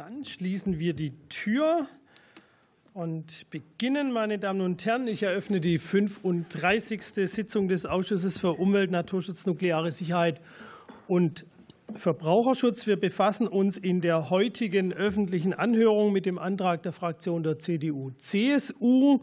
Dann schließen wir die Tür und beginnen, meine Damen und Herren. Ich eröffne die 35. Sitzung des Ausschusses für Umwelt, Naturschutz, nukleare Sicherheit und Verbraucherschutz. Wir befassen uns in der heutigen öffentlichen Anhörung mit dem Antrag der Fraktion der CDU-CSU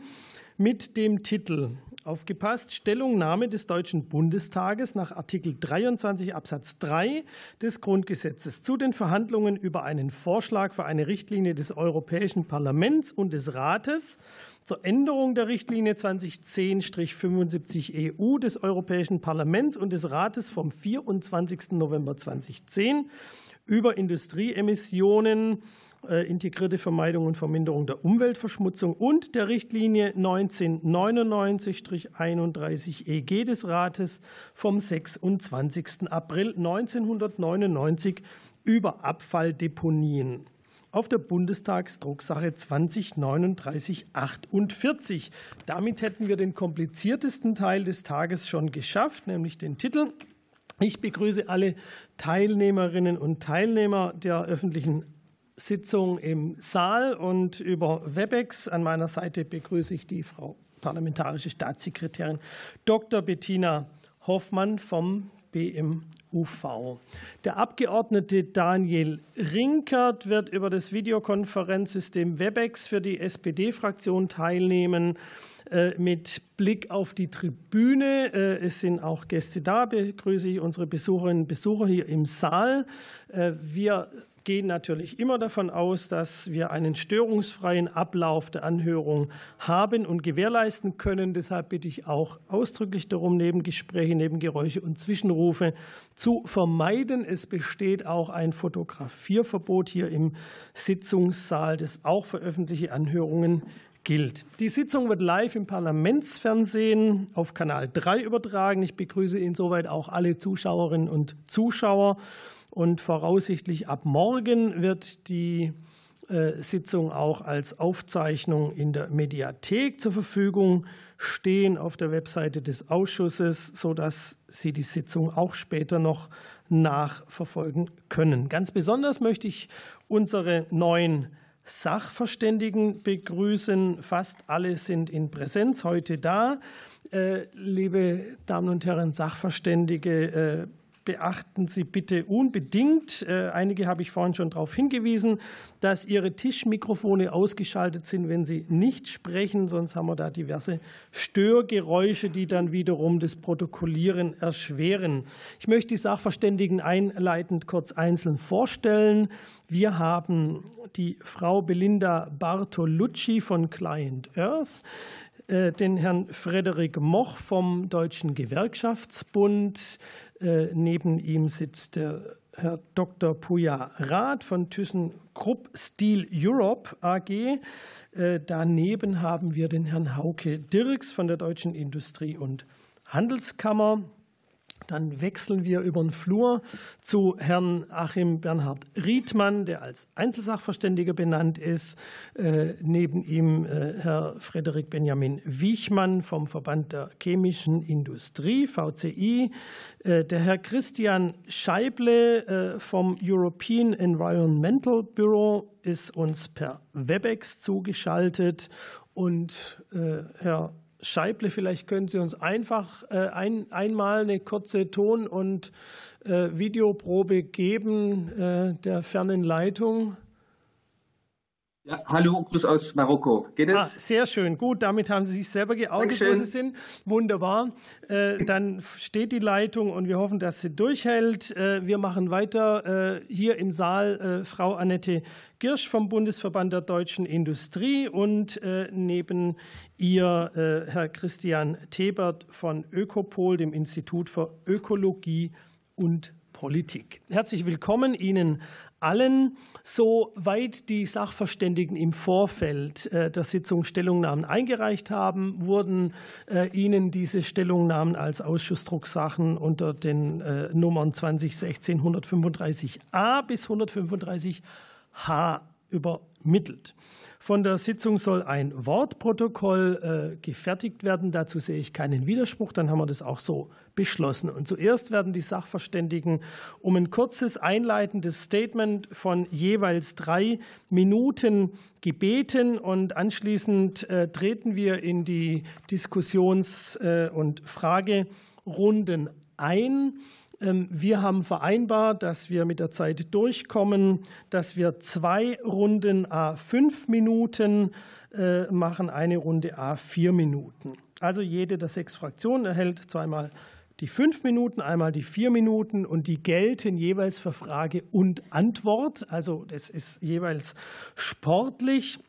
mit dem Titel Aufgepasst, Stellungnahme des Deutschen Bundestages nach Artikel 23 Absatz 3 des Grundgesetzes zu den Verhandlungen über einen Vorschlag für eine Richtlinie des Europäischen Parlaments und des Rates zur Änderung der Richtlinie 2010-75 EU des Europäischen Parlaments und des Rates vom 24. November 2010 über Industrieemissionen integrierte Vermeidung und Verminderung der Umweltverschmutzung und der Richtlinie 1999-31 EG des Rates vom 26. April 1999 über Abfalldeponien auf der Bundestagsdrucksache 203948. Damit hätten wir den kompliziertesten Teil des Tages schon geschafft, nämlich den Titel. Ich begrüße alle Teilnehmerinnen und Teilnehmer der öffentlichen Sitzung im Saal und über Webex. An meiner Seite begrüße ich die Frau Parlamentarische Staatssekretärin Dr. Bettina Hoffmann vom BMUV. Der Abgeordnete Daniel Rinkert wird über das Videokonferenzsystem Webex für die SPD-Fraktion teilnehmen. Äh, mit Blick auf die Tribüne, äh, es sind auch Gäste da, begrüße ich unsere Besucherinnen und Besucher hier im Saal. Äh, wir gehen natürlich immer davon aus, dass wir einen störungsfreien Ablauf der Anhörung haben und gewährleisten können. Deshalb bitte ich auch ausdrücklich darum, Nebengespräche, Nebengeräusche und Zwischenrufe zu vermeiden. Es besteht auch ein Fotografierverbot hier im Sitzungssaal, das auch für öffentliche Anhörungen gilt. Die Sitzung wird live im Parlamentsfernsehen auf Kanal 3 übertragen. Ich begrüße insoweit auch alle Zuschauerinnen und Zuschauer und voraussichtlich ab morgen wird die äh, Sitzung auch als Aufzeichnung in der Mediathek zur Verfügung stehen auf der Webseite des Ausschusses, sodass Sie die Sitzung auch später noch nachverfolgen können. Ganz besonders möchte ich unsere neuen Sachverständigen begrüßen. Fast alle sind in Präsenz heute da. Äh, liebe Damen und Herren Sachverständige, äh, beachten Sie bitte unbedingt, äh, einige habe ich vorhin schon darauf hingewiesen, dass Ihre Tischmikrofone ausgeschaltet sind, wenn Sie nicht sprechen, sonst haben wir da diverse Störgeräusche, die dann wiederum das Protokollieren erschweren. Ich möchte die Sachverständigen einleitend kurz einzeln vorstellen. Wir haben die Frau Belinda Bartolucci von Client Earth. Äh, den Herrn Frederik Moch vom Deutschen Gewerkschaftsbund. Äh, neben ihm sitzt der Herr Dr. Puja Rath von ThyssenKrupp Steel Europe AG. Äh, daneben haben wir den Herrn Hauke Dirks von der Deutschen Industrie- und Handelskammer. Dann wechseln wir über den Flur zu Herrn Achim Bernhard Riedmann, der als Einzelsachverständiger benannt ist. Äh, neben ihm äh, Herr Frederik Benjamin Wiechmann vom Verband der chemischen Industrie, VCI. Äh, der Herr Christian Scheible vom European Environmental Bureau ist uns per Webex zugeschaltet. Und Herr Scheible, vielleicht können Sie uns einfach äh, ein, einmal eine kurze Ton- und äh, Videoprobe geben äh, der fernen Leitung. Ja, hallo, Grüß aus Marokko. Geht es? Ah, sehr schön. Gut, damit haben Sie sich selber geoutet, wo Sie sind. Wunderbar. Dann steht die Leitung und wir hoffen, dass sie durchhält. Wir machen weiter hier im Saal. Frau Annette Girsch vom Bundesverband der deutschen Industrie und äh, neben ihr äh, Herr Christian Tebert von Ökopol, dem Institut für Ökologie und Politik. Herzlich willkommen Ihnen allen, soweit die Sachverständigen im Vorfeld äh, der Sitzung Stellungnahmen eingereicht haben, wurden Ihnen diese Stellungnahmen als Ausschussdrucksachen unter den Nummern 2016 135a bis 135 H übermittelt. Von der Sitzung soll ein Wortprotokoll äh, gefertigt werden. Dazu sehe ich keinen Widerspruch. Dann haben wir das auch so beschlossen. Und zuerst werden die Sachverständigen um ein kurzes einleitendes Statement von jeweils drei Minuten gebeten. Und anschließend äh, treten wir in die Diskussions- äh, und Fragerunden ein. Ähm, wir haben vereinbart, dass wir mit der Zeit durchkommen, dass wir zwei Runden a fünf Minuten äh, machen, eine Runde a vier Minuten. Also jede der sechs Fraktionen erhält zweimal die fünf Minuten, einmal die vier Minuten und die gelten jeweils für Frage und Antwort. Also das ist jeweils sportlich.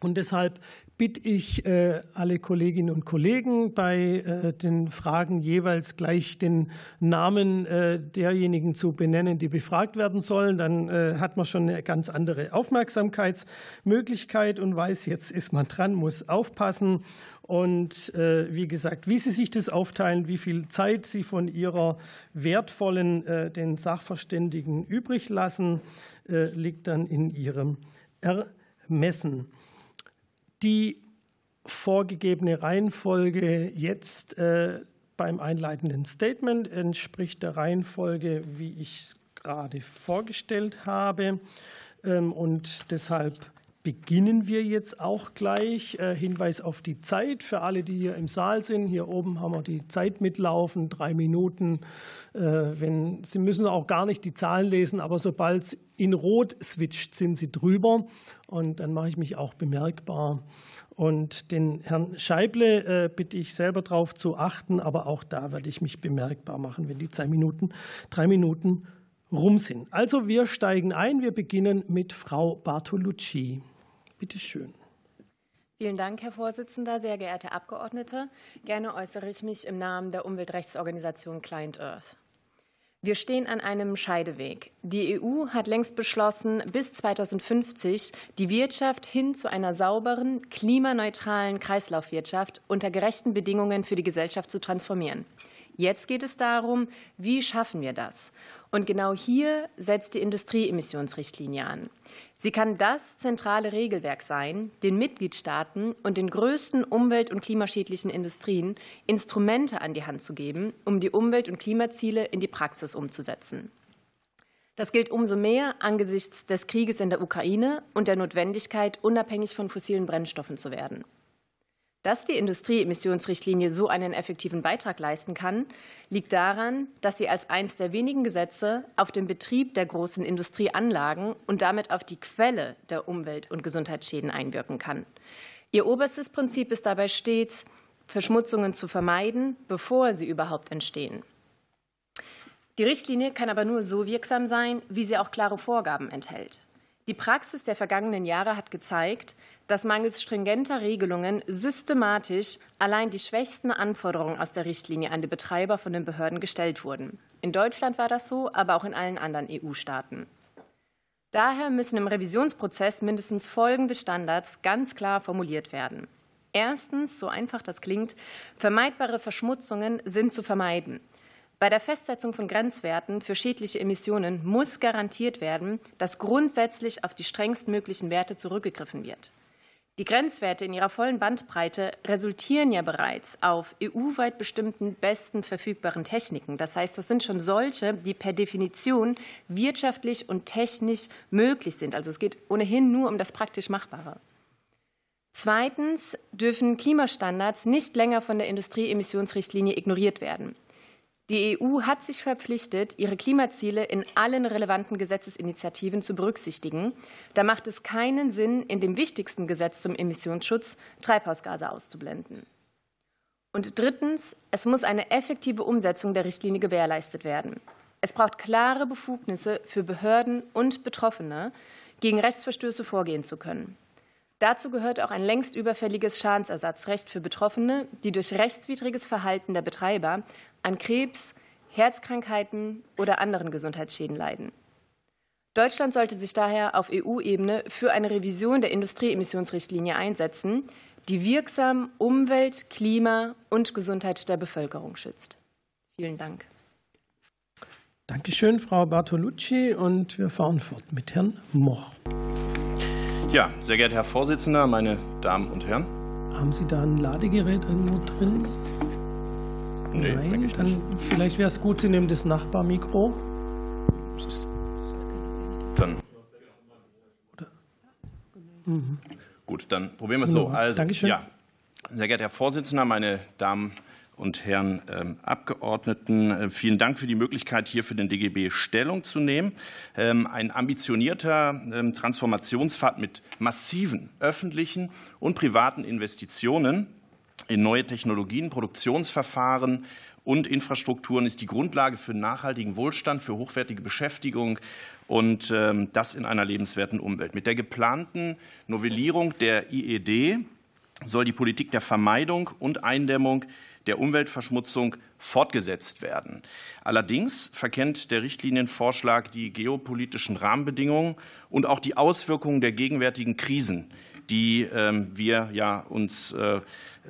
Und deshalb bitte ich äh, alle Kolleginnen und Kollegen bei äh, den Fragen jeweils gleich den Namen äh, derjenigen zu benennen, die befragt werden sollen. Dann hat man schon eine ganz andere Aufmerksamkeitsmöglichkeit und weiß, jetzt ist man dran, muss aufpassen. Und wie gesagt, wie Sie sich das aufteilen, wie viel Zeit Sie von Ihrer wertvollen den Sachverständigen übrig lassen, liegt dann in Ihrem Ermessen. Die vorgegebene Reihenfolge jetzt äh, beim einleitenden Statement entspricht der Reihenfolge, wie ich es gerade vorgestellt habe. Ähm, und deshalb beginnen wir jetzt auch gleich. Äh, Hinweis auf die Zeit für alle, die hier im Saal sind. Hier oben haben wir die Zeit mitlaufen, drei Minuten. Äh, wenn, Sie müssen auch gar nicht die Zahlen lesen, aber sobald es in Rot switcht, sind Sie drüber. Und dann mache ich mich auch bemerkbar. Und den Herrn Scheible äh, bitte ich selber darauf zu achten, aber auch da werde ich mich bemerkbar machen, wenn die zwei Minuten, drei Minuten rum sind. Also wir steigen ein. Wir beginnen mit Frau Bartolucci. Bitte schön. Vielen Dank, Herr Vorsitzender, sehr geehrte Abgeordnete. Gerne äußere ich mich im Namen der Umweltrechtsorganisation Client Earth. Wir stehen an einem Scheideweg. Die EU hat längst beschlossen, bis 2050 die Wirtschaft hin zu einer sauberen, klimaneutralen Kreislaufwirtschaft unter gerechten Bedingungen für die Gesellschaft zu transformieren. Jetzt geht es darum, wie schaffen wir das? Und genau hier setzt die Industrieemissionsrichtlinie an. Sie kann das zentrale Regelwerk sein, den Mitgliedstaaten und den größten umwelt- und klimaschädlichen Industrien Instrumente an die Hand zu geben, um die Umwelt- und Klimaziele in die Praxis umzusetzen. Das gilt umso mehr angesichts des Krieges in der Ukraine und der Notwendigkeit, unabhängig von fossilen Brennstoffen zu werden. Dass die Industrieemissionsrichtlinie so einen effektiven Beitrag leisten kann, liegt daran, dass sie als eines der wenigen Gesetze auf den Betrieb der großen Industrieanlagen und damit auf die Quelle der Umwelt- und Gesundheitsschäden einwirken kann. Ihr oberstes Prinzip ist dabei stets, Verschmutzungen zu vermeiden, bevor sie überhaupt entstehen. Die Richtlinie kann aber nur so wirksam sein, wie sie auch klare Vorgaben enthält. Die Praxis der vergangenen Jahre hat gezeigt, dass mangels stringenter Regelungen systematisch allein die schwächsten Anforderungen aus der Richtlinie an die Betreiber von den Behörden gestellt wurden. In Deutschland war das so, aber auch in allen anderen EU-Staaten. Daher müssen im Revisionsprozess mindestens folgende Standards ganz klar formuliert werden. Erstens, so einfach das klingt, vermeidbare Verschmutzungen sind zu vermeiden. Bei der Festsetzung von Grenzwerten für schädliche Emissionen muss garantiert werden, dass grundsätzlich auf die strengstmöglichen Werte zurückgegriffen wird. Die Grenzwerte in ihrer vollen Bandbreite resultieren ja bereits auf EU-weit bestimmten besten verfügbaren Techniken. Das heißt, das sind schon solche, die per Definition wirtschaftlich und technisch möglich sind. Also es geht ohnehin nur um das praktisch Machbare. Zweitens dürfen Klimastandards nicht länger von der Industrieemissionsrichtlinie ignoriert werden. Die EU hat sich verpflichtet, ihre Klimaziele in allen relevanten Gesetzesinitiativen zu berücksichtigen. Da macht es keinen Sinn, in dem wichtigsten Gesetz zum Emissionsschutz Treibhausgase auszublenden. Und drittens, es muss eine effektive Umsetzung der Richtlinie gewährleistet werden. Es braucht klare Befugnisse für Behörden und Betroffene, gegen Rechtsverstöße vorgehen zu können. Dazu gehört auch ein längst überfälliges Schadensersatzrecht für Betroffene, die durch rechtswidriges Verhalten der Betreiber an Krebs, Herzkrankheiten oder anderen Gesundheitsschäden leiden. Deutschland sollte sich daher auf EU-Ebene für eine Revision der Industrieemissionsrichtlinie einsetzen, die wirksam Umwelt, Klima und Gesundheit der Bevölkerung schützt. Vielen Dank. Dankeschön, Frau Bartolucci. Und wir fahren fort mit Herrn Moch. Ja, sehr geehrter Herr Vorsitzender, meine Damen und Herren. Haben Sie da ein Ladegerät irgendwo drin? Nee, Nein, dann vielleicht wäre es gut, Sie nehmen das Nachbarmikro. Dann. Mhm. Gut, dann probieren wir es so. Also, Dankeschön. Ja, sehr geehrter Herr Vorsitzender, meine Damen und Herren ähm, Abgeordneten, äh, vielen Dank für die Möglichkeit, hier für den DGB Stellung zu nehmen. Ähm, ein ambitionierter ähm, Transformationspfad mit massiven öffentlichen und privaten Investitionen in neue Technologien, Produktionsverfahren und Infrastrukturen ist die Grundlage für nachhaltigen Wohlstand, für hochwertige Beschäftigung und das in einer lebenswerten Umwelt. Mit der geplanten Novellierung der IED soll die Politik der Vermeidung und Eindämmung der Umweltverschmutzung fortgesetzt werden. Allerdings verkennt der Richtlinienvorschlag die geopolitischen Rahmenbedingungen und auch die Auswirkungen der gegenwärtigen Krisen, die ähm, wir ja uns äh,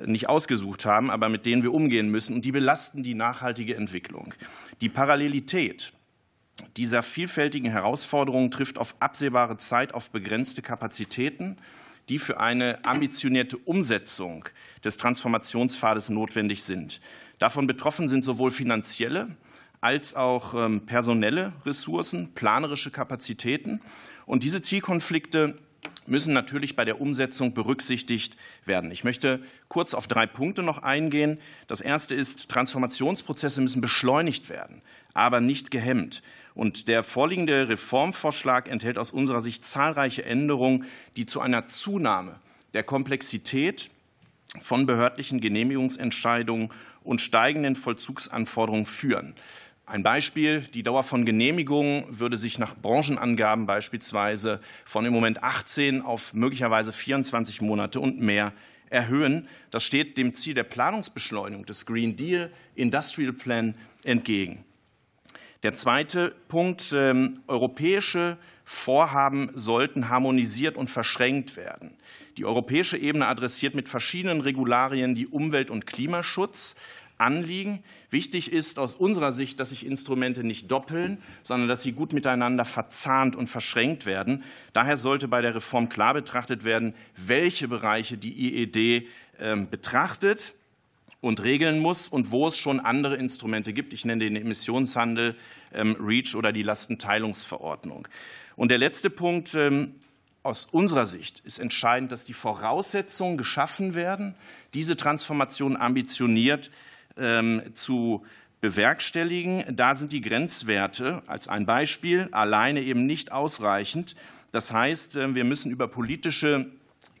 nicht ausgesucht haben, aber mit denen wir umgehen müssen. Und die belasten die nachhaltige Entwicklung. Die Parallelität dieser vielfältigen Herausforderungen trifft auf absehbare Zeit auf begrenzte Kapazitäten die für eine ambitionierte Umsetzung des Transformationspfades notwendig sind. Davon betroffen sind sowohl finanzielle als auch ähm, personelle Ressourcen, planerische Kapazitäten. Und diese Zielkonflikte müssen natürlich bei der Umsetzung berücksichtigt werden. Ich möchte kurz auf drei Punkte noch eingehen. Das erste ist, Transformationsprozesse müssen beschleunigt werden, aber nicht gehemmt. Und der vorliegende Reformvorschlag enthält aus unserer Sicht zahlreiche Änderungen, die zu einer Zunahme der Komplexität von behördlichen Genehmigungsentscheidungen und steigenden Vollzugsanforderungen führen. Ein Beispiel, die Dauer von Genehmigungen würde sich nach Branchenangaben beispielsweise von im Moment 18 auf möglicherweise 24 Monate und mehr erhöhen. Das steht dem Ziel der Planungsbeschleunigung des Green Deal Industrial Plan entgegen. Der zweite Punkt, ähm, europäische Vorhaben sollten harmonisiert und verschränkt werden. Die europäische Ebene adressiert mit verschiedenen Regularien die Umwelt- und Klimaschutz. Anliegen. Wichtig ist aus unserer Sicht, dass sich Instrumente nicht doppeln, sondern dass sie gut miteinander verzahnt und verschränkt werden. Daher sollte bei der Reform klar betrachtet werden, welche Bereiche die IED ähm, betrachtet und regeln muss und wo es schon andere Instrumente gibt. Ich nenne den Emissionshandel, ähm, REACH oder die Lastenteilungsverordnung. Und der letzte Punkt ähm, aus unserer Sicht ist entscheidend, dass die Voraussetzungen geschaffen werden, diese Transformation ambitioniert ähm, zu bewerkstelligen. Da sind die Grenzwerte als ein Beispiel alleine eben nicht ausreichend. Das heißt, wir müssen über politische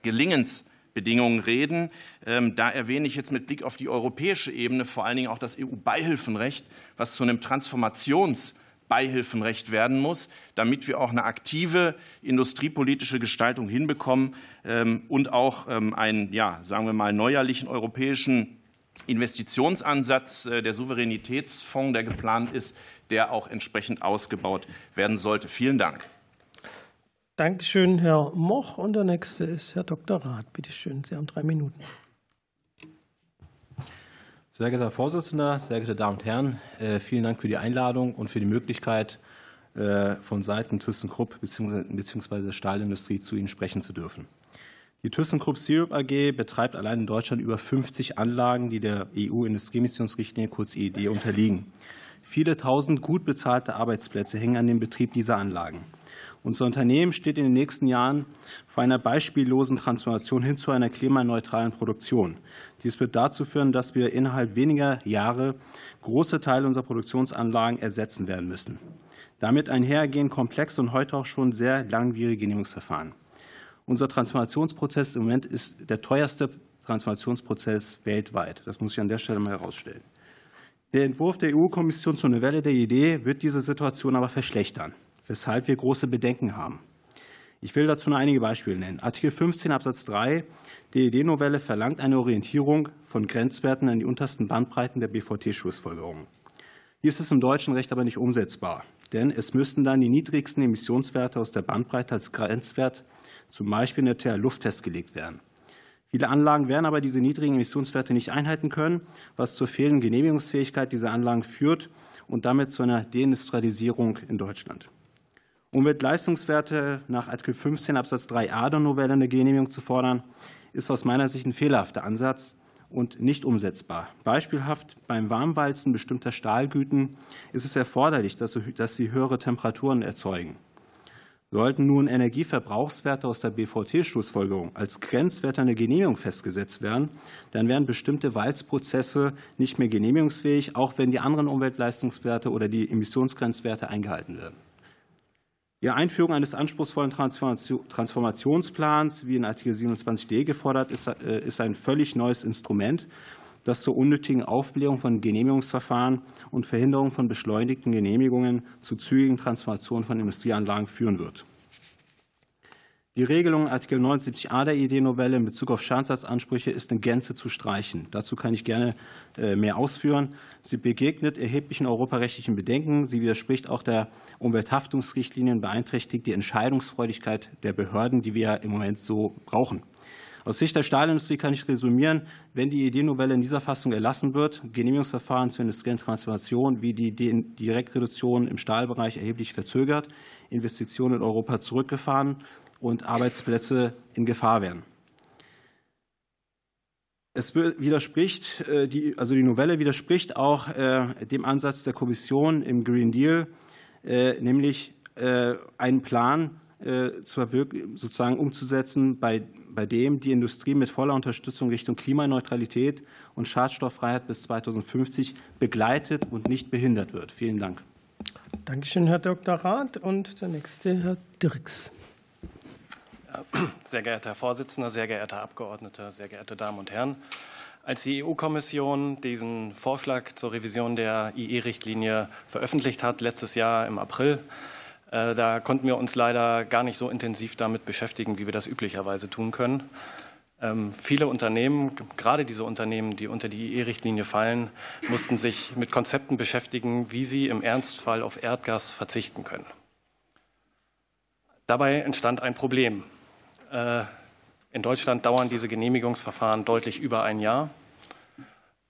Gelingens Bedingungen reden. Ähm, da erwähne ich jetzt mit Blick auf die europäische Ebene vor allen Dingen auch das EU-Beihilfenrecht, was zu einem Transformationsbeihilfenrecht werden muss, damit wir auch eine aktive industriepolitische Gestaltung hinbekommen ähm, und auch ähm, einen, ja, sagen wir mal, neuerlichen europäischen Investitionsansatz, äh, der Souveränitätsfonds, der geplant ist, der auch entsprechend ausgebaut werden sollte. Vielen Dank. Dankeschön, Herr Moch. Und der nächste ist Herr Dr. Rath. Bitte schön, Sie haben drei Minuten. Sehr geehrter Herr Vorsitzender, sehr geehrte Damen und Herren, äh, vielen Dank für die Einladung und für die Möglichkeit, äh, von Seiten ThyssenKrupp bzw. Stahlindustrie zu Ihnen sprechen zu dürfen. Die ThyssenKrupp Syrup AG betreibt allein in Deutschland über 50 Anlagen, die der EU-Industrieemissionsrichtlinie kurz EED unterliegen. Viele tausend gut bezahlte Arbeitsplätze hängen an dem Betrieb dieser Anlagen. Unser Unternehmen steht in den nächsten Jahren vor einer beispiellosen Transformation hin zu einer klimaneutralen Produktion. Dies wird dazu führen, dass wir innerhalb weniger Jahre große Teile unserer Produktionsanlagen ersetzen werden müssen. Damit einhergehen komplexe und heute auch schon sehr langwierige Genehmigungsverfahren. Unser Transformationsprozess im Moment ist der teuerste Transformationsprozess weltweit. Das muss ich an der Stelle mal herausstellen. Der Entwurf der EU-Kommission zur Novelle der Idee wird diese Situation aber verschlechtern weshalb wir große Bedenken haben. Ich will dazu nur einige Beispiele nennen. Artikel 15 Absatz 3 der ED-Novelle verlangt eine Orientierung von Grenzwerten an die untersten Bandbreiten der BVT-Schlussfolgerungen. Dies ist im deutschen Recht aber nicht umsetzbar, denn es müssten dann die niedrigsten Emissionswerte aus der Bandbreite als Grenzwert zum Beispiel in der TH Luft festgelegt werden. Viele Anlagen werden aber diese niedrigen Emissionswerte nicht einhalten können, was zur fehlenden Genehmigungsfähigkeit dieser Anlagen führt und damit zu einer Deindustrialisierung in Deutschland. Umweltleistungswerte nach Artikel 15 Absatz 3a der Novelle eine Genehmigung zu fordern, ist aus meiner Sicht ein fehlerhafter Ansatz und nicht umsetzbar. Beispielhaft beim Warmwalzen bestimmter Stahlgüten ist es erforderlich, dass sie höhere Temperaturen erzeugen. Sollten nun Energieverbrauchswerte aus der BVT-Schlussfolgerung als Grenzwerte einer Genehmigung festgesetzt werden, dann wären bestimmte Walzprozesse nicht mehr genehmigungsfähig, auch wenn die anderen Umweltleistungswerte oder die Emissionsgrenzwerte eingehalten werden. Die Einführung eines anspruchsvollen Transformationsplans, wie in Artikel 27d gefordert, äh, ist ein völlig neues Instrument, das zur unnötigen Aufblähung von Genehmigungsverfahren und Verhinderung von beschleunigten Genehmigungen zu zügigen Transformationen von Industrieanlagen führen wird. Die Regelung Artikel 79a der ID-Novelle in Bezug auf Schadensersatzansprüche ist in Gänze zu streichen. Dazu kann ich gerne äh, mehr ausführen. Sie begegnet erheblichen europarechtlichen Bedenken. Sie widerspricht auch der Umwelthaftungsrichtlinie und beeinträchtigt die Entscheidungsfreudigkeit der Behörden, die wir im Moment so brauchen. Aus Sicht der Stahlindustrie kann ich resümieren, wenn die ID-Novelle in dieser Fassung erlassen wird, Genehmigungsverfahren zur industriellen Transformation wie die Direktreduktion im Stahlbereich erheblich verzögert, Investitionen in Europa zurückgefahren und Arbeitsplätze in Gefahr wären. Es widerspricht, äh, die, also die Novelle widerspricht auch äh, dem Ansatz der Kommission im Green Deal, äh, nämlich einen Plan sozusagen umzusetzen, bei, bei dem die Industrie mit voller Unterstützung Richtung Klimaneutralität und Schadstofffreiheit bis 2050 begleitet und nicht behindert wird. Vielen Dank. Dankeschön, Herr Dr. Rath. Und der nächste, Herr Dirks. Sehr geehrter Herr Vorsitzender, sehr geehrter Abgeordneter, sehr geehrte Damen und Herren! Als die EU-Kommission diesen Vorschlag zur Revision der IE-Richtlinie veröffentlicht hat, letztes Jahr im April, äh, da konnten wir uns leider gar nicht so intensiv damit beschäftigen, wie wir das üblicherweise tun können. Ähm, viele Unternehmen, gerade diese Unternehmen, die unter die IE-Richtlinie fallen, mussten sich mit Konzepten beschäftigen, wie sie im Ernstfall auf Erdgas verzichten können. Dabei entstand ein Problem. Äh, in Deutschland dauern diese Genehmigungsverfahren deutlich über ein Jahr.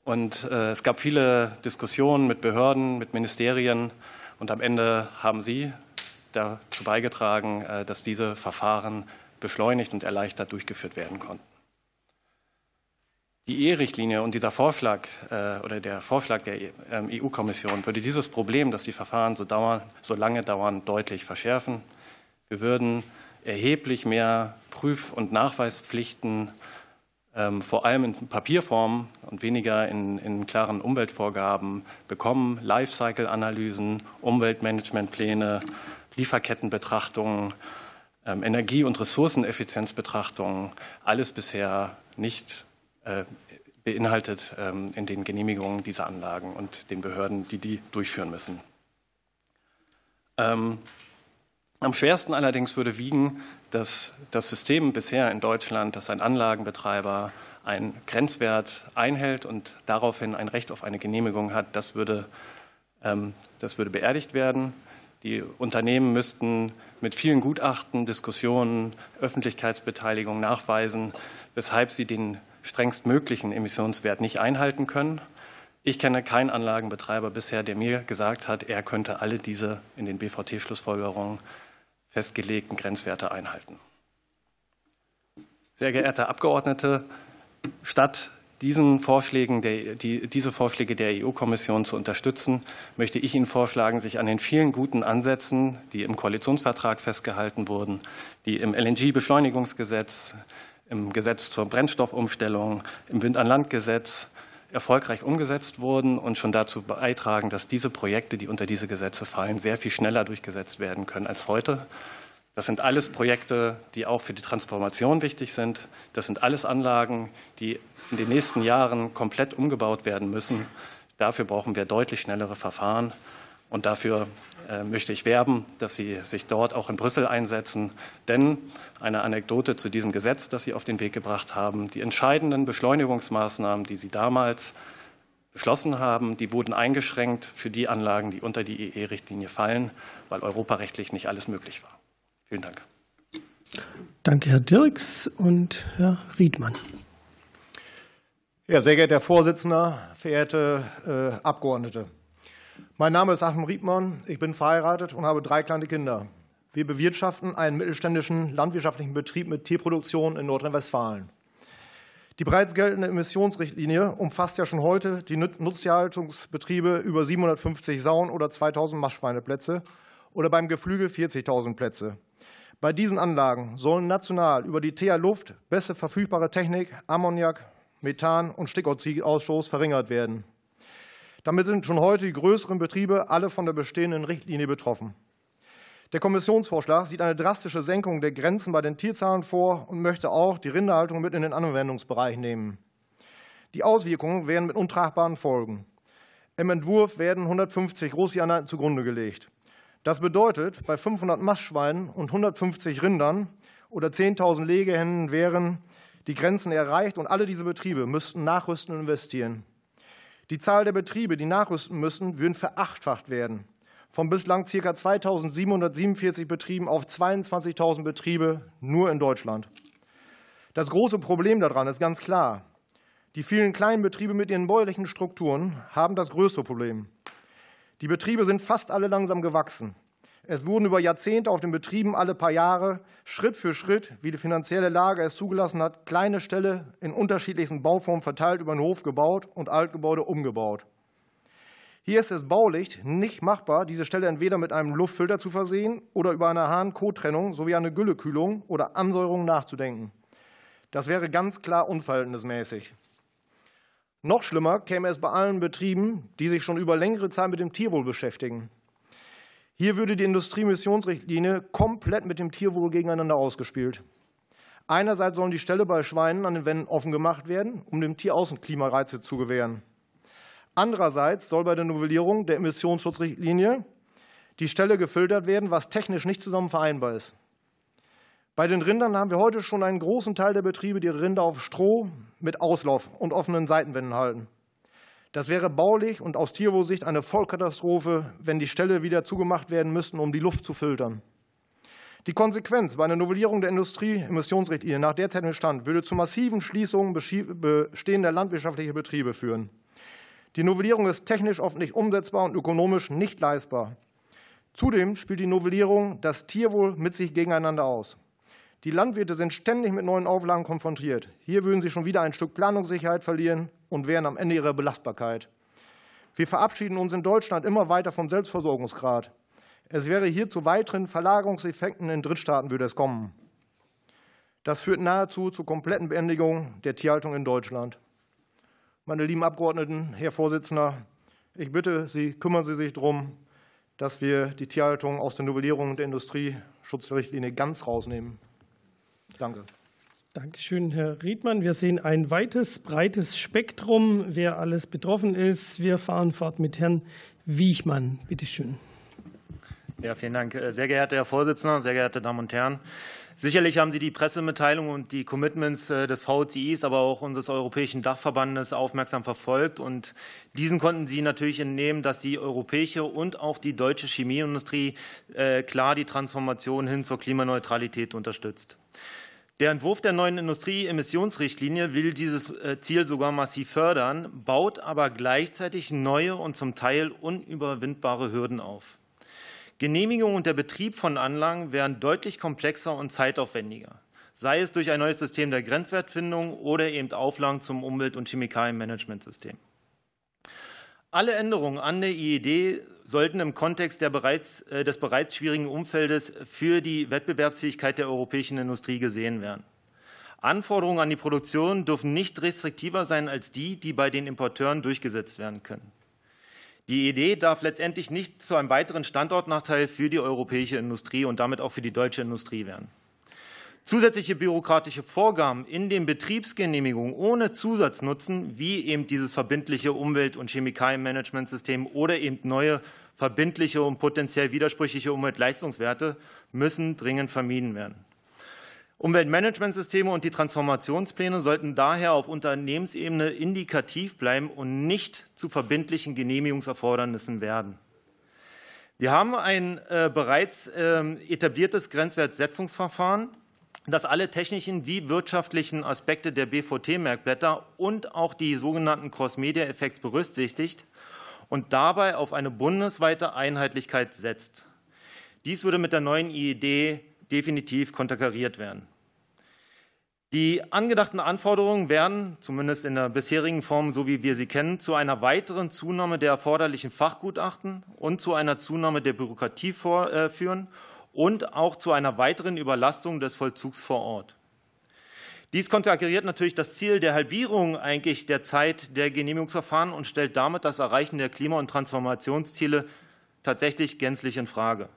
Und äh, es gab viele Diskussionen mit Behörden, mit Ministerien. Und am Ende haben Sie dazu beigetragen, äh, dass diese Verfahren beschleunigt und erleichtert durchgeführt werden konnten. Die Ehe-Richtlinie und dieser Vorschlag oder der Vorschlag der EU-Kommission ähm, e würde dieses Problem, dass die Verfahren so, dauern, so lange dauern, deutlich verschärfen. Wir würden erheblich mehr Prüf- und Nachweispflichten, ähm, vor allem in Papierform und weniger in, in klaren Umweltvorgaben bekommen, Lifecycle-Analysen, Umweltmanagementpläne, Lieferkettenbetrachtungen, ähm, Energie- und Ressourceneffizienzbetrachtungen, alles bisher nicht äh, beinhaltet ähm, in den Genehmigungen dieser Anlagen und den Behörden, die die durchführen müssen. Am schwersten allerdings würde wiegen, dass das System bisher in Deutschland, dass ein Anlagenbetreiber einen Grenzwert einhält und daraufhin ein Recht auf eine Genehmigung hat, das würde, ähm, das würde beerdigt werden. Die Unternehmen müssten mit vielen Gutachten, Diskussionen, Öffentlichkeitsbeteiligung nachweisen, weshalb sie den strengstmöglichen Emissionswert nicht einhalten können. Ich kenne keinen Anlagenbetreiber bisher, der mir gesagt hat, er könnte alle diese in den BVT-Schlussfolgerungen festgelegten Grenzwerte einhalten. Sehr geehrte Abgeordnete, statt diesen Vorschlägen der, die, diese Vorschläge der EU-Kommission zu unterstützen, möchte ich Ihnen vorschlagen, sich an den vielen guten Ansätzen, die im Koalitionsvertrag festgehalten wurden, die im LNG-Beschleunigungsgesetz, im Gesetz zur Brennstoffumstellung, im Wind-an-Land-Gesetz erfolgreich umgesetzt wurden und schon dazu beitragen, dass diese Projekte, die unter diese Gesetze fallen, sehr viel schneller durchgesetzt werden können als heute. Das sind alles Projekte, die auch für die Transformation wichtig sind. Das sind alles Anlagen, die in den nächsten Jahren komplett umgebaut werden müssen. Dafür brauchen wir deutlich schnellere Verfahren. Und dafür möchte ich werben, dass Sie sich dort auch in Brüssel einsetzen. Denn eine Anekdote zu diesem Gesetz, das Sie auf den Weg gebracht haben, die entscheidenden Beschleunigungsmaßnahmen, die Sie damals beschlossen haben, die wurden eingeschränkt für die Anlagen, die unter die EE-Richtlinie fallen, weil europarechtlich nicht alles möglich war. Vielen Dank. Danke, Herr Dirks und Herr Riedmann. Ja, sehr geehrter Herr Vorsitzender, verehrte äh, Abgeordnete. Mein Name ist Achim Riedmann. Ich bin verheiratet und habe drei kleine Kinder. Wir bewirtschaften einen mittelständischen landwirtschaftlichen Betrieb mit Tierproduktion in Nordrhein-Westfalen. Die bereits geltende Emissionsrichtlinie umfasst ja schon heute die Nutztierhaltungsbetriebe über 750 Sauen oder 2000 Mastschweineplätze oder beim Geflügel 40.000 Plätze. Bei diesen Anlagen sollen national über die TH Luft beste verfügbare Technik, Ammoniak, Methan und Stickoxidausstoß verringert werden. Damit sind schon heute die größeren Betriebe alle von der bestehenden Richtlinie betroffen. Der Kommissionsvorschlag sieht eine drastische Senkung der Grenzen bei den Tierzahlen vor und möchte auch die Rinderhaltung mit in den Anwendungsbereich nehmen. Die Auswirkungen wären mit untragbaren Folgen. Im Entwurf werden 150 Großtiereinheiten zugrunde gelegt. Das bedeutet, bei 500 Mastschweinen und 150 Rindern oder 10.000 Legehennen wären die Grenzen erreicht und alle diese Betriebe müssten nachrüsten und investieren. Die Zahl der Betriebe, die nachrüsten müssen, würden verachtfacht werden von bislang ca. 2.747 Betrieben auf 22.000 Betriebe nur in Deutschland. Das große Problem daran ist ganz klar. Die vielen kleinen Betriebe mit ihren bäuerlichen Strukturen haben das größte Problem. Die Betriebe sind fast alle langsam gewachsen. Es wurden über Jahrzehnte auf den Betrieben alle paar Jahre Schritt für Schritt, wie die finanzielle Lage es zugelassen hat, kleine Ställe in unterschiedlichsten Bauformen verteilt über den Hof gebaut und Altgebäude umgebaut. Hier ist es baulich nicht machbar, diese Stelle entweder mit einem Luftfilter zu versehen oder über eine Hahn-Kot-Trennung sowie eine Güllekühlung oder Ansäuerung nachzudenken. Das wäre ganz klar unverhältnismäßig. Noch schlimmer käme es bei allen Betrieben, die sich schon über längere Zeit mit dem Tierwohl beschäftigen. Hier würde die Industriemissionsrichtlinie komplett mit dem Tierwohl gegeneinander ausgespielt. Einerseits sollen die Ställe bei Schweinen an den Wänden offen gemacht werden, um dem Tier Außenklimareize zu gewähren. Andererseits soll bei der Novellierung der Emissionsschutzrichtlinie die Stelle gefiltert werden, was technisch nicht zusammen vereinbar ist. Bei den Rindern haben wir heute schon einen großen Teil der Betriebe, die Rinder auf Stroh mit Auslauf und offenen Seitenwänden halten. Das wäre baulich und aus Tierwohlsicht eine Vollkatastrophe, wenn die Ställe wieder zugemacht werden müssten, um die Luft zu filtern. Die Konsequenz bei einer Novellierung der Industrieemissionsrichtlinie nach derzeitigem Stand würde zu massiven Schließungen bestehender landwirtschaftlicher Betriebe führen. Die Novellierung ist technisch oft nicht umsetzbar und ökonomisch nicht leistbar. Zudem spielt die Novellierung das Tierwohl mit sich gegeneinander aus. Die Landwirte sind ständig mit neuen Auflagen konfrontiert. Hier würden sie schon wieder ein Stück Planungssicherheit verlieren und wären am Ende ihrer Belastbarkeit. Wir verabschieden uns in Deutschland immer weiter vom Selbstversorgungsgrad. Es wäre hier zu weiteren Verlagerungseffekten in Drittstaaten würde es kommen. Das führt nahezu zur kompletten Beendigung der Tierhaltung in Deutschland. Meine lieben Abgeordneten, Herr Vorsitzender, ich bitte Sie, kümmern Sie sich darum, dass wir die Tierhaltung aus der Novellierung der Industrieschutzrichtlinie ganz rausnehmen. Danke. Dankeschön, Herr Riedmann. Wir sehen ein weites, breites Spektrum, wer alles betroffen ist. Wir fahren fort mit Herrn Wiechmann. Bitte schön. Ja, vielen Dank. Sehr geehrter Herr Vorsitzender, sehr geehrte Damen und Herren. Sicherlich haben Sie die Pressemitteilung und die Commitments äh, des VCIs, aber auch unseres Europäischen Dachverbandes aufmerksam verfolgt. Und diesen konnten Sie natürlich entnehmen, dass die europäische und auch die deutsche Chemieindustrie äh, klar die Transformation hin zur Klimaneutralität unterstützt. Der Entwurf der neuen Industrieemissionsrichtlinie will dieses äh, Ziel sogar massiv fördern, baut aber gleichzeitig neue und zum Teil unüberwindbare Hürden auf. Genehmigung und der Betrieb von Anlagen wären deutlich komplexer und zeitaufwendiger, sei es durch ein neues System der Grenzwertfindung oder eben Auflagen zum Umwelt- und Chemikalienmanagementsystem. Alle Änderungen an der IED sollten im Kontext bereits, äh, des bereits schwierigen Umfeldes für die Wettbewerbsfähigkeit der europäischen Industrie gesehen werden. Anforderungen an die Produktion dürfen nicht restriktiver sein als die, die bei den Importeuren durchgesetzt werden können. Die Idee darf letztendlich nicht zu einem weiteren Standortnachteil für die europäische Industrie und damit auch für die deutsche Industrie werden. Zusätzliche bürokratische Vorgaben in den Betriebsgenehmigungen ohne Zusatznutzen, wie eben dieses verbindliche Umwelt- und Chemikalienmanagementsystem oder eben neue verbindliche und potenziell widersprüchliche Umweltleistungswerte, müssen dringend vermieden werden. Umweltmanagementsysteme und die Transformationspläne sollten daher auf Unternehmensebene indikativ bleiben und nicht zu verbindlichen Genehmigungserfordernissen werden. Wir haben ein äh, bereits äh, etabliertes Grenzwertsetzungsverfahren, das alle technischen wie wirtschaftlichen Aspekte der BVT-Merkblätter und auch die sogenannten Cross-Media-Effekts berücksichtigt und dabei auf eine bundesweite Einheitlichkeit setzt. Dies würde mit der neuen IED definitiv konterkariert werden. Die angedachten Anforderungen werden, zumindest in der bisherigen Form, so wie wir sie kennen, zu einer weiteren Zunahme der erforderlichen Fachgutachten und zu einer Zunahme der Bürokratie äh, führen und auch zu einer weiteren Überlastung des Vollzugs vor Ort. Dies konterkariert natürlich das Ziel der Halbierung eigentlich der Zeit der Genehmigungsverfahren und stellt damit das Erreichen der Klima- und Transformationsziele tatsächlich gänzlich in Frage.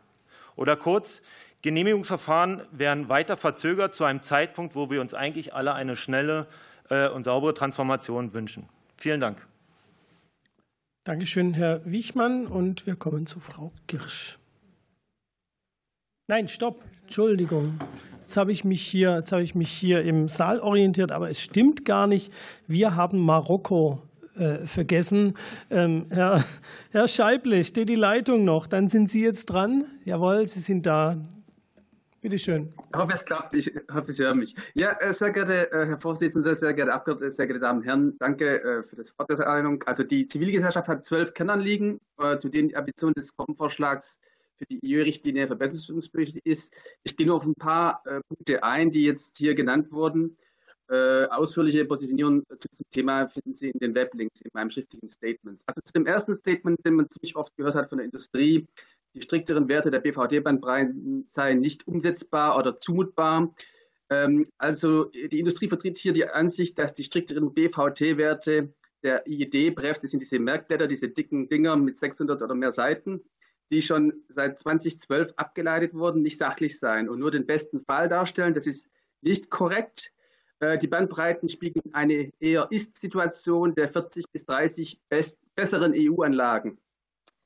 Oder kurz, Genehmigungsverfahren werden weiter verzögert zu einem Zeitpunkt, wo wir uns eigentlich alle eine schnelle äh, und saubere Transformation wünschen. Vielen Dank. Dankeschön, Herr Wichmann. Und wir kommen zu Frau Girsch. Nein, stopp. Entschuldigung. Jetzt habe ich mich hier, jetzt habe ich mich hier im Saal orientiert, aber es stimmt gar nicht. Wir haben Marokko äh, vergessen. Ähm, Herr, Herr Scheible, steht die Leitung noch? Dann sind Sie jetzt dran. Jawohl, Sie sind da. Bitte schön. Ich hoffe, es klappt. Ich hoffe, Sie hören mich. Ja, äh, sehr geehrter äh, Herr Vorsitzender, sehr geehrte Abgeordnete, sehr geehrte Damen und Herren, danke äh, für das Fortteilung. Also die Zivilgesellschaft hat zwölf Kernanliegen, zu denen die Ambition des Gruppenvorschlags für die EU-Richtlinie verbesserungsbedürftig ist. Ich gehe nur auf ein paar Punkte ein, die jetzt hier genannt wurden. Ausführliche Positionierung zu diesem Thema finden Sie in den Weblinks in meinem schriftlichen Statement. Also zu dem ersten Statement, den man ziemlich oft gehört hat von der Industrie, die strikteren Werte der BVD-Bandbreiten seien nicht umsetzbar oder zumutbar. Ähm, also die Industrie vertritt hier die Ansicht, dass die strikteren BVT-Werte der IED-Brefs, das sind diese Merkblätter, diese dicken Dinger mit 600 oder mehr Seiten, die schon seit 2012 abgeleitet wurden, nicht sachlich seien und nur den besten Fall darstellen. Das ist nicht korrekt. Äh, die Bandbreiten spiegeln eine eher Ist-Situation der 40 bis 30 besseren EU-Anlagen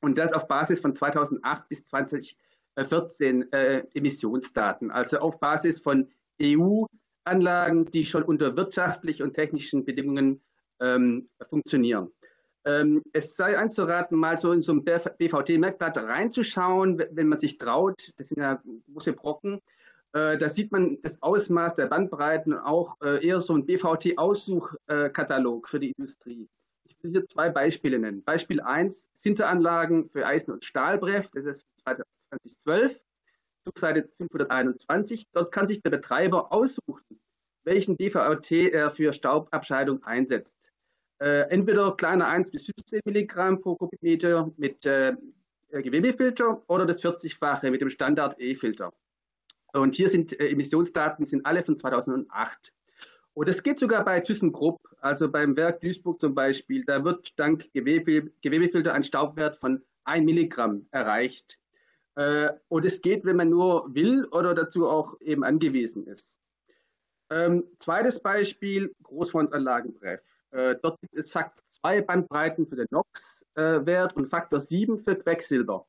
und das auf Basis von 2008 bis 2014 äh, Emissionsdaten, also auf Basis von EU-Anlagen, die schon unter wirtschaftlichen und technischen Bedingungen ähm, funktionieren. Ähm, es sei einzuraten, mal so in so ein BVT-Merkblatt reinzuschauen, wenn man sich traut. Das sind ja große Brocken. Äh, da sieht man das Ausmaß der Bandbreiten, auch äh, eher so ein BVT-Aussuchkatalog für die Industrie hier zwei Beispiele nennen. Beispiel 1, Sinteranlagen für Eisen- und Stahlbref, das ist 2012, Druckseite 521. Dort kann sich der Betreiber aussuchen, welchen DVT er für Staubabscheidung einsetzt. Äh, entweder kleiner 1 bis 15 Milligramm pro Kubikmeter mit äh, Gewebefilter oder das 40-fache mit dem Standard E-Filter. Und hier sind äh, Emissionsdaten, sind alle von 2008. Und es geht sogar bei ThyssenKrupp, also beim Werk Duisburg zum Beispiel, da wird dank Gewebe, Gewebefilter ein Staubwert von 1 Milligramm erreicht. Äh, und es geht, wenn man nur will oder dazu auch eben angewiesen ist. Ähm, zweites Beispiel, Großfondsanlagenbref. Äh, dort gibt es Faktor 2 Bandbreiten für den NOx-Wert und Faktor 7 für Quecksilber.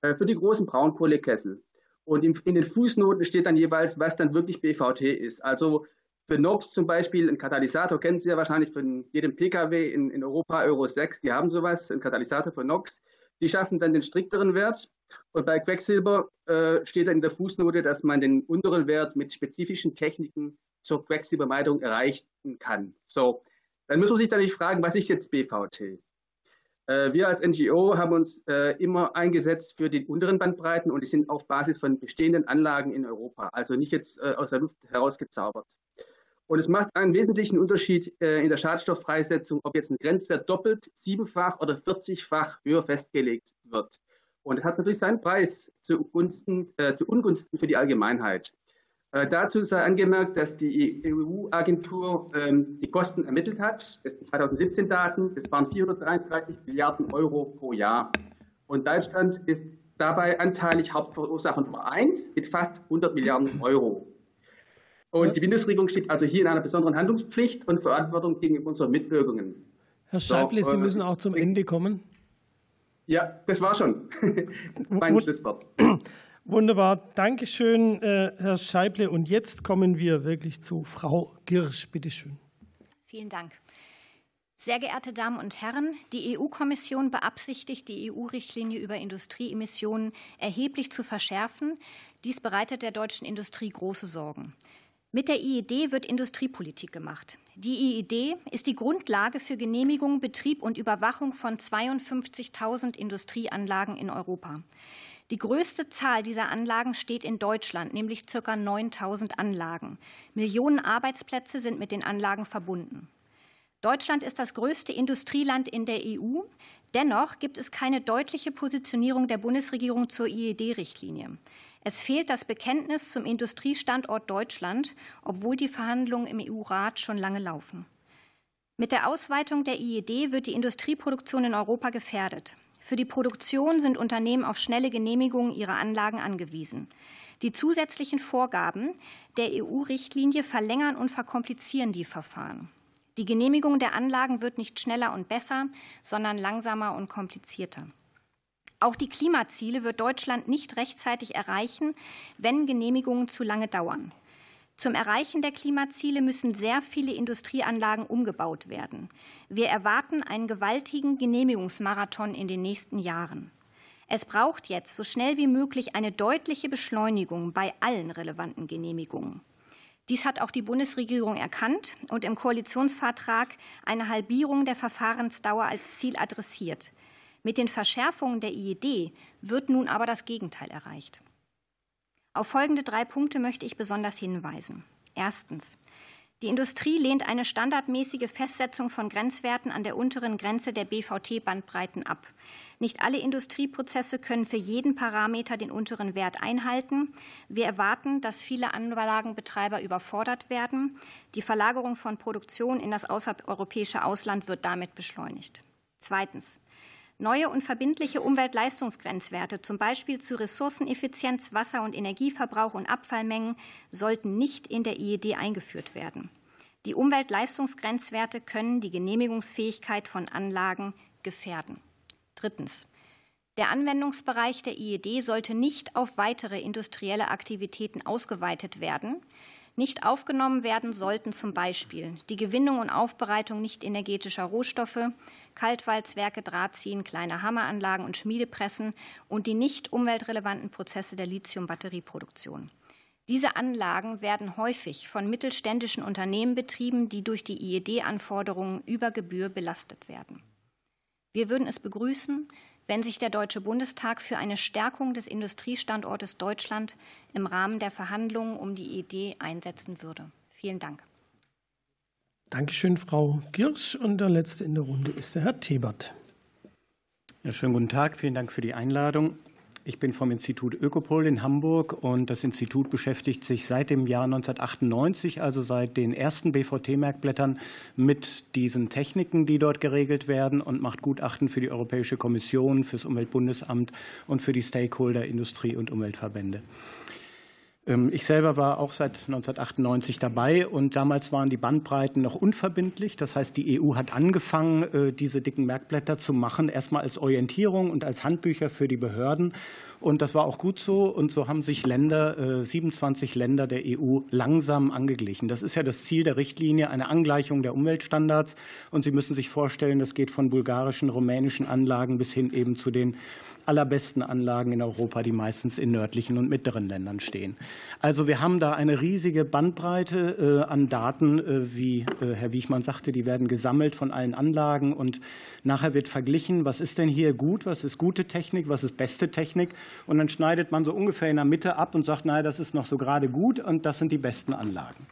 Äh, für die großen Braunkohlekessel. Und in, in den Fußnoten steht dann jeweils, was dann wirklich BVT ist. Also für NOx zum Beispiel, ein Katalysator kennen Sie ja wahrscheinlich von jedem Pkw in, in Europa, Euro 6, die haben sowas, ein Katalysator für NOx. Die schaffen dann den strikteren Wert. Und bei Quecksilber äh, steht dann in der Fußnote, dass man den unteren Wert mit spezifischen Techniken zur Quecksilbermeidung erreichen kann. So, dann muss man sich nicht fragen, was ist jetzt BVT? Äh, wir als NGO haben uns äh, immer eingesetzt für die unteren Bandbreiten und die sind auf Basis von bestehenden Anlagen in Europa, also nicht jetzt äh, aus der Luft herausgezaubert. Und es macht einen wesentlichen Unterschied äh, in der Schadstofffreisetzung, ob jetzt ein Grenzwert doppelt, siebenfach oder 40-fach höher festgelegt wird. Und es hat natürlich seinen Preis zu, äh, zu Ungunsten für die Allgemeinheit. Äh, dazu sei angemerkt, dass die EU-Agentur ähm, die Kosten ermittelt hat. Das sind 2017 Daten. Das waren 433 Milliarden Euro pro Jahr. Und Deutschland ist dabei anteilig Hauptverursacher Nummer eins mit fast 100 Milliarden Euro. Und die Bundesregierung steht also hier in einer besonderen Handlungspflicht und Verantwortung gegenüber unseren Mitbürgern. Herr Scheible, so, Sie äh, müssen auch zum Ende kommen. Ja, das war schon mein Schlusswort. Wunderbar, Dankeschön, äh, Herr Scheible. Und jetzt kommen wir wirklich zu Frau Girsch. Bitte schön. Vielen Dank. Sehr geehrte Damen und Herren, die EU-Kommission beabsichtigt, die EU-Richtlinie über Industrieemissionen erheblich zu verschärfen. Dies bereitet der deutschen Industrie große Sorgen. Mit der IED wird Industriepolitik gemacht. Die IED ist die Grundlage für Genehmigung, Betrieb und Überwachung von 52.000 Industrieanlagen in Europa. Die größte Zahl dieser Anlagen steht in Deutschland, nämlich ca. 9000 Anlagen. Millionen Arbeitsplätze sind mit den Anlagen verbunden. Deutschland ist das größte Industrieland in der EU. Dennoch gibt es keine deutliche Positionierung der Bundesregierung zur IED-Richtlinie. Es fehlt das Bekenntnis zum Industriestandort Deutschland, obwohl die Verhandlungen im EU-Rat schon lange laufen. Mit der Ausweitung der IED wird die Industrieproduktion in Europa gefährdet. Für die Produktion sind Unternehmen auf schnelle Genehmigungen ihrer Anlagen angewiesen. Die zusätzlichen Vorgaben der EU-Richtlinie verlängern und verkomplizieren die Verfahren. Die Genehmigung der Anlagen wird nicht schneller und besser, sondern langsamer und komplizierter. Auch die Klimaziele wird Deutschland nicht rechtzeitig erreichen, wenn Genehmigungen zu lange dauern. Zum Erreichen der Klimaziele müssen sehr viele Industrieanlagen umgebaut werden. Wir erwarten einen gewaltigen Genehmigungsmarathon in den nächsten Jahren. Es braucht jetzt so schnell wie möglich eine deutliche Beschleunigung bei allen relevanten Genehmigungen. Dies hat auch die Bundesregierung erkannt und im Koalitionsvertrag eine Halbierung der Verfahrensdauer als Ziel adressiert. Mit den Verschärfungen der IED wird nun aber das Gegenteil erreicht. Auf folgende drei Punkte möchte ich besonders hinweisen. Erstens. Die Industrie lehnt eine standardmäßige Festsetzung von Grenzwerten an der unteren Grenze der BVT-Bandbreiten ab. Nicht alle Industrieprozesse können für jeden Parameter den unteren Wert einhalten. Wir erwarten, dass viele Anlagenbetreiber überfordert werden. Die Verlagerung von Produktion in das außereuropäische Ausland wird damit beschleunigt. Zweitens. Neue und verbindliche Umweltleistungsgrenzwerte, zum Beispiel zu Ressourceneffizienz, Wasser- und Energieverbrauch und Abfallmengen, sollten nicht in der IED eingeführt werden. Die Umweltleistungsgrenzwerte können die Genehmigungsfähigkeit von Anlagen gefährden. Drittens. Der Anwendungsbereich der IED sollte nicht auf weitere industrielle Aktivitäten ausgeweitet werden. Nicht aufgenommen werden sollten zum Beispiel die Gewinnung und Aufbereitung nicht energetischer Rohstoffe, Kaltwalzwerke, Drahtziehen, kleine Hammeranlagen und Schmiedepressen und die nicht umweltrelevanten Prozesse der Lithium-Batterieproduktion. Diese Anlagen werden häufig von mittelständischen Unternehmen betrieben, die durch die IED-Anforderungen über Gebühr belastet werden. Wir würden es begrüßen, wenn sich der Deutsche Bundestag für eine Stärkung des Industriestandortes Deutschland im Rahmen der Verhandlungen um die IED einsetzen würde. Vielen Dank. Dankeschön, Frau Girsch. Und der letzte in der Runde ist der Herr Tebert. Ja, schönen guten Tag. Vielen Dank für die Einladung. Ich bin vom Institut Ökopol in Hamburg und das Institut beschäftigt sich seit dem Jahr 1998, also seit den ersten BVT-Merkblättern, mit diesen Techniken, die dort geregelt werden und macht Gutachten für die Europäische Kommission, für das Umweltbundesamt und für die Stakeholder Industrie- und Umweltverbände. Ähm, ich selber war auch seit 1998 dabei und damals waren die Bandbreiten noch unverbindlich. Das heißt, die EU hat angefangen, äh, diese dicken Merkblätter zu machen, erstmal als Orientierung und als Handbücher für die Behörden. Und das war auch gut so. Und so haben sich Länder, 27 äh, Länder der EU langsam angeglichen. Das ist ja das Ziel der Richtlinie, eine Angleichung der Umweltstandards. Und Sie müssen sich vorstellen, das geht von bulgarischen, rumänischen Anlagen bis hin eben zu den allerbesten Anlagen in Europa, die meistens in nördlichen und mittleren Ländern stehen. Also wir haben da eine riesige Bandbreite äh, an Daten, äh, wie äh, Herr Wiechmann sagte, die werden gesammelt von allen Anlagen und nachher wird verglichen, was ist denn hier gut, was ist gute Technik, was ist beste Technik und dann schneidet man so ungefähr in der Mitte ab und sagt, naja, das ist noch so gerade gut und das sind die besten Anlagen.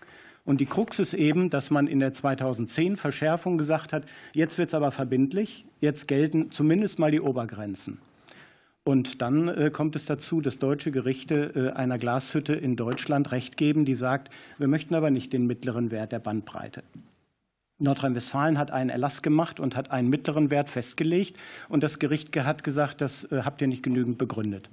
Und die Krux ist eben, dass man in der 2010 Verschärfung gesagt hat, jetzt wird es aber verbindlich, jetzt gelten zumindest mal die Obergrenzen. Und dann äh, kommt es dazu, dass deutsche Gerichte äh, einer Glashütte in Deutschland Recht geben, die sagt, wir möchten aber nicht den mittleren Wert der Bandbreite. Nordrhein-Westfalen hat einen Erlass gemacht und hat einen mittleren Wert festgelegt. Und das Gericht hat gesagt, das äh, habt ihr nicht genügend begründet.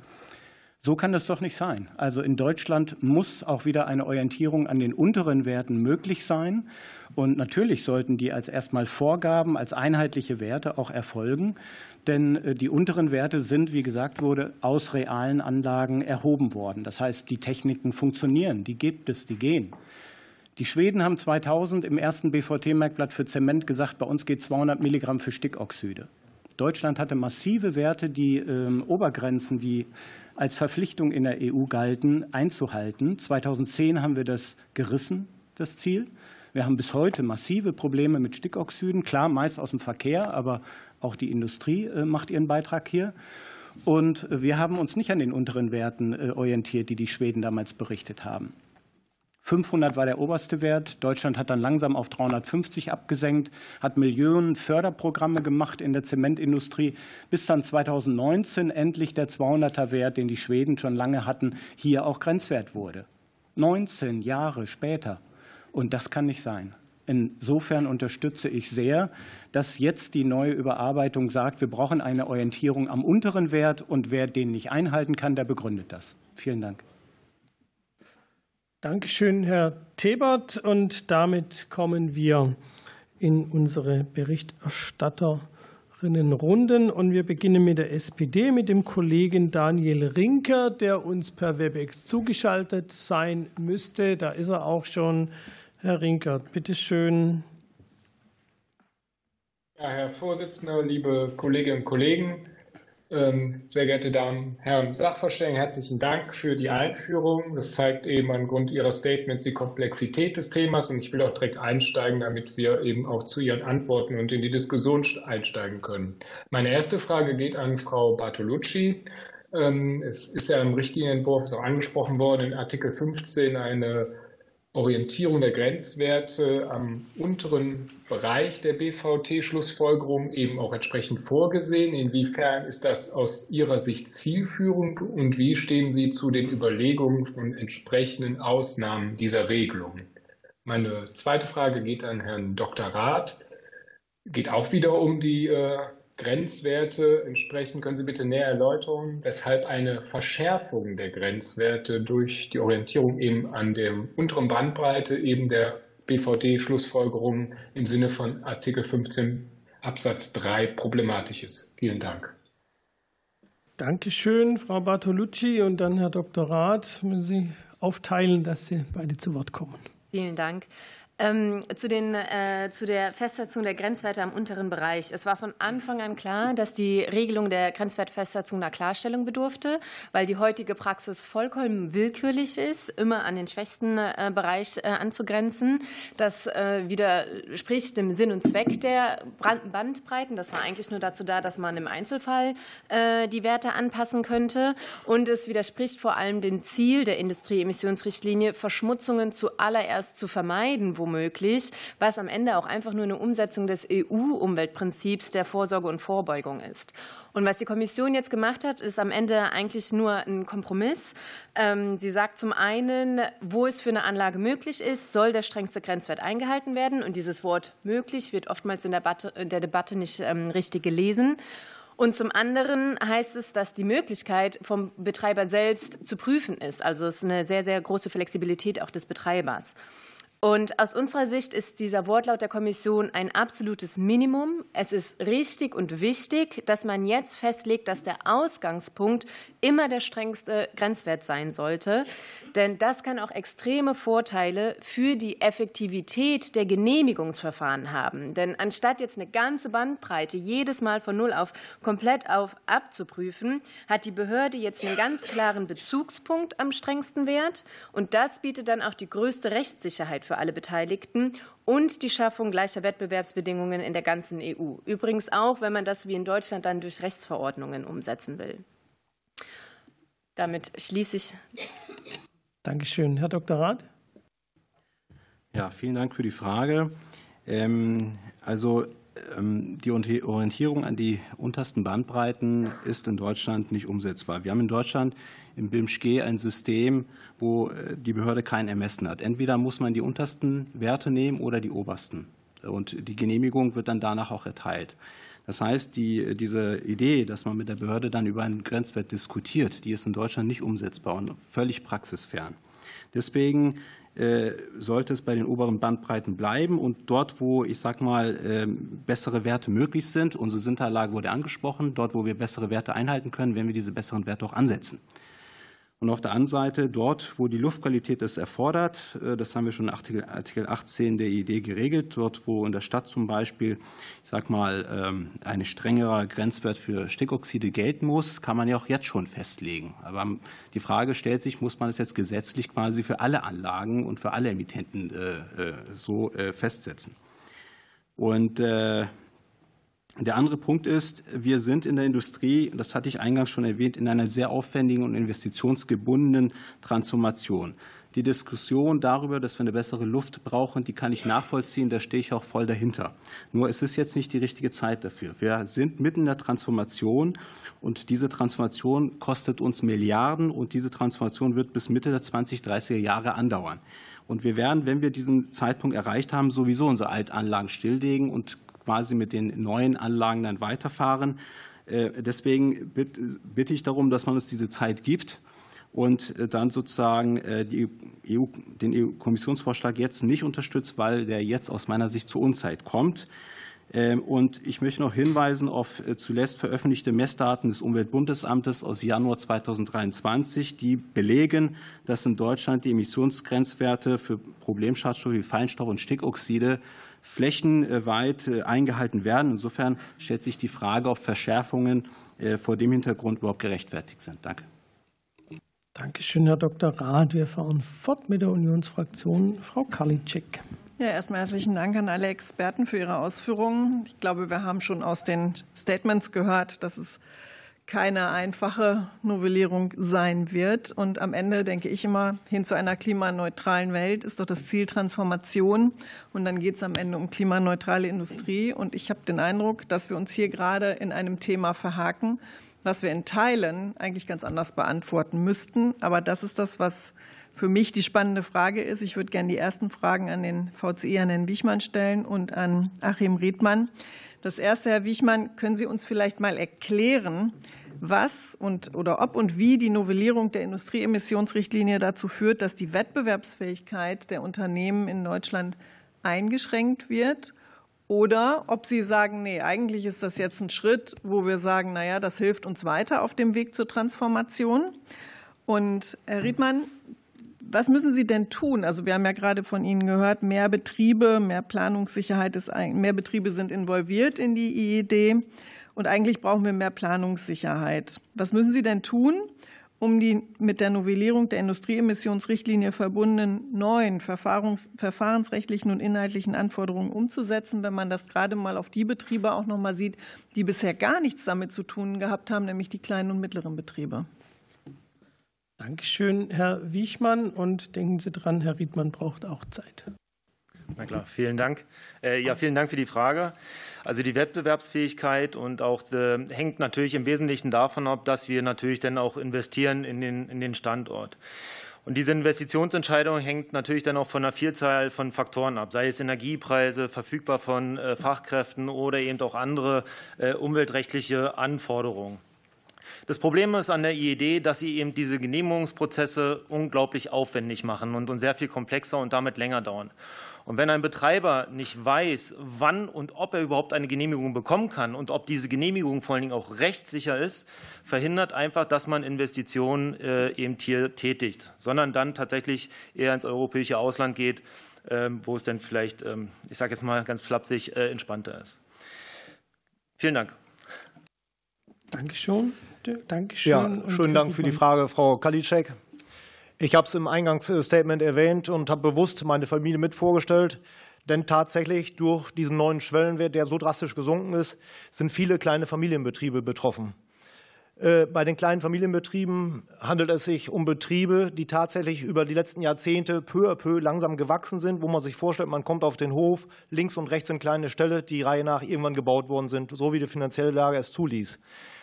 So kann das doch nicht sein. Also in Deutschland muss auch wieder eine Orientierung an den unteren Werten möglich sein. Und natürlich sollten die als erstmal Vorgaben, als einheitliche Werte auch erfolgen. Denn äh, die unteren Werte sind, wie gesagt wurde, aus realen Anlagen erhoben worden. Das heißt, die Techniken funktionieren, die gibt es, die gehen. Die Schweden haben 2000 im ersten BVT-Merkblatt für Zement gesagt, bei uns geht 200 Milligramm für Stickoxide. Deutschland hatte massive Werte, die äh, Obergrenzen, die als Verpflichtung in der EU galten, einzuhalten. 2010 haben wir das gerissen, das Ziel. Wir haben bis heute massive Probleme mit Stickoxiden, klar meist aus dem Verkehr, aber auch die Industrie äh, macht ihren Beitrag hier. Und wir haben uns nicht an den unteren Werten orientiert, die die Schweden damals berichtet haben. 500 war der oberste Wert. Deutschland hat dann langsam auf 350 abgesenkt, hat Millionen Förderprogramme gemacht in der Zementindustrie, bis dann 2019 endlich der 200er Wert, den die Schweden schon lange hatten, hier auch Grenzwert wurde. 19 Jahre später. Und das kann nicht sein. Insofern unterstütze ich sehr, dass jetzt die neue Überarbeitung sagt, wir brauchen eine Orientierung am unteren Wert und wer den nicht einhalten kann, der begründet das. Vielen Dank. Dankeschön, Herr Thebert. Und damit kommen wir in unsere Berichterstatterinnenrunden. Und wir beginnen mit der SPD, mit dem Kollegen Daniel Rinker, der uns per Webex zugeschaltet sein müsste. Da ist er auch schon. Herr Rinker, bitteschön. Ja, Herr Vorsitzender, liebe Kolleginnen und Kollegen, sehr geehrte Damen, Herren Sachverständigen, herzlichen Dank für die Einführung. Das zeigt eben angrund Ihrer Statements die Komplexität des Themas und ich will auch direkt einsteigen, damit wir eben auch zu Ihren Antworten und in die Diskussion einsteigen können. Meine erste Frage geht an Frau Bartolucci. Ähm, es ist ja im Richtlinienentwurf auch angesprochen worden, in Artikel 15 eine Orientierung der Grenzwerte am unteren Bereich der BVT-Schlussfolgerung eben auch entsprechend vorgesehen? Inwiefern ist das aus Ihrer Sicht zielführend und wie stehen Sie zu den Überlegungen von entsprechenden Ausnahmen dieser Regelung? Meine zweite Frage geht an Herrn Dr. Rath. Geht auch wieder um die äh, Grenzwerte entsprechend. Können Sie bitte näher erläutern, weshalb eine Verschärfung der Grenzwerte durch die Orientierung eben an der unteren Bandbreite eben der BVD-Schlussfolgerungen im Sinne von Artikel 15 Absatz 3 problematisch ist? Vielen Dank. Dankeschön, Frau Bartolucci und dann Herr Dr. Rath. Wenn Sie aufteilen, dass Sie beide zu Wort kommen. Vielen Dank. Ähm, zu, den, äh, zu der Festsetzung der Grenzwerte am unteren Bereich. Es war von Anfang an klar, dass die Regelung der Grenzwertfestsetzung einer Klarstellung bedurfte, weil die heutige Praxis vollkommen willkürlich ist, immer an den schwächsten äh, Bereich äh, anzugrenzen. Das äh, widerspricht dem Sinn und Zweck der Bandbreiten. Das war eigentlich nur dazu da, dass man im Einzelfall äh, die Werte anpassen könnte. Und es widerspricht vor allem dem Ziel der Industrieemissionsrichtlinie, Verschmutzungen zuallererst zu vermeiden, wo womöglich, was am Ende auch einfach nur eine Umsetzung des EU-Umweltprinzips der Vorsorge und Vorbeugung ist. Und was die Kommission jetzt gemacht hat, ist am Ende eigentlich nur ein Kompromiss. Ähm, sie sagt zum einen, wo es für eine Anlage möglich ist, soll der strengste Grenzwert eingehalten werden. Und dieses Wort möglich wird oftmals in der Debatte nicht ähm, richtig gelesen. Und zum anderen heißt es, dass die Möglichkeit vom Betreiber selbst zu prüfen ist. Also es ist eine sehr, sehr große Flexibilität auch des Betreibers. Und aus unserer Sicht ist dieser Wortlaut der Kommission ein absolutes Minimum. Es ist richtig und wichtig, dass man jetzt festlegt, dass der Ausgangspunkt immer der strengste Grenzwert sein sollte. Denn das kann auch extreme Vorteile für die Effektivität der Genehmigungsverfahren haben. Denn anstatt jetzt eine ganze Bandbreite jedes Mal von Null auf komplett auf abzuprüfen, hat die Behörde jetzt einen ganz klaren Bezugspunkt am strengsten Wert. Und das bietet dann auch die größte Rechtssicherheit für alle Beteiligten und die Schaffung gleicher Wettbewerbsbedingungen in der ganzen EU. Übrigens auch, wenn man das wie in Deutschland dann durch Rechtsverordnungen umsetzen will. Damit schließe ich. Dankeschön. Herr Dr. Rath. Ja, vielen Dank für die Frage. Ähm, also die Orientierung an die untersten Bandbreiten ist in Deutschland nicht umsetzbar. Wir haben in Deutschland im BIMSCHG ein System, wo äh, die Behörde kein Ermessen hat. Entweder muss man die untersten Werte nehmen oder die obersten. Und die Genehmigung wird dann danach auch erteilt. Das heißt, die, diese Idee, dass man mit der Behörde dann über einen Grenzwert diskutiert, die ist in Deutschland nicht umsetzbar und völlig praxisfern. Deswegen sollte es bei den oberen Bandbreiten bleiben. Und dort, wo ich sage mal ähm, bessere Werte möglich sind, unsere Sinterlage wurde angesprochen, dort, wo wir bessere Werte einhalten können, werden wir diese besseren Werte auch ansetzen. Und auf der anderen Seite dort, wo die Luftqualität es erfordert, äh, das haben wir schon in Artikel 18 der IED geregelt, dort, wo in der Stadt zum Beispiel, ich sag mal, ähm, ein strengerer Grenzwert für Stickoxide gelten muss, kann man ja auch jetzt schon festlegen. Aber die Frage stellt sich, muss man es jetzt gesetzlich quasi für alle Anlagen und für alle Emittenten äh, äh, so festsetzen? Und Der andere Punkt ist, wir sind in der Industrie, das hatte ich eingangs schon erwähnt, in einer sehr aufwendigen und investitionsgebundenen Transformation. Die Diskussion darüber, dass wir eine bessere Luft brauchen, die kann ich nachvollziehen. Da stehe ich auch voll dahinter. Nur es ist jetzt nicht die richtige Zeit dafür. Wir sind mitten in der Transformation und diese Transformation kostet uns Milliarden und diese Transformation wird bis Mitte der 2030er Jahre andauern. Und wir werden, wenn wir diesen Zeitpunkt erreicht haben, sowieso unsere Altanlagen stilllegen und quasi mit den neuen Anlagen dann weiterfahren. Äh, deswegen bitte ich darum, dass man uns diese Zeit gibt und äh, dann sozusagen äh, EU, den EU-Kommissionsvorschlag jetzt nicht unterstützt, weil der jetzt aus meiner Sicht zur Unzeit kommt. Ähm, und ich möchte noch hinweisen auf zuletzt veröffentlichte Messdaten des Umweltbundesamtes aus Januar 2023, die belegen, dass in Deutschland die Emissionsgrenzwerte für Problemschadstoffe wie Feinstaub und Stickoxide flächenweit eingehalten werden. Insofern stellt sich die Frage, ob Verschärfungen vor dem Hintergrund überhaupt gerechtfertigt sind. Danke. Dankeschön, Herr Dr. Rath. Wir fahren fort mit der Unionsfraktion. Frau Karliczek. Ja, erstmal herzlichen Dank an alle Experten für ihre Ausführungen. Ich glaube, wir haben schon aus den Statements gehört, dass es keine einfache Novellierung sein wird. Und am Ende denke ich immer, hin zu einer klimaneutralen Welt ist doch das Ziel Transformation. Und dann geht es am Ende um klimaneutrale Industrie. Und ich habe den Eindruck, dass wir uns hier gerade in einem Thema verhaken, was wir in Teilen eigentlich ganz anders beantworten müssten. Aber das ist das, was für mich die spannende Frage ist. Ich würde gerne die ersten Fragen an den VCI, an Herrn Wichmann stellen und an Achim Riedmann. Das erste, Herr Wichmann, können Sie uns vielleicht mal erklären, was und oder ob und wie die Novellierung der Industrieemissionsrichtlinie dazu führt, dass die Wettbewerbsfähigkeit der Unternehmen in Deutschland eingeschränkt wird oder ob Sie sagen, nee, eigentlich ist das jetzt ein Schritt, wo wir sagen, naja, das hilft uns weiter auf dem Weg zur Transformation. Und Herr Riedmann, was müssen Sie denn tun? Also wir haben ja gerade von Ihnen gehört, mehr Betriebe, mehr Planungssicherheit ist, mehr Betriebe sind involviert in die IED und eigentlich brauchen wir mehr Planungssicherheit. Was müssen Sie denn tun, um die mit der Novellierung der Industrieemissionsrichtlinie verbundenen neuen verfahrensrechtlichen und inhaltlichen Anforderungen umzusetzen, wenn man das gerade mal auf die Betriebe auch noch mal sieht, die bisher gar nichts damit zu tun gehabt haben, nämlich die kleinen und mittleren Betriebe. Dankeschön, Herr Wiechmann. Und denken Sie dran, Herr Riedmann braucht auch Zeit. Na klar, vielen Dank. Äh, ja, vielen Dank für die Frage. Also die Wettbewerbsfähigkeit und auch äh, hängt natürlich im Wesentlichen davon ab, dass wir natürlich dann auch investieren in den, in den Standort. Und diese Investitionsentscheidung hängt natürlich dann auch von einer Vielzahl von Faktoren ab, sei es Energiepreise, verfügbar von äh, Fachkräften oder eben auch andere umweltrechtliche Anforderungen. Das Problem ist an der IED, dass sie eben diese Genehmigungsprozesse unglaublich aufwendig machen und sehr viel komplexer und damit länger dauern. Und wenn ein Betreiber nicht weiß, wann und ob er überhaupt eine Genehmigung bekommen kann und ob diese Genehmigung vor allen Dingen auch rechtssicher ist, verhindert einfach, dass man Investitionen äh, eben hier tätigt, sondern dann tatsächlich eher ins europäische Ausland geht, ähm, wo es dann vielleicht, ähm, ich sage jetzt mal ganz flapsig, äh, entspannter ist. Vielen Dank. Dankeschön. Dankeschön. Ja, schönen Dank für die Frage, Frau Kalitschek. Ich habe es im Eingangsstatement erwähnt und habe bewusst meine Familie mit vorgestellt. Denn tatsächlich durch diesen neuen Schwellenwert, der so drastisch gesunken ist, sind viele kleine Familienbetriebe betroffen. Äh, bei den kleinen Familienbetrieben handelt es sich um Betriebe, die tatsächlich über die letzten Jahrzehnte peu à peu langsam gewachsen sind, wo man sich vorstellt, man kommt auf den Hof, links und rechts sind kleine Ställe, die Reihe nach irgendwann gebaut worden sind, so wie die finanzielle Lage es zuließ.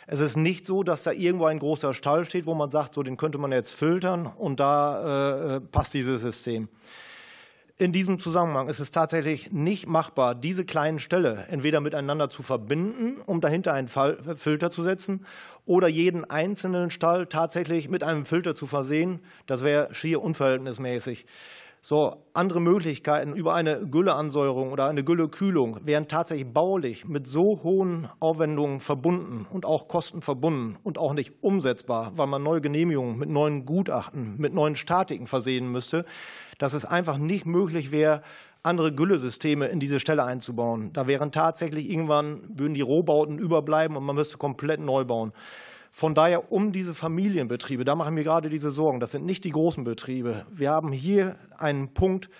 Es ist nicht so, dass da irgendwo ein großer Stall steht, wo man sagt, so den könnte man jetzt filtern und da äh, passt dieses System. In diesem Zusammenhang ist es tatsächlich nicht machbar, diese kleinen Ställe entweder miteinander zu verbinden, um dahinter einen Filter zu setzen, oder jeden einzelnen Stall tatsächlich mit einem Filter zu versehen. Das wäre schier unverhältnismäßig. So, andere Möglichkeiten über eine Gülleansäuerung oder eine Güllekühlung wären tatsächlich baulich mit so hohen Aufwendungen verbunden und auch Kosten verbunden und auch nicht umsetzbar, weil man neue Genehmigungen mit neuen Gutachten, mit neuen Statiken versehen müsste, dass es einfach nicht möglich wäre, andere Güllesysteme in diese Stelle einzubauen. Da wären tatsächlich irgendwann, würden die Rohbauten überbleiben und man müsste komplett neu bauen. Von daher um diese Familienbetriebe, da machen wir gerade diese Sorgen. Das sind nicht die großen Betriebe. Wir haben hier einen Punkt,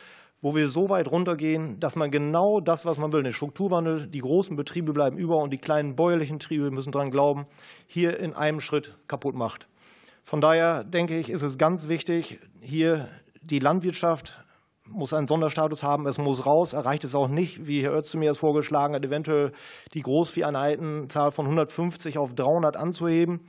wo wir so weit runtergehen, dass man genau das, was man will, den Strukturwandel, die großen Betriebe bleiben über und die kleinen bäuerlichen Betriebe müssen daran glauben, hier in einem Schritt kaputt macht. Von daher denke ich, ist es ganz wichtig, hier die Landwirtschaft muss einen Sonderstatus haben, es muss raus, erreicht es auch nicht, wie Herr Özdemir es vorgeschlagen hat, eventuell die Großvieheinheitenzahl von 150 auf 300 anzuheben.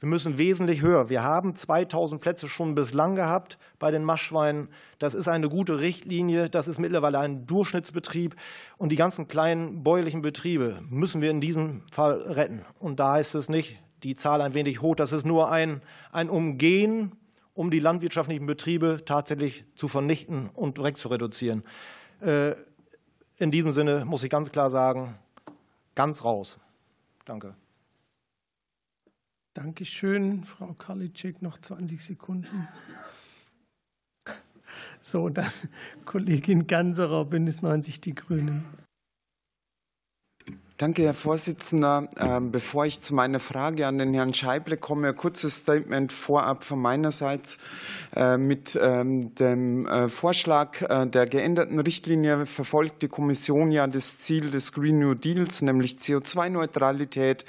Wir müssen wesentlich höher. Wir haben 2000 Plätze schon bislang gehabt bei den Maschweinen. Das ist eine gute Richtlinie. Das ist mittlerweile ein Durchschnittsbetrieb. Und die ganzen kleinen bäuerlichen Betriebe müssen wir in diesem Fall retten. Und da heißt es nicht, die Zahl ein wenig hoch. Das ist nur ein, ein Umgehen, um die landwirtschaftlichen Betriebe tatsächlich zu vernichten und direkt zu reduzieren. Äh, in diesem Sinne muss ich ganz klar sagen, ganz raus. Danke. Dankeschön, Frau Karliczek, noch 20 Sekunden. So, dann Kollegin Ganserer, Bündnis 90 Die Grünen. Danke, Herr Vorsitzender. Ähm, bevor ich zu meiner Frage an den Herrn Scheible komme, ein kurzes Statement vorab von meinerseits. Äh, mit ähm, dem äh, Vorschlag äh, der geänderten Richtlinie verfolgt die Kommission ja das Ziel des Green New Deals, nämlich CO2-Neutralität,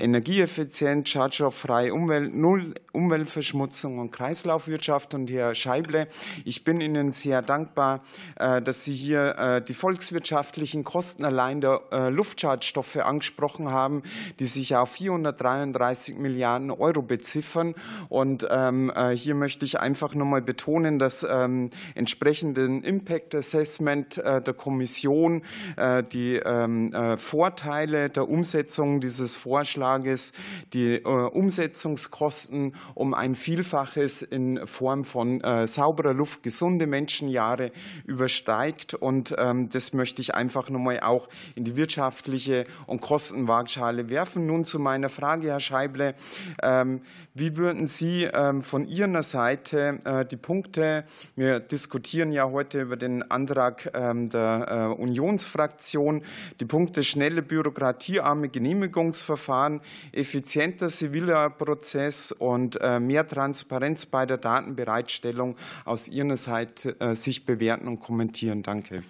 Energieeffizienz, schadstofffreie Umwelt, Null Umweltverschmutzung und Kreislaufwirtschaft. Und Herr Scheible, ich bin Ihnen sehr dankbar, dass Sie hier die volkswirtschaftlichen Kosten allein der Luftschadstoffe Inhaltsstoffe angesprochen haben, die sich auf 433 Milliarden Euro beziffern. Und ähm, äh, hier möchte ich einfach nochmal betonen, dass ähm, entsprechenden Impact Assessment äh, der Kommission äh, die ähm, Vorteile der Umsetzung dieses Vorschlages, die Umsetzungskosten um ein Vielfaches in Form von sauberer Luft, gesunde Menschenjahre übersteigt. Und das möchte ich einfach nochmal auch in die wirtschaftliche Waagschale und Kostenwaagschale werfen. Nun zu meiner Frage, Herr Scheible. Ähm, wie würden Sie ähm, von Ihrer Seite äh, die Punkte, wir diskutieren ja heute über den Antrag ähm, der äh, Unionsfraktion, die Punkte schnelle bürokratiearme Genehmigungsverfahren, effizienter ziviler Prozess und äh, mehr Transparenz bei der Datenbereitstellung aus Ihrer Seite sich bewerten und kommentieren? Danke.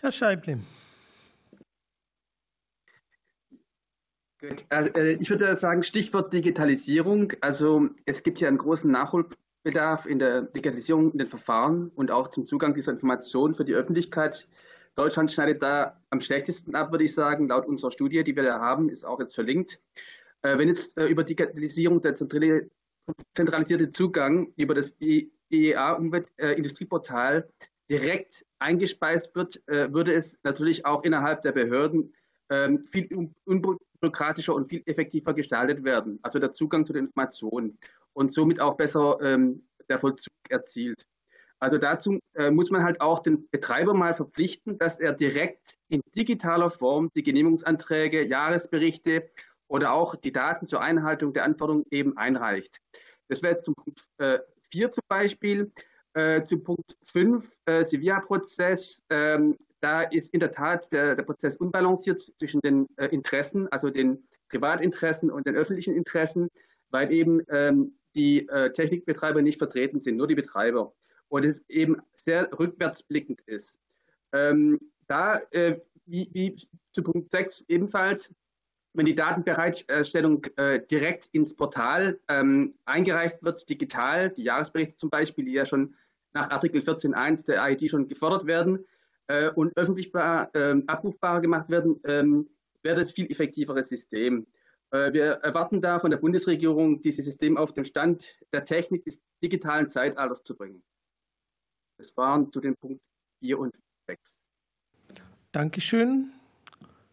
Herr Scheible. Gut. Äh, ich würde sagen, Stichwort Digitalisierung. Also es gibt hier einen großen Nachholbedarf in der Digitalisierung in den Verfahren und auch zum Zugang dieser Informationen für die Öffentlichkeit. Deutschland schneidet da am schlechtesten ab, würde ich sagen, laut unserer Studie, die wir da haben, ist auch jetzt verlinkt. Äh, wenn jetzt äh, über Digitalisierung der zentralisierte Zugang über das IEA-Umweltindustrieportal direkt eingespeist wird, würde es natürlich auch innerhalb der Behörden ähm, viel bürokratischer und viel effektiver gestaltet werden. Also der Zugang zu den Informationen und somit auch besser ähm, der Vollzug erzielt. Also dazu äh, muss man halt auch den Betreiber mal verpflichten, dass er direkt in digitaler Form die Genehmigungsanträge, Jahresberichte oder auch die Daten zur Einhaltung der Anforderungen eben einreicht. Das wäre jetzt zum Punkt 4 äh, zum Beispiel. Äh, zu Punkt 5, äh, Sevilla-Prozess. Ähm, da ist in der Tat der, der Prozess unbalanciert zwischen den äh, Interessen, also den Privatinteressen und den öffentlichen Interessen, weil eben ähm, die äh, Technikbetreiber nicht vertreten sind, nur die Betreiber. Und es eben sehr rückwärtsblickend ist. Ähm, da, äh, wie, wie, zu Punkt 6 ebenfalls, wenn die Datenbereitstellung äh, direkt ins Portal ähm, eingereicht wird, digital, die Jahresberichte zum Beispiel, die ja schon nach Artikel 14.1 der AID schon gefordert werden, äh, und öffentlich ähm, abrufbarer gemacht werden, ähm, wäre das viel effektivere System. Äh, wir erwarten da von der Bundesregierung, dieses System auf den Stand der Technik des digitalen Zeitalters zu bringen. Das waren zu den Punkten 4 und 6. Dankeschön.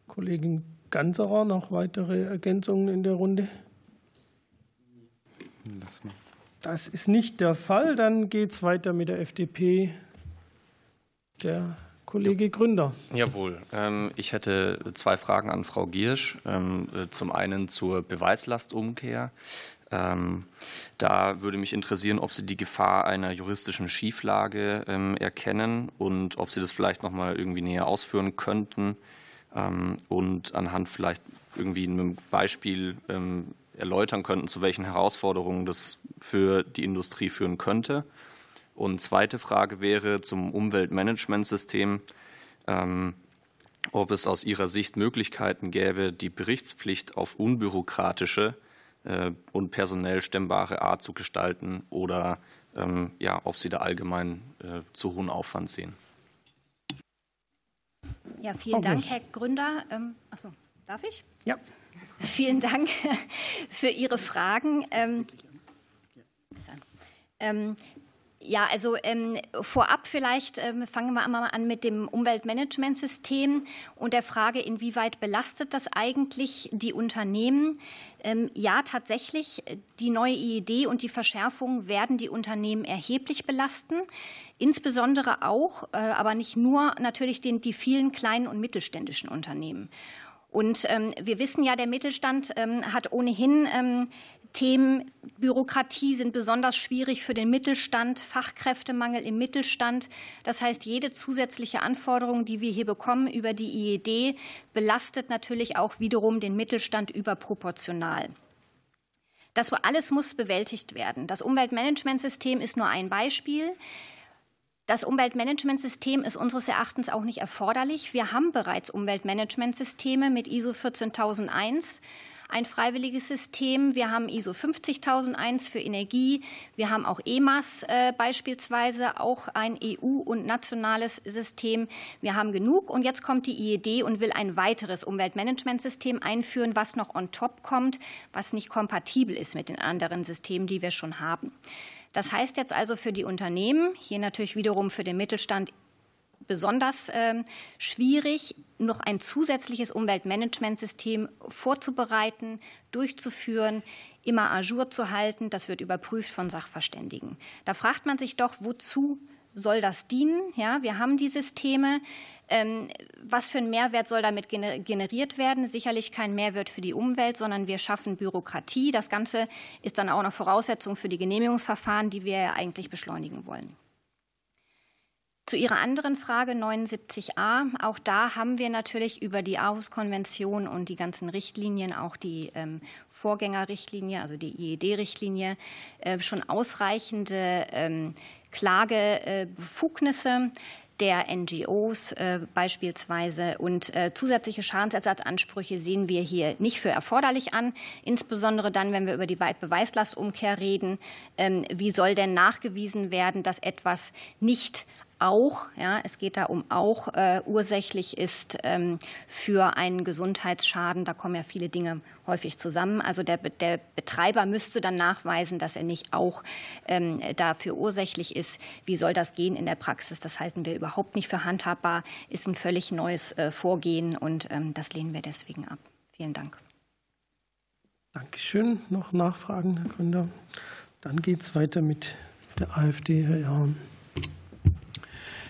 Kollegin Ganserer, noch weitere Ergänzungen in der Runde? Das ist nicht der Fall. Dann geht es weiter mit der FDP. Der Kollege Gründer. Jawohl. Ähm, ich hätte zwei Fragen an Frau Giersch. Ähm, äh, zum einen zur Beweislastumkehr. Ähm, da würde mich interessieren, ob Sie die Gefahr einer juristischen Schieflage erkennen und ob Sie das vielleicht noch mal irgendwie näher ausführen könnten und anhand vielleicht irgendwie einem Beispiel erläutern könnten, zu welchen Herausforderungen das für die Industrie führen könnte. Und zweite Frage wäre zum Umweltmanagementsystem, ähm, ob es aus Ihrer Sicht Möglichkeiten gäbe, die Berichtspflicht auf unbürokratische äh, und personell stemmbare Art zu gestalten oder ähm, ja, ob Sie da allgemein äh, zu hohen Aufwand sehen. Ja, vielen Dank, Herr Gründer. Ähm, achso, darf ich? Ja. Vielen Dank für Ihre Fragen. Ja, also ähm, vorab vielleicht ähm, fangen wir mal an mit dem Umweltmanagementsystem und der Frage, inwieweit belastet das eigentlich die Unternehmen? Ähm, ja, tatsächlich, die neue IED und die Verschärfungen werden die Unternehmen erheblich belasten, insbesondere auch, äh, aber nicht nur natürlich den, die vielen kleinen und mittelständischen Unternehmen. Und ähm, wir wissen ja, der Mittelstand ähm, hat ohnehin ähm, Themen Bürokratie sind besonders schwierig für den Mittelstand, Fachkräftemangel im Mittelstand. Das heißt, jede zusätzliche Anforderung, die wir hier bekommen über die IED, belastet natürlich auch wiederum den Mittelstand überproportional. Das alles muss bewältigt werden. Das Umweltmanagementsystem ist nur ein Beispiel. Das Umweltmanagementsystem ist unseres Erachtens auch nicht erforderlich. Wir haben bereits Umweltmanagementsysteme mit ISO 14001 ein freiwilliges System. Wir haben ISO 50001 für Energie. Wir haben auch EMAS äh, beispielsweise, auch ein EU- und nationales System. Wir haben genug. Und jetzt kommt die IED und will ein weiteres Umweltmanagementsystem einführen, was noch on top kommt, was nicht kompatibel ist mit den anderen Systemen, die wir schon haben. Das heißt jetzt also für die Unternehmen, hier natürlich wiederum für den Mittelstand besonders ähm, schwierig, noch ein zusätzliches Umweltmanagementsystem vorzubereiten, durchzuführen, immer ajour zu halten. Das wird überprüft von Sachverständigen. Da fragt man sich doch, wozu soll das dienen? Ja, wir haben die Systeme. Ähm, was für ein Mehrwert soll damit generiert werden? Sicherlich kein Mehrwert für die Umwelt, sondern wir schaffen Bürokratie. Das Ganze ist dann auch eine Voraussetzung für die Genehmigungsverfahren, die wir eigentlich beschleunigen wollen. Zu Ihrer anderen Frage 79a, auch da haben wir natürlich über die Aarhus-Konvention und die ganzen Richtlinien, auch die ähm, Vorgängerrichtlinie, also die IED-Richtlinie, äh, schon ausreichende ähm, Klagebefugnisse der NGOs äh, beispielsweise. Und äh, zusätzliche Schadensersatzansprüche sehen wir hier nicht für erforderlich an, insbesondere dann, wenn wir über die Beweislastumkehr reden. Ähm, wie soll denn nachgewiesen werden, dass etwas nicht auch, ja, es geht da um auch, äh, ursächlich ist ähm, für einen Gesundheitsschaden. Da kommen ja viele Dinge häufig zusammen. Also der, der Betreiber müsste dann nachweisen, dass er nicht auch ähm, dafür ursächlich ist. Wie soll das gehen in der Praxis? Das halten wir überhaupt nicht für handhabbar, ist ein völlig neues äh, Vorgehen und ähm, das lehnen wir deswegen ab. Vielen Dank. Dankeschön. Noch Nachfragen, Herr Gründer? Dann geht es weiter mit der AfD, Herr Jahn.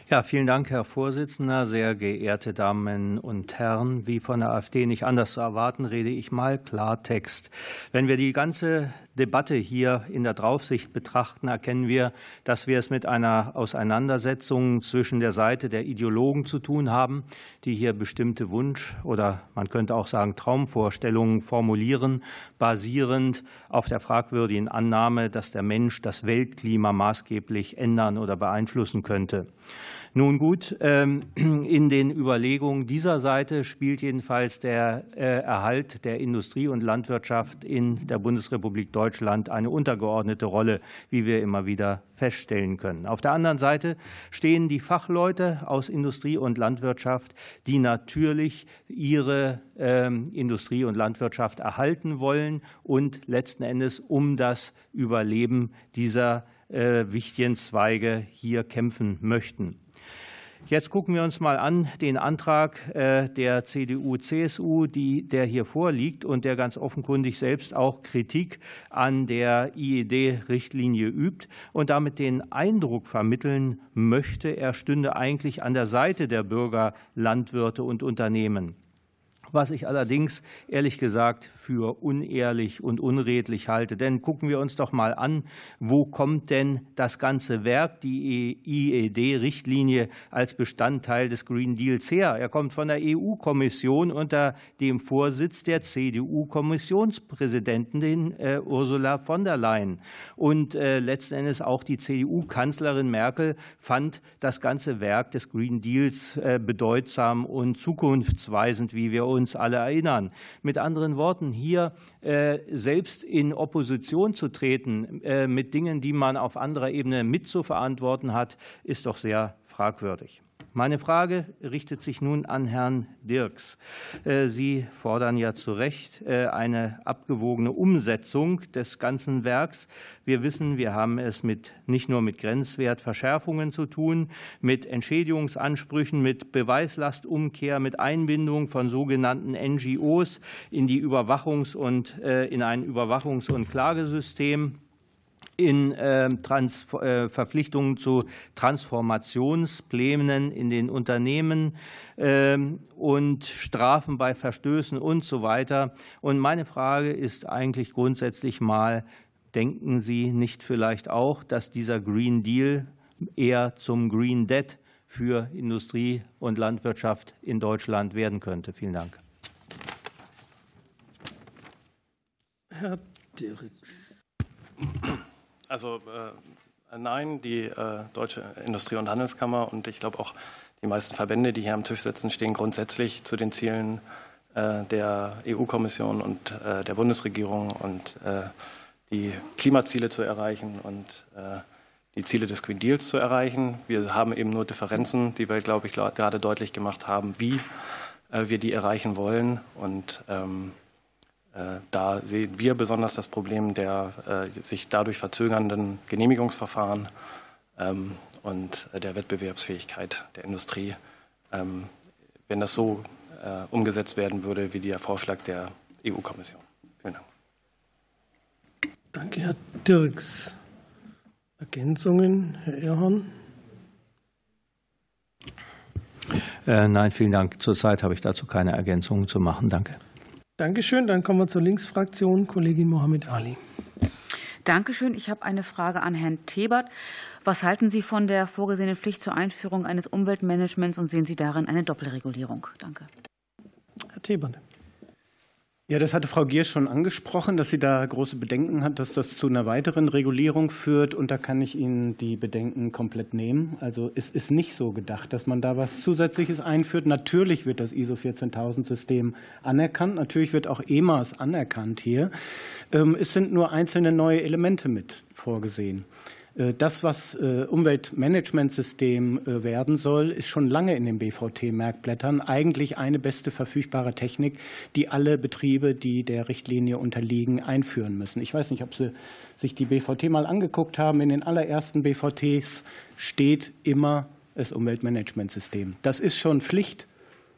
Ja, vielen Dank, Herr Vorsitzender. Sehr geehrte Damen und Herren, wie von der AfD nicht anders zu erwarten, rede ich mal Klartext. Wenn wir die ganze Debatte hier in der Draufsicht betrachten, erkennen wir, dass wir es mit einer Auseinandersetzung zwischen der Seite der Ideologen zu tun haben, die hier bestimmte Wunsch- oder man könnte auch sagen Traumvorstellungen formulieren, basierend auf der fragwürdigen Annahme, dass der Mensch das Weltklima maßgeblich ändern oder beeinflussen könnte. Nun gut, ähm, in den Überlegungen dieser Seite spielt jedenfalls der äh, Erhalt der Industrie und Landwirtschaft in der Bundesrepublik Deutschland eine untergeordnete Rolle, wie wir immer wieder feststellen können. Auf der anderen Seite stehen die Fachleute aus Industrie und Landwirtschaft, die natürlich ihre ähm, Industrie und Landwirtschaft erhalten wollen und letzten Endes um das Überleben dieser äh, wichtigen Zweige hier kämpfen möchten. Jetzt gucken wir uns mal an den Antrag äh, der CDU-CSU, der hier vorliegt und der ganz offenkundig selbst auch Kritik an der IED-Richtlinie übt und damit den Eindruck vermitteln möchte, er stünde eigentlich an der Seite der Bürger, Landwirte und Unternehmen. Was ich allerdings ehrlich gesagt für unehrlich und unredlich halte. Denn gucken wir uns doch mal an, wo kommt denn das ganze Werk, die IED-Richtlinie als Bestandteil des Green Deals her? Er kommt von der EU-Kommission unter dem Vorsitz der CDU-Kommissionspräsidentin äh, Ursula von der Leyen. Und äh, letzten Endes auch die CDU-Kanzlerin Merkel fand das ganze Werk des Green Deals äh, bedeutsam und zukunftsweisend, wie wir uns alle erinnern. Mit anderen Worten, hier äh, selbst in Opposition zu treten äh, mit Dingen, die man auf anderer Ebene mitzuverantworten hat, ist doch sehr fragwürdig. Meine Frage richtet sich nun an Herrn Dirks. Äh, Sie fordern ja zu Recht äh, eine abgewogene Umsetzung des ganzen Werks. Wir wissen, wir haben es mit, nicht nur mit Grenzwertverschärfungen zu tun, mit Entschädigungsansprüchen, mit Beweislastumkehr, mit Einbindung von sogenannten NGOs in die Überwachungs- und äh, in ein Überwachungs- und Klagesystem in ähm, Trans äh, Verpflichtungen zu Transformationsplänen in den Unternehmen ähm, und Strafen bei Verstößen und so weiter. Und meine Frage ist eigentlich grundsätzlich mal, denken Sie nicht vielleicht auch, dass dieser Green Deal eher zum Green Debt für Industrie und Landwirtschaft in Deutschland werden könnte? Vielen Dank. Herr Dirks. Also äh, nein, die äh, Deutsche Industrie- und Handelskammer und ich glaube auch die meisten Verbände, die hier am Tisch sitzen, stehen grundsätzlich zu den Zielen äh, der EU-Kommission und äh, der Bundesregierung und äh, die Klimaziele zu erreichen und äh, die Ziele des Green Deals zu erreichen. Wir haben eben nur Differenzen, die wir, glaube ich, gerade deutlich gemacht haben, wie wir die erreichen wollen. Und ähm, äh, da sehen wir besonders das Problem der äh, sich dadurch verzögernden Genehmigungsverfahren ähm, und der Wettbewerbsfähigkeit der Industrie. Ähm, wenn das so äh, umgesetzt werden würde wie der Vorschlag der EU-Kommission. Vielen Dank. Danke, Herr Dirks. Ergänzungen, Herr Erhorn? Nein, vielen Dank. Zurzeit habe ich dazu keine Ergänzungen zu machen. Danke. Dankeschön. Dann kommen wir zur Linksfraktion. Kollegin Mohammed Ali. Dankeschön. Ich habe eine Frage an Herrn Tebert. Was halten Sie von der vorgesehenen Pflicht zur Einführung eines Umweltmanagements und sehen Sie darin eine Doppelregulierung? Danke. Herr Tebert. Ja, das hatte Frau Gier schon angesprochen, dass sie da große Bedenken hat, dass das zu einer weiteren Regulierung führt. Und da kann ich Ihnen die Bedenken komplett nehmen. Also es ist nicht so gedacht, dass man da was Zusätzliches einführt. Natürlich wird das ISO 14000-System anerkannt. Natürlich wird auch EMAS anerkannt hier. Ähm, es sind nur einzelne neue Elemente mit vorgesehen. Äh, das, was äh, Umweltmanagementsystem äh, werden soll, ist schon lange in den BVT-Merkblättern eigentlich eine beste verfügbare Technik, die alle Betriebe, die der Richtlinie unterliegen, einführen müssen. Ich weiß nicht, ob Sie sich die BVT mal angeguckt haben. In den allerersten BVTs steht immer das Umweltmanagementsystem. Das ist schon Pflicht.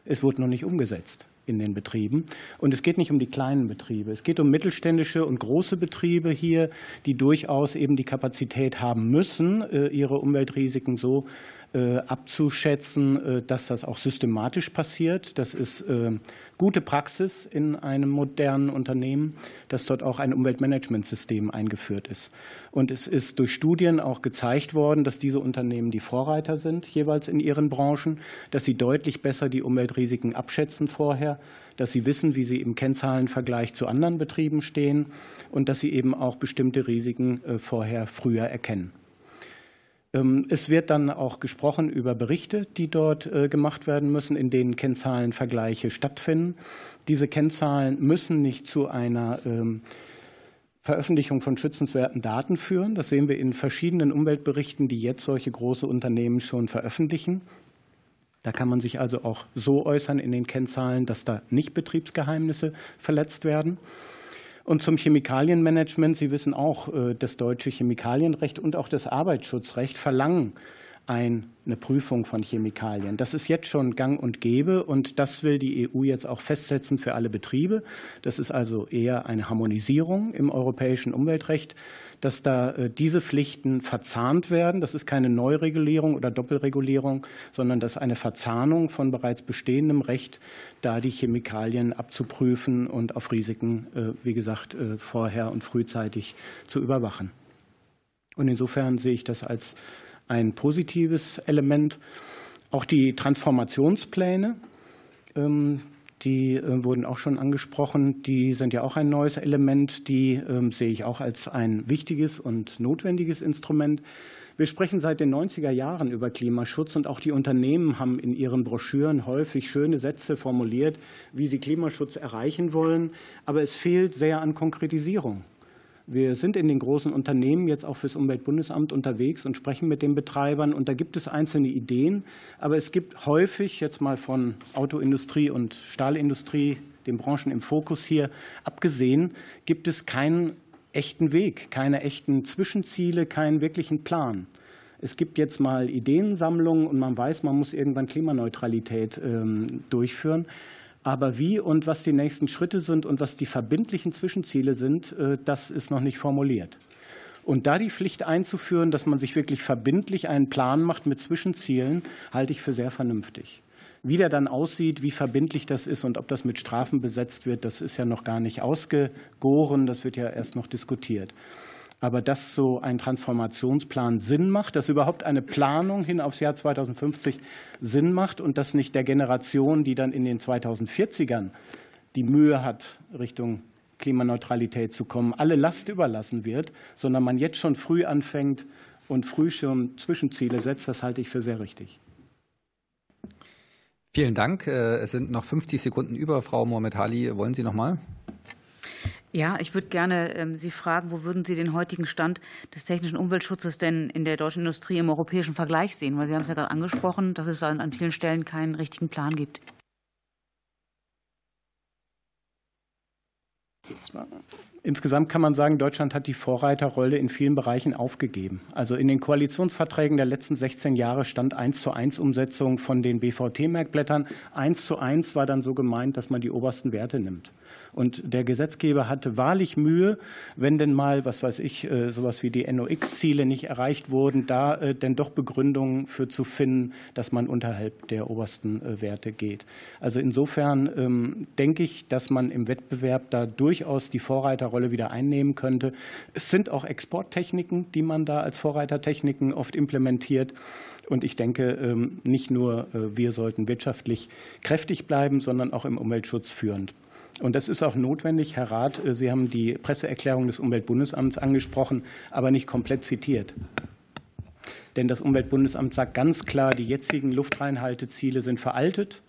Es wurde noch nicht umgesetzt in den Betrieben. Und es geht nicht um die kleinen Betriebe. Es geht um mittelständische und große Betriebe hier, die durchaus eben die Kapazität haben müssen, äh, ihre Umweltrisiken so abzuschätzen, äh, dass das auch systematisch passiert. Das ist äh, gute Praxis in einem modernen Unternehmen, dass dort auch ein Umweltmanagementsystem eingeführt ist. Und es ist durch Studien auch gezeigt worden, dass diese Unternehmen die Vorreiter sind, jeweils in ihren Branchen, dass sie deutlich besser die Umweltrisiken abschätzen vorher, dass sie wissen, wie sie im Kennzahlenvergleich zu anderen Betrieben stehen und dass sie eben auch bestimmte Risiken vorher früher erkennen. Ähm, es wird dann auch gesprochen über Berichte, die dort äh, gemacht werden müssen, in denen Kennzahlenvergleiche stattfinden. Diese Kennzahlen müssen nicht zu einer ähm, Veröffentlichung von schützenswerten Daten führen. Das sehen wir in verschiedenen Umweltberichten, die jetzt solche große Unternehmen schon veröffentlichen. Da kann man sich also auch so äußern in den Kennzahlen, dass da nicht Betriebsgeheimnisse verletzt werden. Und zum Chemikalienmanagement. Sie wissen auch, äh, das deutsche Chemikalienrecht und auch das Arbeitsschutzrecht verlangen eine Prüfung von Chemikalien. Das ist jetzt schon gang und gäbe und das will die EU jetzt auch festsetzen für alle Betriebe. Das ist also eher eine Harmonisierung im europäischen Umweltrecht, dass da äh, diese Pflichten verzahnt werden. Das ist keine Neuregulierung oder Doppelregulierung, sondern das eine Verzahnung von bereits bestehendem Recht, da die Chemikalien abzuprüfen und auf Risiken, äh, wie gesagt, äh, vorher und frühzeitig zu überwachen. Und insofern sehe ich das als ein positives Element. Auch die Transformationspläne, ähm, die äh, wurden auch schon angesprochen, die sind ja auch ein neues Element. Die ähm, sehe ich auch als ein wichtiges und notwendiges Instrument. Wir sprechen seit den 90er Jahren über Klimaschutz und auch die Unternehmen haben in ihren Broschüren häufig schöne Sätze formuliert, wie sie Klimaschutz erreichen wollen. Aber es fehlt sehr an Konkretisierung. Wir sind in den großen Unternehmen jetzt auch fürs Umweltbundesamt unterwegs und sprechen mit den Betreibern. Und da gibt es einzelne Ideen. Aber es gibt häufig, jetzt mal von Autoindustrie und Stahlindustrie, den Branchen im Fokus hier abgesehen, gibt es keinen echten Weg, keine echten Zwischenziele, keinen wirklichen Plan. Es gibt jetzt mal Ideensammlungen und man weiß, man muss irgendwann Klimaneutralität ähm, durchführen. Aber wie und was die nächsten Schritte sind und was die verbindlichen Zwischenziele sind, äh, das ist noch nicht formuliert. Und da die Pflicht einzuführen, dass man sich wirklich verbindlich einen Plan macht mit Zwischenzielen, halte ich für sehr vernünftig. Wie der dann aussieht, wie verbindlich das ist und ob das mit Strafen besetzt wird, das ist ja noch gar nicht ausgegoren. Das wird ja erst noch diskutiert. Aber dass so ein Transformationsplan Sinn macht, dass überhaupt eine Planung hin aufs Jahr 2050 Sinn macht und dass nicht der Generation, die dann in den 2040ern die Mühe hat, Richtung Klimaneutralität zu kommen, alle Last überlassen wird, sondern man jetzt schon früh anfängt und früh schon Zwischenziele setzt, das halte ich für sehr richtig. Vielen Dank. Äh, es sind noch 50 Sekunden über. Frau Mohamed Hali, wollen Sie noch mal? Ja, ich würde gerne ähm, Sie fragen, wo würden Sie den heutigen Stand des technischen Umweltschutzes denn in der deutschen Industrie im europäischen Vergleich sehen? Weil Sie haben es ja gerade angesprochen, dass es an vielen Stellen keinen richtigen Plan gibt. Insgesamt kann man sagen, Deutschland hat die Vorreiterrolle in vielen Bereichen aufgegeben. Also in den Koalitionsverträgen der letzten 16 Jahre stand eins zu eins Umsetzung von den BVT-Merkblättern. Eins zu eins war dann so gemeint, dass man die obersten Werte nimmt. Und der Gesetzgeber hatte wahrlich Mühe, wenn denn mal, was weiß ich, äh, sowas wie die NOx-Ziele nicht erreicht wurden, da äh, denn doch Begründungen für zu finden, dass man unterhalb der obersten äh, Werte geht. Also insofern ähm, denke ich, dass man im Wettbewerb da durchaus die Vorreiterrolle wieder einnehmen könnte. Es sind auch Exporttechniken, die man da als Vorreitertechniken oft implementiert. Und ich denke, ähm, nicht nur wir sollten wirtschaftlich kräftig bleiben, sondern auch im Umweltschutz führend. Und das ist auch notwendig. Herr Rath, äh, Sie haben die Presseerklärung des Umweltbundesamts angesprochen, aber nicht komplett zitiert. Denn das Umweltbundesamt sagt ganz klar, die jetzigen Luftreinhalteziele sind veraltet.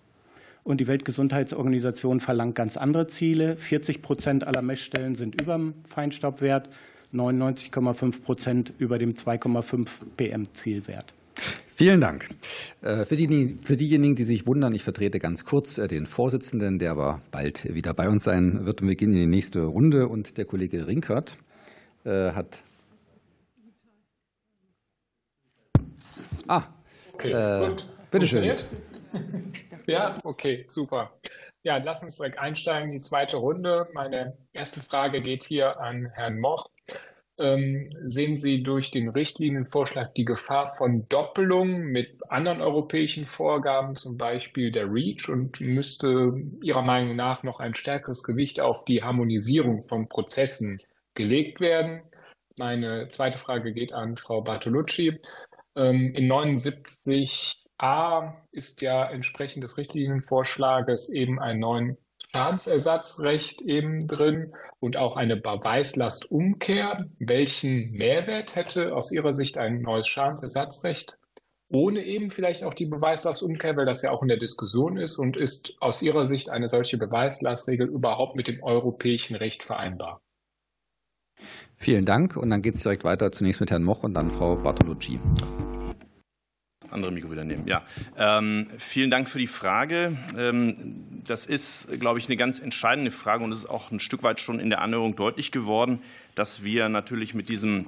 Und die Weltgesundheitsorganisation verlangt ganz andere Ziele. 40 Prozent aller Messstellen sind über dem Feinstaubwert, 99,5 Prozent über dem 2,5 PM-Zielwert. Vielen Dank. Äh, für, die, für diejenigen, die sich wundern, ich vertrete ganz kurz äh, den Vorsitzenden, der aber bald wieder bei uns sein wird. Und wir gehen in die nächste Runde. Und der Kollege Rinkert äh, hat. Ah, okay, äh, bitteschön. Ja, okay, super. Ja, lass uns direkt einsteigen in die zweite Runde. Meine erste Frage geht hier an Herrn Moch. Ähm, sehen Sie durch den Richtlinienvorschlag die Gefahr von Doppelung mit anderen europäischen Vorgaben, zum Beispiel der REACH, und müsste Ihrer Meinung nach noch ein stärkeres Gewicht auf die Harmonisierung von Prozessen gelegt werden? Meine zweite Frage geht an Frau Bartolucci. Ähm, in 79a ist ja entsprechend des Richtlinienvorschlages eben ein neuen Schadensersatzrecht eben drin und auch eine Beweislastumkehr. Welchen Mehrwert hätte aus Ihrer Sicht ein neues Schadensersatzrecht ohne eben vielleicht auch die Beweislastumkehr, weil das ja auch in der Diskussion ist und ist aus Ihrer Sicht eine solche Beweislastregel überhaupt mit dem europäischen Recht vereinbar? Vielen Dank und dann geht es direkt weiter zunächst mit Herrn Moch und dann Frau Bartolucci andere Mikro wieder nehmen. Ja, ähm, vielen Dank für die Frage. Ähm, das ist, glaube ich, eine ganz entscheidende Frage und es ist auch ein Stück weit schon in der Anhörung deutlich geworden, dass wir natürlich mit diesem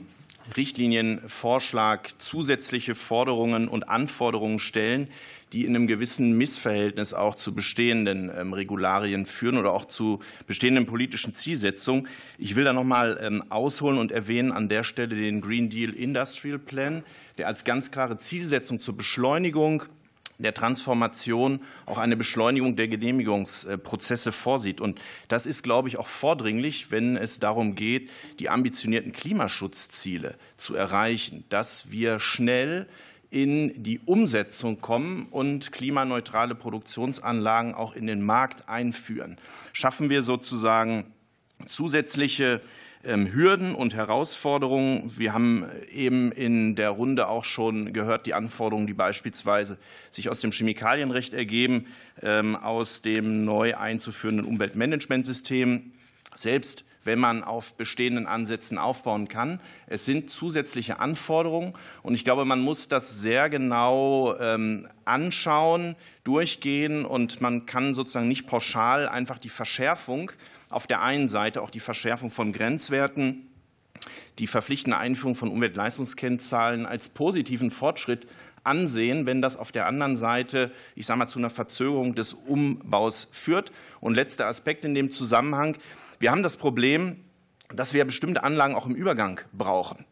Richtlinienvorschlag zusätzliche Forderungen und Anforderungen stellen, die in einem gewissen Missverhältnis auch zu bestehenden ähm, Regularien führen oder auch zu bestehenden politischen Zielsetzungen. Ich will da noch mal ähm, ausholen und erwähnen an der Stelle den Green Deal Industrial Plan, der als ganz klare Zielsetzung zur Beschleunigung der Transformation auch eine Beschleunigung der Genehmigungsprozesse vorsieht. Und das ist, glaube ich, auch vordringlich, wenn es darum geht, die ambitionierten Klimaschutzziele zu erreichen, dass wir schnell in die Umsetzung kommen und klimaneutrale Produktionsanlagen auch in den Markt einführen. Schaffen wir sozusagen zusätzliche Hürden und Herausforderungen. Wir haben eben in der Runde auch schon gehört, die Anforderungen, die beispielsweise sich aus dem Chemikalienrecht ergeben, ähm, aus dem neu einzuführenden Umweltmanagementsystem. Selbst wenn man auf bestehenden Ansätzen aufbauen kann. Es sind zusätzliche Anforderungen und ich glaube, man muss das sehr genau ähm, anschauen, durchgehen und man kann sozusagen nicht pauschal einfach die Verschärfung auf der einen Seite auch die Verschärfung von Grenzwerten, die verpflichtende Einführung von Umweltleistungskennzahlen als positiven Fortschritt ansehen, wenn das auf der anderen Seite, ich sage mal, zu einer Verzögerung des Umbaus führt. Und letzter Aspekt in dem Zusammenhang. Wir haben das Problem, dass wir bestimmte Anlagen auch im Übergang brauchen.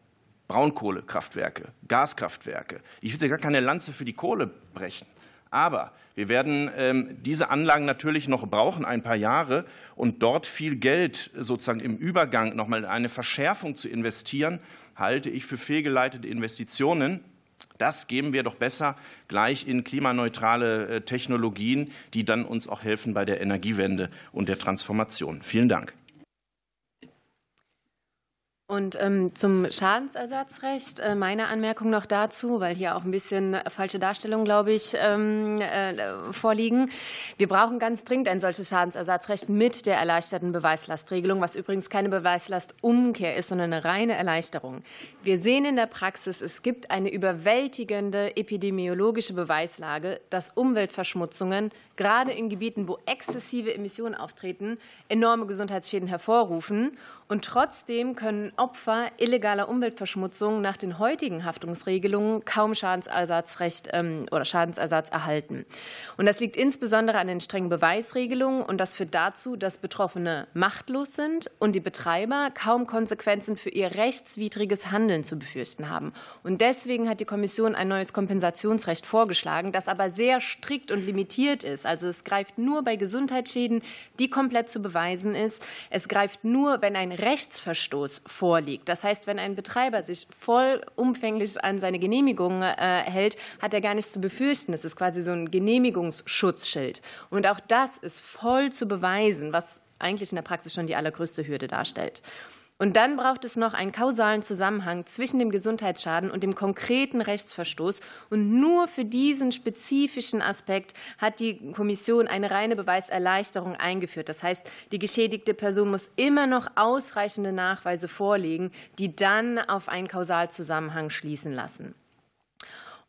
Braunkohlekraftwerke, Gaskraftwerke. Ich will ja gar keine Lanze für die Kohle brechen. Aber wir werden ähm, diese Anlagen natürlich noch brauchen, ein paar Jahre. Und dort viel Geld sozusagen im Übergang noch mal in eine Verschärfung zu investieren, halte ich für fehlgeleitete Investitionen. Das geben wir doch besser gleich in klimaneutrale äh, Technologien, die dann uns auch helfen bei der Energiewende und der Transformation. Vielen Dank. Und ähm, zum Schadensersatzrecht äh, meine Anmerkung noch dazu, weil hier auch ein bisschen falsche Darstellungen, glaube ich, ähm, äh, vorliegen. Wir brauchen ganz dringend ein solches Schadensersatzrecht mit der erleichterten Beweislastregelung, was übrigens keine Beweislastumkehr ist, sondern eine reine Erleichterung. Wir sehen in der Praxis, es gibt eine überwältigende epidemiologische Beweislage, dass Umweltverschmutzungen gerade in Gebieten, wo exzessive Emissionen auftreten, enorme Gesundheitsschäden hervorrufen. Und trotzdem können Opfer illegaler Umweltverschmutzung nach den heutigen Haftungsregelungen kaum Schadensersatzrecht ähm, oder Schadensersatz erhalten. Und das liegt insbesondere an den strengen Beweisregelungen. Und das führt dazu, dass Betroffene machtlos sind und die Betreiber kaum Konsequenzen für ihr rechtswidriges Handeln zu befürchten haben. Und deswegen hat die Kommission ein neues Kompensationsrecht vorgeschlagen, das aber sehr strikt und limitiert ist. Also es greift nur bei Gesundheitsschäden, die komplett zu beweisen ist. Es greift nur, wenn ein Rechtsverstoß vorliegt. Das heißt, wenn ein Betreiber sich vollumfänglich an seine Genehmigung äh, hält, hat er gar nichts zu befürchten. Das ist quasi so ein Genehmigungsschutzschild. Und auch das ist voll zu beweisen, was eigentlich in der Praxis schon die allergrößte Hürde darstellt. Und dann braucht es noch einen kausalen Zusammenhang zwischen dem Gesundheitsschaden und dem konkreten Rechtsverstoß. Und nur für diesen spezifischen Aspekt hat die Kommission eine reine Beweiserleichterung eingeführt. Das heißt, die geschädigte Person muss immer noch ausreichende Nachweise vorlegen, die dann auf einen Kausalzusammenhang schließen lassen.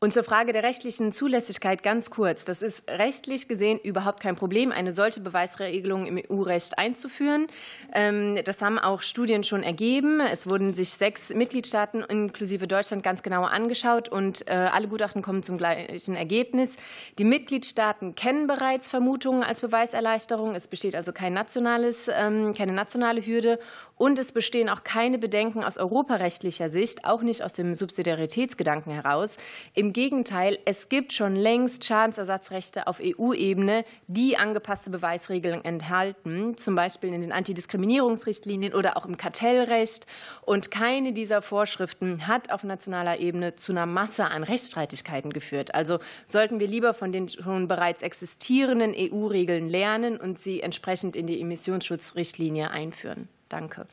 Und zur Frage der rechtlichen Zulässigkeit ganz kurz. Das ist rechtlich gesehen überhaupt kein Problem, eine solche Beweisregelung im EU-Recht einzuführen. Ähm, das haben auch Studien schon ergeben. Es wurden sich sechs Mitgliedstaaten inklusive Deutschland ganz genau angeschaut und äh, alle Gutachten kommen zum gleichen Ergebnis. Die Mitgliedstaaten kennen bereits Vermutungen als Beweiserleichterung. Es besteht also kein nationales, ähm, keine nationale Hürde und es bestehen auch keine Bedenken aus europarechtlicher Sicht, auch nicht aus dem Subsidiaritätsgedanken heraus. Im Gegenteil, es gibt schon längst Schadensersatzrechte auf EU-Ebene, die angepasste Beweisregeln enthalten, zum Beispiel in den Antidiskriminierungsrichtlinien oder auch im Kartellrecht. Und keine dieser Vorschriften hat auf nationaler Ebene zu einer Masse an Rechtsstreitigkeiten geführt. Also sollten wir lieber von den schon bereits existierenden EU-Regeln lernen und sie entsprechend in die Emissionsschutzrichtlinie einführen. Danke.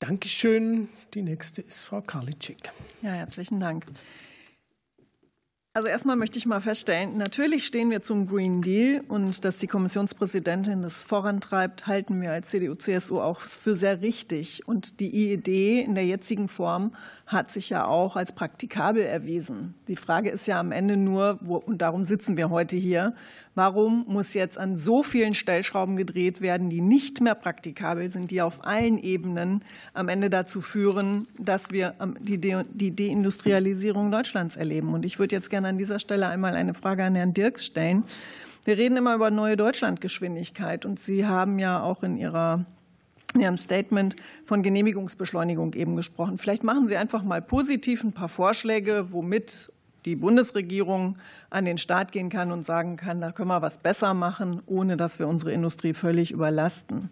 Dankeschön. Die nächste ist Frau Karliczek. Ja, herzlichen Dank. Also erstmal möchte ich mal feststellen, natürlich stehen wir zum Green Deal und dass die Kommissionspräsidentin das vorantreibt, halten wir als CDU-CSU auch für sehr richtig. Und die IED in der jetzigen Form hat sich ja auch als praktikabel erwiesen. Die Frage ist ja am Ende nur, wo, und darum sitzen wir heute hier, warum muss jetzt an so vielen Stellschrauben gedreht werden, die nicht mehr praktikabel sind, die auf allen Ebenen am Ende dazu führen, dass wir die Deindustrialisierung Deutschlands erleben. Und ich würde jetzt gerne an dieser Stelle einmal eine Frage an Herrn Dirks stellen. Wir reden immer über neue Deutschlandgeschwindigkeit und Sie haben ja auch in Ihrer in Ihrem Statement von Genehmigungsbeschleunigung eben gesprochen. Vielleicht machen Sie einfach mal positiv ein paar Vorschläge, womit die Bundesregierung an den Staat gehen kann und sagen kann, da können wir was besser machen, ohne dass wir unsere Industrie völlig überlasten.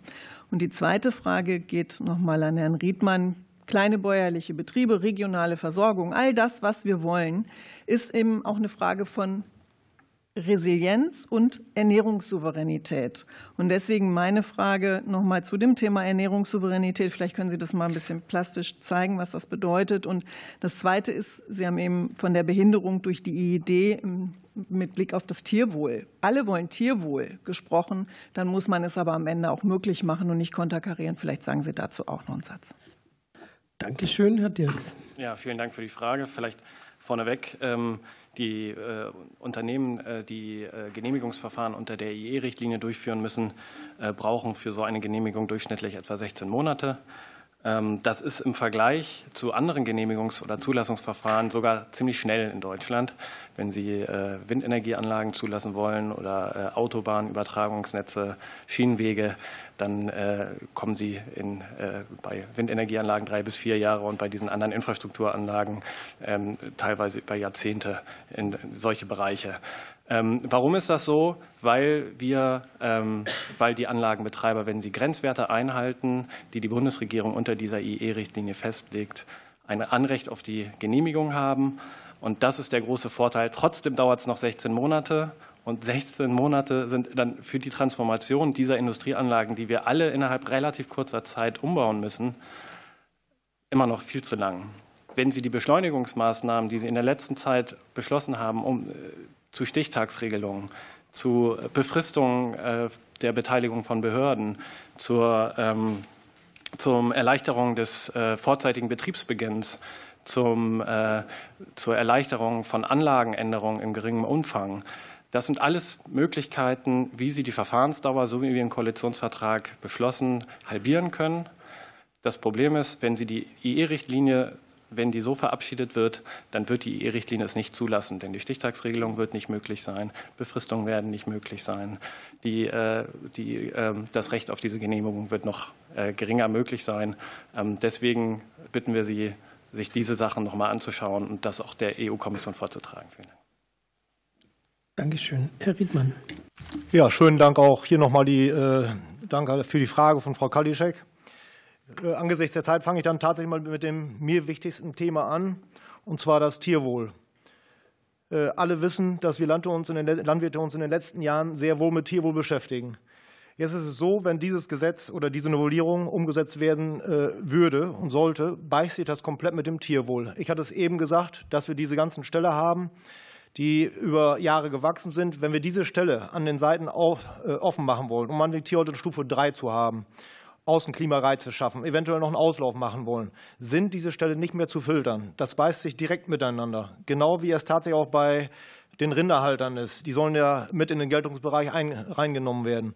Und die zweite Frage geht noch mal an Herrn Riedmann. Kleine bäuerliche Betriebe, regionale Versorgung, all das, was wir wollen, ist eben auch eine Frage von Resilienz und Ernährungssouveränität. Und deswegen meine Frage nochmal zu dem Thema Ernährungssouveränität. Vielleicht können Sie das mal ein bisschen plastisch zeigen, was das bedeutet. Und das Zweite ist, Sie haben eben von der Behinderung durch die IED mit Blick auf das Tierwohl. Alle wollen Tierwohl gesprochen. Dann muss man es aber am Ende auch möglich machen und nicht konterkarieren. Vielleicht sagen Sie dazu auch noch einen Satz. Dankeschön, Herr Dirks. Ja, vielen Dank für die Frage. Vielleicht vorneweg. Ähm, die äh, Unternehmen, äh, die äh, Genehmigungsverfahren unter der IE-Richtlinie durchführen müssen, brauchen für so eine Genehmigung durchschnittlich etwa 16 Monate. Ähm, das ist im Vergleich zu anderen Genehmigungs- oder Zulassungsverfahren sogar ziemlich schnell in Deutschland. Wenn Sie äh, Windenergieanlagen zulassen wollen oder äh, Autobahnübertragungsnetze, Schienenwege, dann äh, kommen Sie in, bei Windenergieanlagen drei bis vier Jahre und bei diesen anderen Infrastrukturanlagen ähm, teilweise über Jahrzehnte in solche Bereiche. Ähm, warum ist das so? Weil wir, ähm, weil die Anlagenbetreiber, wenn sie Grenzwerte einhalten, die die Bundesregierung unter dieser IE-Richtlinie festlegt, ein Anrecht auf die Genehmigung haben. Und das ist der große Vorteil. Trotzdem dauert es noch 16 Monate. Und 16 Monate sind dann für die Transformation dieser Industrieanlagen, die wir alle innerhalb relativ kurzer Zeit umbauen müssen, immer noch viel zu lang. Wenn Sie die Beschleunigungsmaßnahmen, die Sie in der letzten Zeit beschlossen haben, um äh, zu Stichtagsregelungen, zu Befristungen äh, der Beteiligung von Behörden, zur, ähm, zur Erleichterung des äh, vorzeitigen Betriebsbeginns, zum, äh, zur Erleichterung von Anlagenänderungen in geringem Umfang. Das sind alles Möglichkeiten, wie Sie die Verfahrensdauer, so wie wir im Koalitionsvertrag beschlossen, halbieren können. Das Problem ist, wenn Sie die IE-Richtlinie wenn die so verabschiedet wird, dann wird die EU-Richtlinie es nicht zulassen, denn die Stichtagsregelung wird nicht möglich sein, Befristungen werden nicht möglich sein, die, äh, die, ähm, das Recht auf diese Genehmigung wird noch äh, geringer möglich sein. Ähm, deswegen bitten wir Sie, sich diese Sachen noch mal anzuschauen und das auch der EU-Kommission vorzutragen. Vielen Dank. Dankeschön. Herr Riedmann. Ja, schönen Dank auch hier nochmal die, äh, Danke für die Frage von Frau Kalischek. Äh, angesichts der Zeit fange ich dann tatsächlich mal mit dem mir wichtigsten Thema an, und zwar das Tierwohl. Äh, alle wissen, dass wir Landwirte uns in den letzten Jahren sehr wohl mit Tierwohl beschäftigen. Jetzt ist es so, wenn dieses Gesetz oder diese Novellierung umgesetzt werden äh, würde und sollte, beißt sich das komplett mit dem Tierwohl. Ich hatte es eben gesagt, dass wir diese ganzen Ställe haben, die über Jahre gewachsen sind. Wenn wir diese Stelle an den Seiten offen machen wollen, um an die Tierhaltungsstufe 3 zu haben, Außenklimareize schaffen, eventuell noch einen Auslauf machen wollen, sind diese Stellen nicht mehr zu filtern. Das beißt sich direkt miteinander. Genau wie es tatsächlich auch bei den Rinderhaltern ist. Die sollen ja mit in den Geltungsbereich ein, reingenommen werden.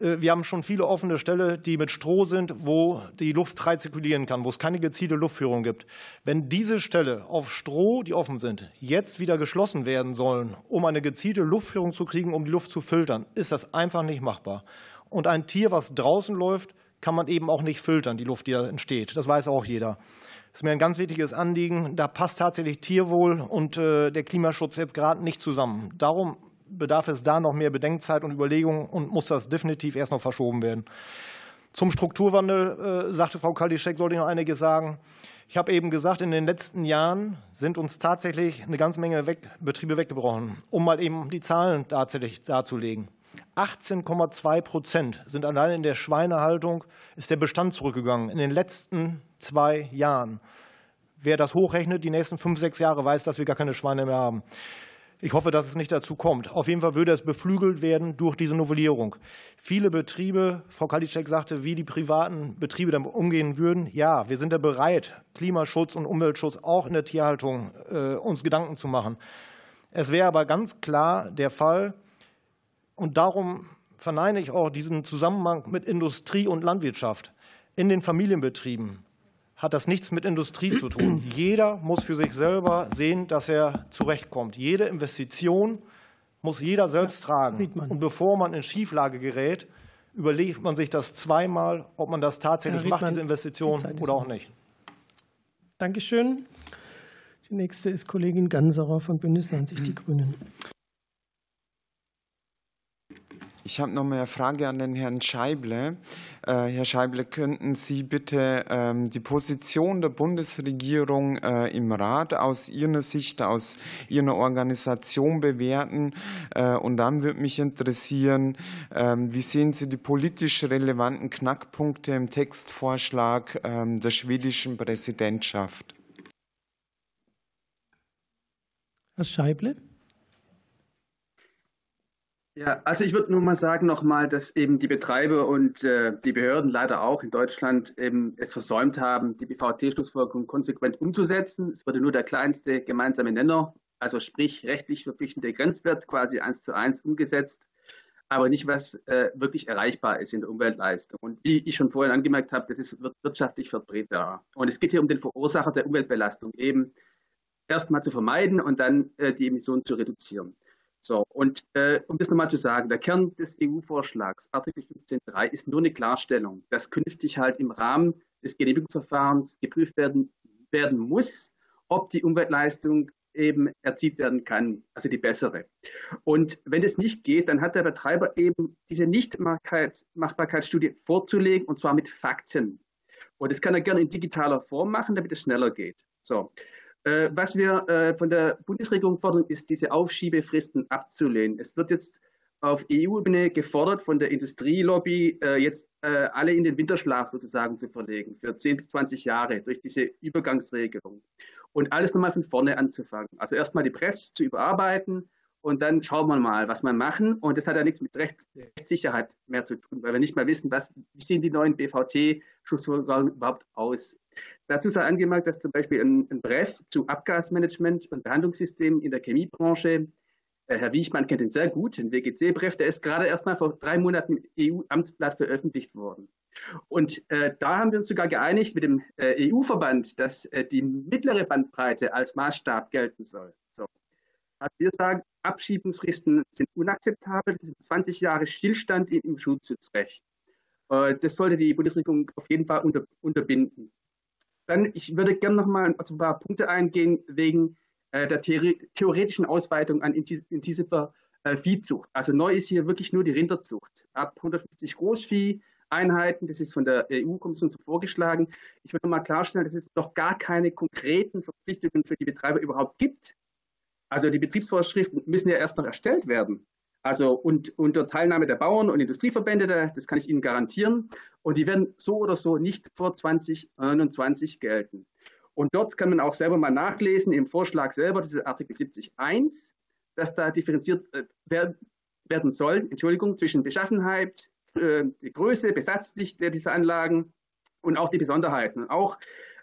Äh, wir haben schon viele offene Stellen, die mit Stroh sind, wo die Luft frei zirkulieren kann, wo es keine gezielte Luftführung gibt. Wenn diese Stelle auf Stroh, die offen sind, jetzt wieder geschlossen werden sollen, um eine gezielte Luftführung zu kriegen, um die Luft zu filtern, ist das einfach nicht machbar. Und ein Tier, was draußen läuft, kann man eben auch nicht filtern, die Luft, die da entsteht. Das weiß auch jeder. Das ist mir ein ganz wichtiges Anliegen. Da passt tatsächlich Tierwohl und äh, der Klimaschutz jetzt gerade nicht zusammen. Darum bedarf es da noch mehr Bedenkzeit und Überlegungen und muss das definitiv erst noch verschoben werden. Zum Strukturwandel äh, sagte Frau Kalischek, sollte ich noch einiges sagen. Ich habe eben gesagt, in den letzten Jahren sind uns tatsächlich eine ganze Menge Betriebe weggebrochen, um mal eben die Zahlen tatsächlich darzulegen. 18,2 Prozent sind allein in der Schweinehaltung, ist der Bestand zurückgegangen in den letzten zwei Jahren. wer das hochrechnet, die nächsten fünf, sechs Jahre weiß, dass wir gar keine Schweine mehr haben. Ich hoffe, dass es nicht dazu kommt. Auf jeden Fall würde es beflügelt werden durch diese Novellierung. Viele Betriebe, Frau Kalitschek sagte, wie die privaten Betriebe damit umgehen würden. Ja, wir sind da bereit, Klimaschutz und Umweltschutz auch in der Tierhaltung äh, uns Gedanken zu machen. Es wäre aber ganz klar der Fall, und darum verneine ich auch diesen Zusammenhang mit Industrie und Landwirtschaft in den Familienbetrieben hat das nichts mit Industrie zu tun. Jeder muss für sich selber sehen, dass er zurechtkommt. Jede Investition muss jeder selbst tragen. Und bevor man in Schieflage gerät, überlegt man sich das zweimal, ob man das tatsächlich macht, diese Investition, oder auch nicht. Dankeschön. Die nächste ist Kollegin Ganserer von Bündnis 90 Die Grünen. Ich habe noch mal eine Frage an den Herrn Scheible. Äh, Herr Scheible, könnten Sie bitte ähm, die Position der Bundesregierung äh, im Rat aus Ihrer Sicht, aus Ihrer Organisation bewerten? Äh, und dann würde mich interessieren, ähm, wie sehen Sie die politisch relevanten Knackpunkte im Textvorschlag ähm, der schwedischen Präsidentschaft? Herr Scheible? Ja, also ich würde nur mal sagen nochmal, dass eben die Betreiber und äh, die Behörden leider auch in Deutschland eben es versäumt haben, die BVT-Schlussfolgerung konsequent umzusetzen. Es wurde nur der kleinste gemeinsame Nenner, also sprich rechtlich verpflichtende Grenzwert quasi eins zu eins umgesetzt, aber nicht was äh, wirklich erreichbar ist in der Umweltleistung. Und wie ich schon vorhin angemerkt habe, das ist wirtschaftlich vertretbar. Und es geht hier um den Verursacher der Umweltbelastung eben erstmal zu vermeiden und dann äh, die Emissionen zu reduzieren. So, und äh, um das nochmal zu sagen, der Kern des EU-Vorschlags, Artikel 15.3, ist nur eine Klarstellung, dass künftig halt im Rahmen des Genehmigungsverfahrens geprüft werden, werden muss, ob die Umweltleistung eben erzielt werden kann, also die bessere. Und wenn es nicht geht, dann hat der Betreiber eben diese Nichtmachbarkeitsstudie vorzulegen und zwar mit Fakten. Und das kann er gerne in digitaler Form machen, damit es schneller geht. So. Äh, was wir äh, von der Bundesregierung fordern, ist, diese Aufschiebefristen abzulehnen. Es wird jetzt auf EU-Ebene gefordert, von der Industrielobby äh, jetzt alle in den Winterschlaf sozusagen zu verlegen, für 10 bis 20 Jahre durch diese Übergangsregelung. Und alles nochmal von vorne anzufangen. Also erstmal die Presse zu überarbeiten und dann schauen wir mal, was wir machen. Und das hat ja nichts mit Rechtssicherheit mehr zu tun, weil wir nicht mal wissen, was, wie sehen die neuen BVT-Schutzvorgaben überhaupt aus. Dazu sei angemerkt, dass zum Beispiel ein, ein Brief zu Abgasmanagement und Behandlungssystemen in der Chemiebranche, äh, Herr Wiechmann kennt ihn sehr gut, den WGC-Brief, der ist gerade erst mal vor drei Monaten im EU-Amtsblatt veröffentlicht worden. Und äh, da haben wir uns sogar geeinigt mit dem äh, EU-Verband, dass äh, die mittlere Bandbreite als Maßstab gelten soll. So. Also wir sagen, Abschiebungsfristen sind unakzeptabel. Das ist 20 Jahre Stillstand im Schutzrecht. Äh, das sollte die Bundesregierung auf jeden Fall unter, unterbinden. Dann, ich würde gerne noch mal auf ein paar Punkte eingehen wegen äh, der theoretischen Ausweitung an intensiver äh, Viehzucht. Also neu ist hier wirklich nur die Rinderzucht. Ab 150 Großvieh-Einheiten, das ist von der EU-Kommission so vorgeschlagen. Ich würde mal klarstellen, dass es noch gar keine konkreten Verpflichtungen für die Betreiber überhaupt gibt. Also die Betriebsvorschriften müssen ja erst noch erstellt werden. Also und unter Teilnahme der Bauern und Industrieverbände, das kann ich Ihnen garantieren. Und die werden so oder so nicht vor 2021 gelten. Und dort kann man auch selber mal nachlesen im Vorschlag selber, das ist Artikel 70.1, dass da differenziert äh, werden soll, Entschuldigung, zwischen Beschaffenheit, äh, die Größe, Besatzdichte dieser Anlagen und auch die Besonderheiten. Auch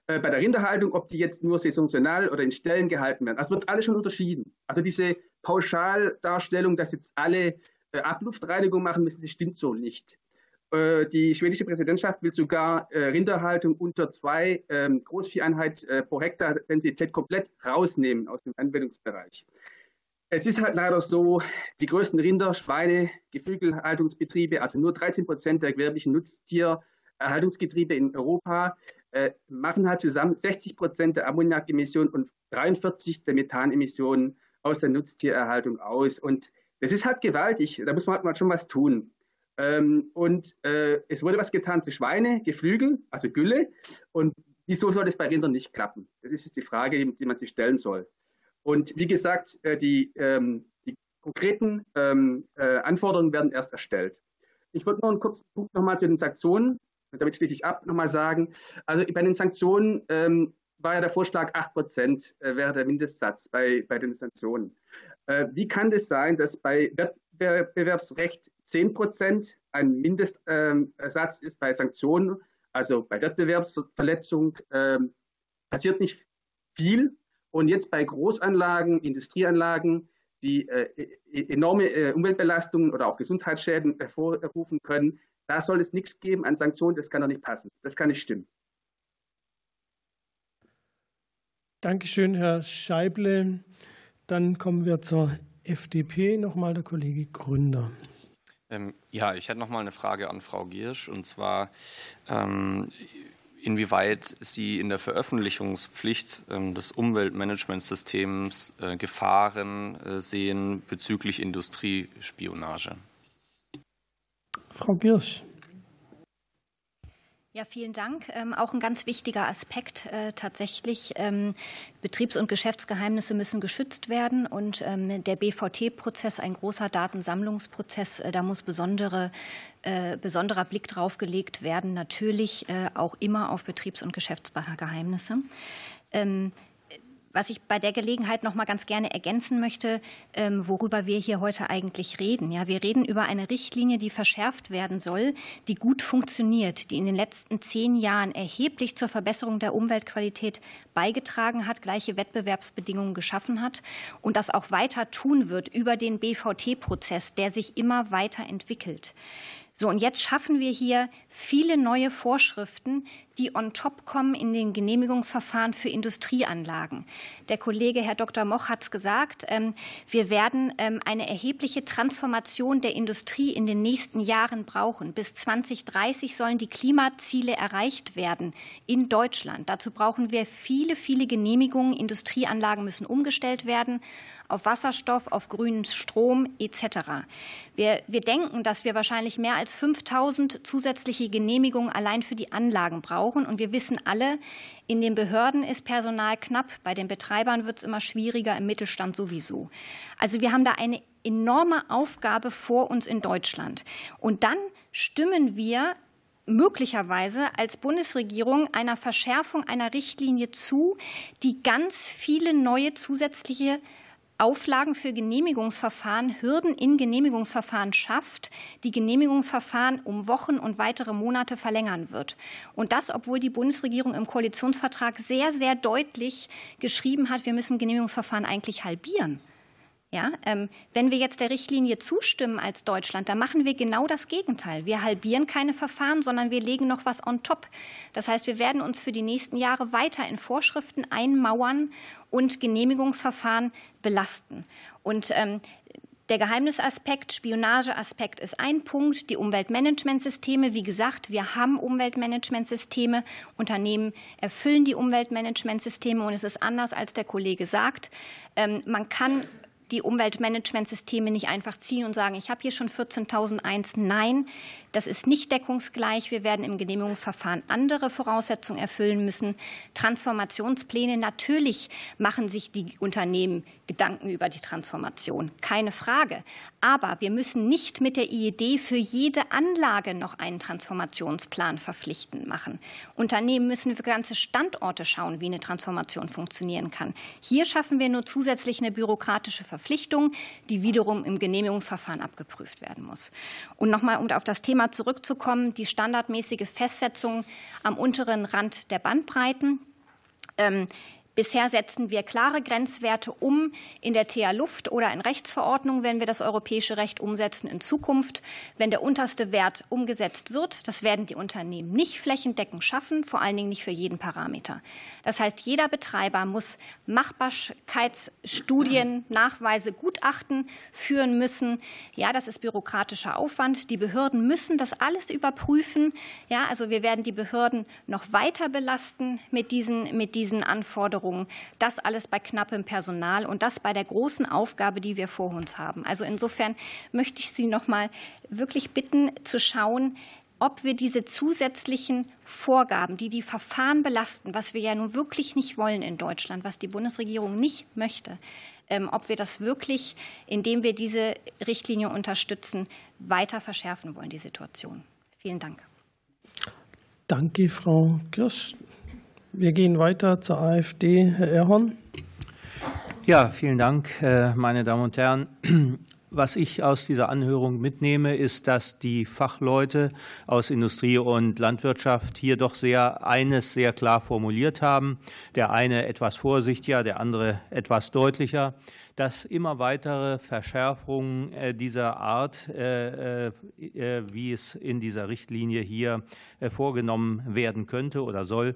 äh, bei der Rinderhaltung, ob die jetzt nur saisonal oder in Ställen gehalten werden. Das wird alles schon unterschieden. Also diese Pauschaldarstellung, dass jetzt alle äh, Abluftreinigung machen müssen, das stimmt so nicht. Äh, die schwedische Präsidentschaft will sogar Rinderhaltung unter zwei ähm, Großvieheinheit pro Hektar Densität komplett rausnehmen aus dem Anwendungsbereich. Es ist halt leider so, die größten Rinder-, Schweine-, Geflügelhaltungsbetriebe, also nur 13 Prozent der gewerblichen Nutztiererhaltungsgetriebe in Europa, äh, machen halt zusammen 60 Prozent der Ammoniakemissionen und 43 der Methanemissionen aus der Nutztiererhaltung aus. Und das ist halt gewaltig. Da muss man halt mal schon was tun. Ähm, und äh, es wurde was getan zu Schweine, Geflügel, also Gülle. Und wieso soll das bei Rindern nicht klappen? Das ist jetzt die Frage, die, die man sich stellen soll. Und wie gesagt, äh, die, ähm, die konkreten ähm, äh, Anforderungen werden erst erstellt. Ich wollte noch einen kurzen Punkt nochmal zu den Sanktionen damit schließe ich ab, nochmal sagen. Also bei den Sanktionen ähm, war ja der Vorschlag 8 Prozent wäre der Mindestsatz bei, bei den Sanktionen. Wie kann das sein, dass bei Wettbewerbsrecht 10 Prozent ein Mindestsatz ist bei Sanktionen, also bei Wettbewerbsverletzung ähm, passiert nicht viel. Und jetzt bei Großanlagen, Industrieanlagen, die äh, e-, enorme äh, Umweltbelastungen oder auch Gesundheitsschäden hervorrufen können, da soll es nichts geben an Sanktionen, das kann doch nicht passen. Das kann nicht stimmen. Dankeschön, Herr Scheible. Dann kommen wir zur FDP. Nochmal der Kollege Gründer. Ähm, ja, ich hätte noch mal eine Frage an Frau Giersch und zwar ähm, inwieweit Sie in der Veröffentlichungspflicht ähm, des Umweltmanagementsystems äh, Gefahren äh, sehen bezüglich Industriespionage. Frau Giersch. Ja, vielen Dank. Ähm, auch ein ganz wichtiger Aspekt äh, tatsächlich. Ähm, Betriebs- und Geschäftsgeheimnisse müssen geschützt werden und ähm, der BVT-Prozess, ein großer Datensammlungsprozess, äh, da muss besondere, äh, besonderer Blick drauf gelegt werden, natürlich äh, auch immer auf Betriebs- und Geschäftsgeheimnisse. Was ich bei der Gelegenheit noch mal ganz gerne ergänzen möchte, ähm, worüber wir hier heute eigentlich reden. Ja, wir reden über eine Richtlinie, die verschärft werden soll, die gut funktioniert, die in den letzten zehn Jahren erheblich zur Verbesserung der Umweltqualität beigetragen hat, gleiche Wettbewerbsbedingungen geschaffen hat und das auch weiter tun wird über den BVT-Prozess, der sich immer weiter entwickelt. So, und jetzt schaffen wir hier viele neue Vorschriften, die on top kommen in den Genehmigungsverfahren für Industrieanlagen. Der Kollege Herr Dr. Moch hat es gesagt. Ähm, wir werden ähm, eine erhebliche Transformation der Industrie in den nächsten Jahren brauchen. Bis 2030 sollen die Klimaziele erreicht werden in Deutschland. Dazu brauchen wir viele, viele Genehmigungen. Industrieanlagen müssen umgestellt werden auf Wasserstoff, auf grünen Strom etc. Wir, wir denken, dass wir wahrscheinlich mehr als 5000 zusätzliche Genehmigungen allein für die Anlagen brauchen. Und wir wissen alle, in den Behörden ist Personal knapp, bei den Betreibern wird es immer schwieriger, im Mittelstand sowieso. Also wir haben da eine enorme Aufgabe vor uns in Deutschland. Und dann stimmen wir möglicherweise als Bundesregierung einer Verschärfung einer Richtlinie zu, die ganz viele neue zusätzliche Auflagen für Genehmigungsverfahren, Hürden in Genehmigungsverfahren schafft, die Genehmigungsverfahren um Wochen und weitere Monate verlängern wird. Und das, obwohl die Bundesregierung im Koalitionsvertrag sehr, sehr deutlich geschrieben hat, wir müssen Genehmigungsverfahren eigentlich halbieren. Ja, ähm, wenn wir jetzt der Richtlinie zustimmen als Deutschland, dann machen wir genau das Gegenteil. Wir halbieren keine Verfahren, sondern wir legen noch was on top. Das heißt, wir werden uns für die nächsten Jahre weiter in Vorschriften einmauern und Genehmigungsverfahren belasten. Und ähm, der Geheimnisaspekt, Spionageaspekt ist ein Punkt. Die Umweltmanagementsysteme, wie gesagt, wir haben Umweltmanagementsysteme. Unternehmen erfüllen die Umweltmanagementsysteme und es ist anders, als der Kollege sagt. Ähm, man kann die Umweltmanagementsysteme nicht einfach ziehen und sagen, ich habe hier schon 14.001. Nein, das ist nicht deckungsgleich. Wir werden im Genehmigungsverfahren andere Voraussetzungen erfüllen müssen. Transformationspläne, natürlich machen sich die Unternehmen Gedanken über die Transformation, keine Frage. Aber wir müssen nicht mit der IED für jede Anlage noch einen Transformationsplan verpflichtend machen. Unternehmen müssen für ganze Standorte schauen, wie eine Transformation funktionieren kann. Hier schaffen wir nur zusätzlich eine bürokratische Verpflichtung, die wiederum im Genehmigungsverfahren abgeprüft werden muss. Und nochmal, um auf das Thema zurückzukommen, die standardmäßige Festsetzung am unteren Rand der Bandbreiten. Bisher setzen wir klare Grenzwerte um in der TA Luft oder in Rechtsverordnungen, wenn wir das europäische Recht umsetzen in Zukunft. Wenn der unterste Wert umgesetzt wird, das werden die Unternehmen nicht flächendeckend schaffen, vor allen Dingen nicht für jeden Parameter. Das heißt, jeder Betreiber muss Machbarkeitsstudien, Nachweise, Gutachten führen müssen. Ja, das ist bürokratischer Aufwand. Die Behörden müssen das alles überprüfen. Ja, also wir werden die Behörden noch weiter belasten mit diesen, mit diesen Anforderungen. Anforderungen. Das alles bei knappem Personal und das bei der großen Aufgabe, die wir vor uns haben. Also insofern möchte ich Sie noch mal wirklich bitten, zu schauen, ob wir diese zusätzlichen Vorgaben, die die Verfahren belasten, was wir ja nun wirklich nicht wollen in Deutschland, was die Bundesregierung nicht möchte, ähm, ob wir das wirklich, indem wir diese Richtlinie unterstützen, weiter verschärfen wollen, die Situation. Vielen Dank. Danke, Frau Kirsch. Wir gehen weiter zur AfD. Herr Erhorn. Ja, vielen Dank, meine Damen und Herren. Was ich aus dieser Anhörung mitnehme, ist, dass die Fachleute aus Industrie und Landwirtschaft hier doch sehr eines sehr klar formuliert haben. Der eine etwas vorsichtiger, der andere etwas deutlicher, dass immer weitere Verschärfungen äh, dieser Art, äh, äh, wie es in dieser Richtlinie hier vorgenommen werden könnte oder soll,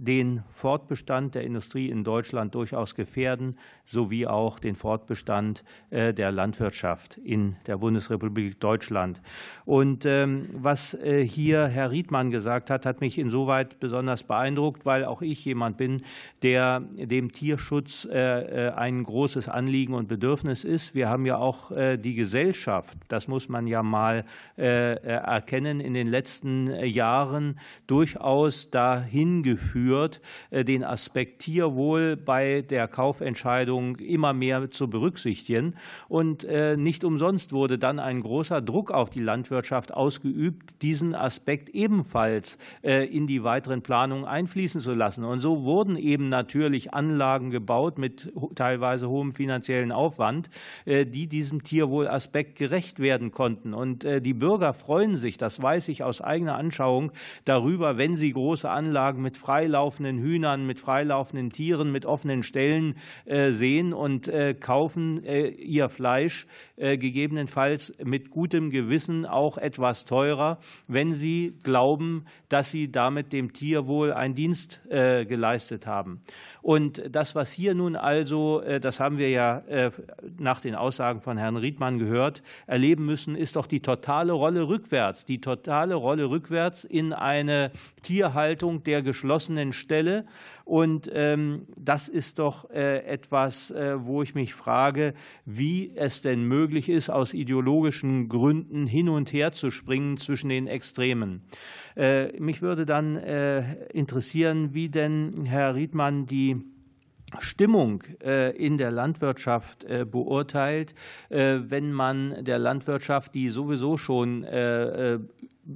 den Fortbestand der Industrie in Deutschland durchaus gefährden, sowie auch den Fortbestand äh, der Landwirtschaft in der Bundesrepublik Deutschland. Und ähm, was äh, hier Herr Riedmann gesagt hat, hat mich insoweit besonders beeindruckt, weil auch ich jemand bin, der dem Tierschutz äh, ein großes Anliegen und Bedürfnis ist. Wir haben ja auch die Gesellschaft, das muss man ja mal erkennen, in den letzten Jahren durchaus dahin geführt, führt, äh, den Aspekt Tierwohl bei der Kaufentscheidung immer mehr zu berücksichtigen. Und äh, nicht umsonst wurde dann ein großer Druck auf die Landwirtschaft ausgeübt, diesen Aspekt ebenfalls äh, in die weiteren Planungen einfließen zu lassen. Und so wurden eben natürlich Anlagen gebaut mit teilweise hohem finanziellen Aufwand, die diesem Tierwohlaspekt gerecht werden konnten. Und die Bürger freuen sich, das weiß ich aus eigener Anschauung, darüber, wenn sie große Anlagen mit Freilauf freilaufenden Hühnern, mit freilaufenden Tieren, mit offenen Ställen äh, sehen und äh, kaufen äh, ihr Fleisch gegebenenfalls mit gutem Gewissen auch etwas teurer, wenn sie glauben, dass sie damit dem Tierwohl einen Dienst geleistet haben. Und das, was hier nun also, das haben wir ja nach den Aussagen von Herrn Riedmann gehört, erleben müssen, ist doch die totale Rolle rückwärts, die totale Rolle rückwärts in eine Tierhaltung der geschlossenen Stelle. Und ähm, das ist doch äh, etwas, äh, wo ich mich frage, wie es denn möglich ist, aus ideologischen Gründen hin und her zu springen zwischen den Extremen. Äh, mich würde dann interessieren, wie denn Herr Riedmann die Stimmung in der Landwirtschaft beurteilt, wenn man der Landwirtschaft, die sowieso schon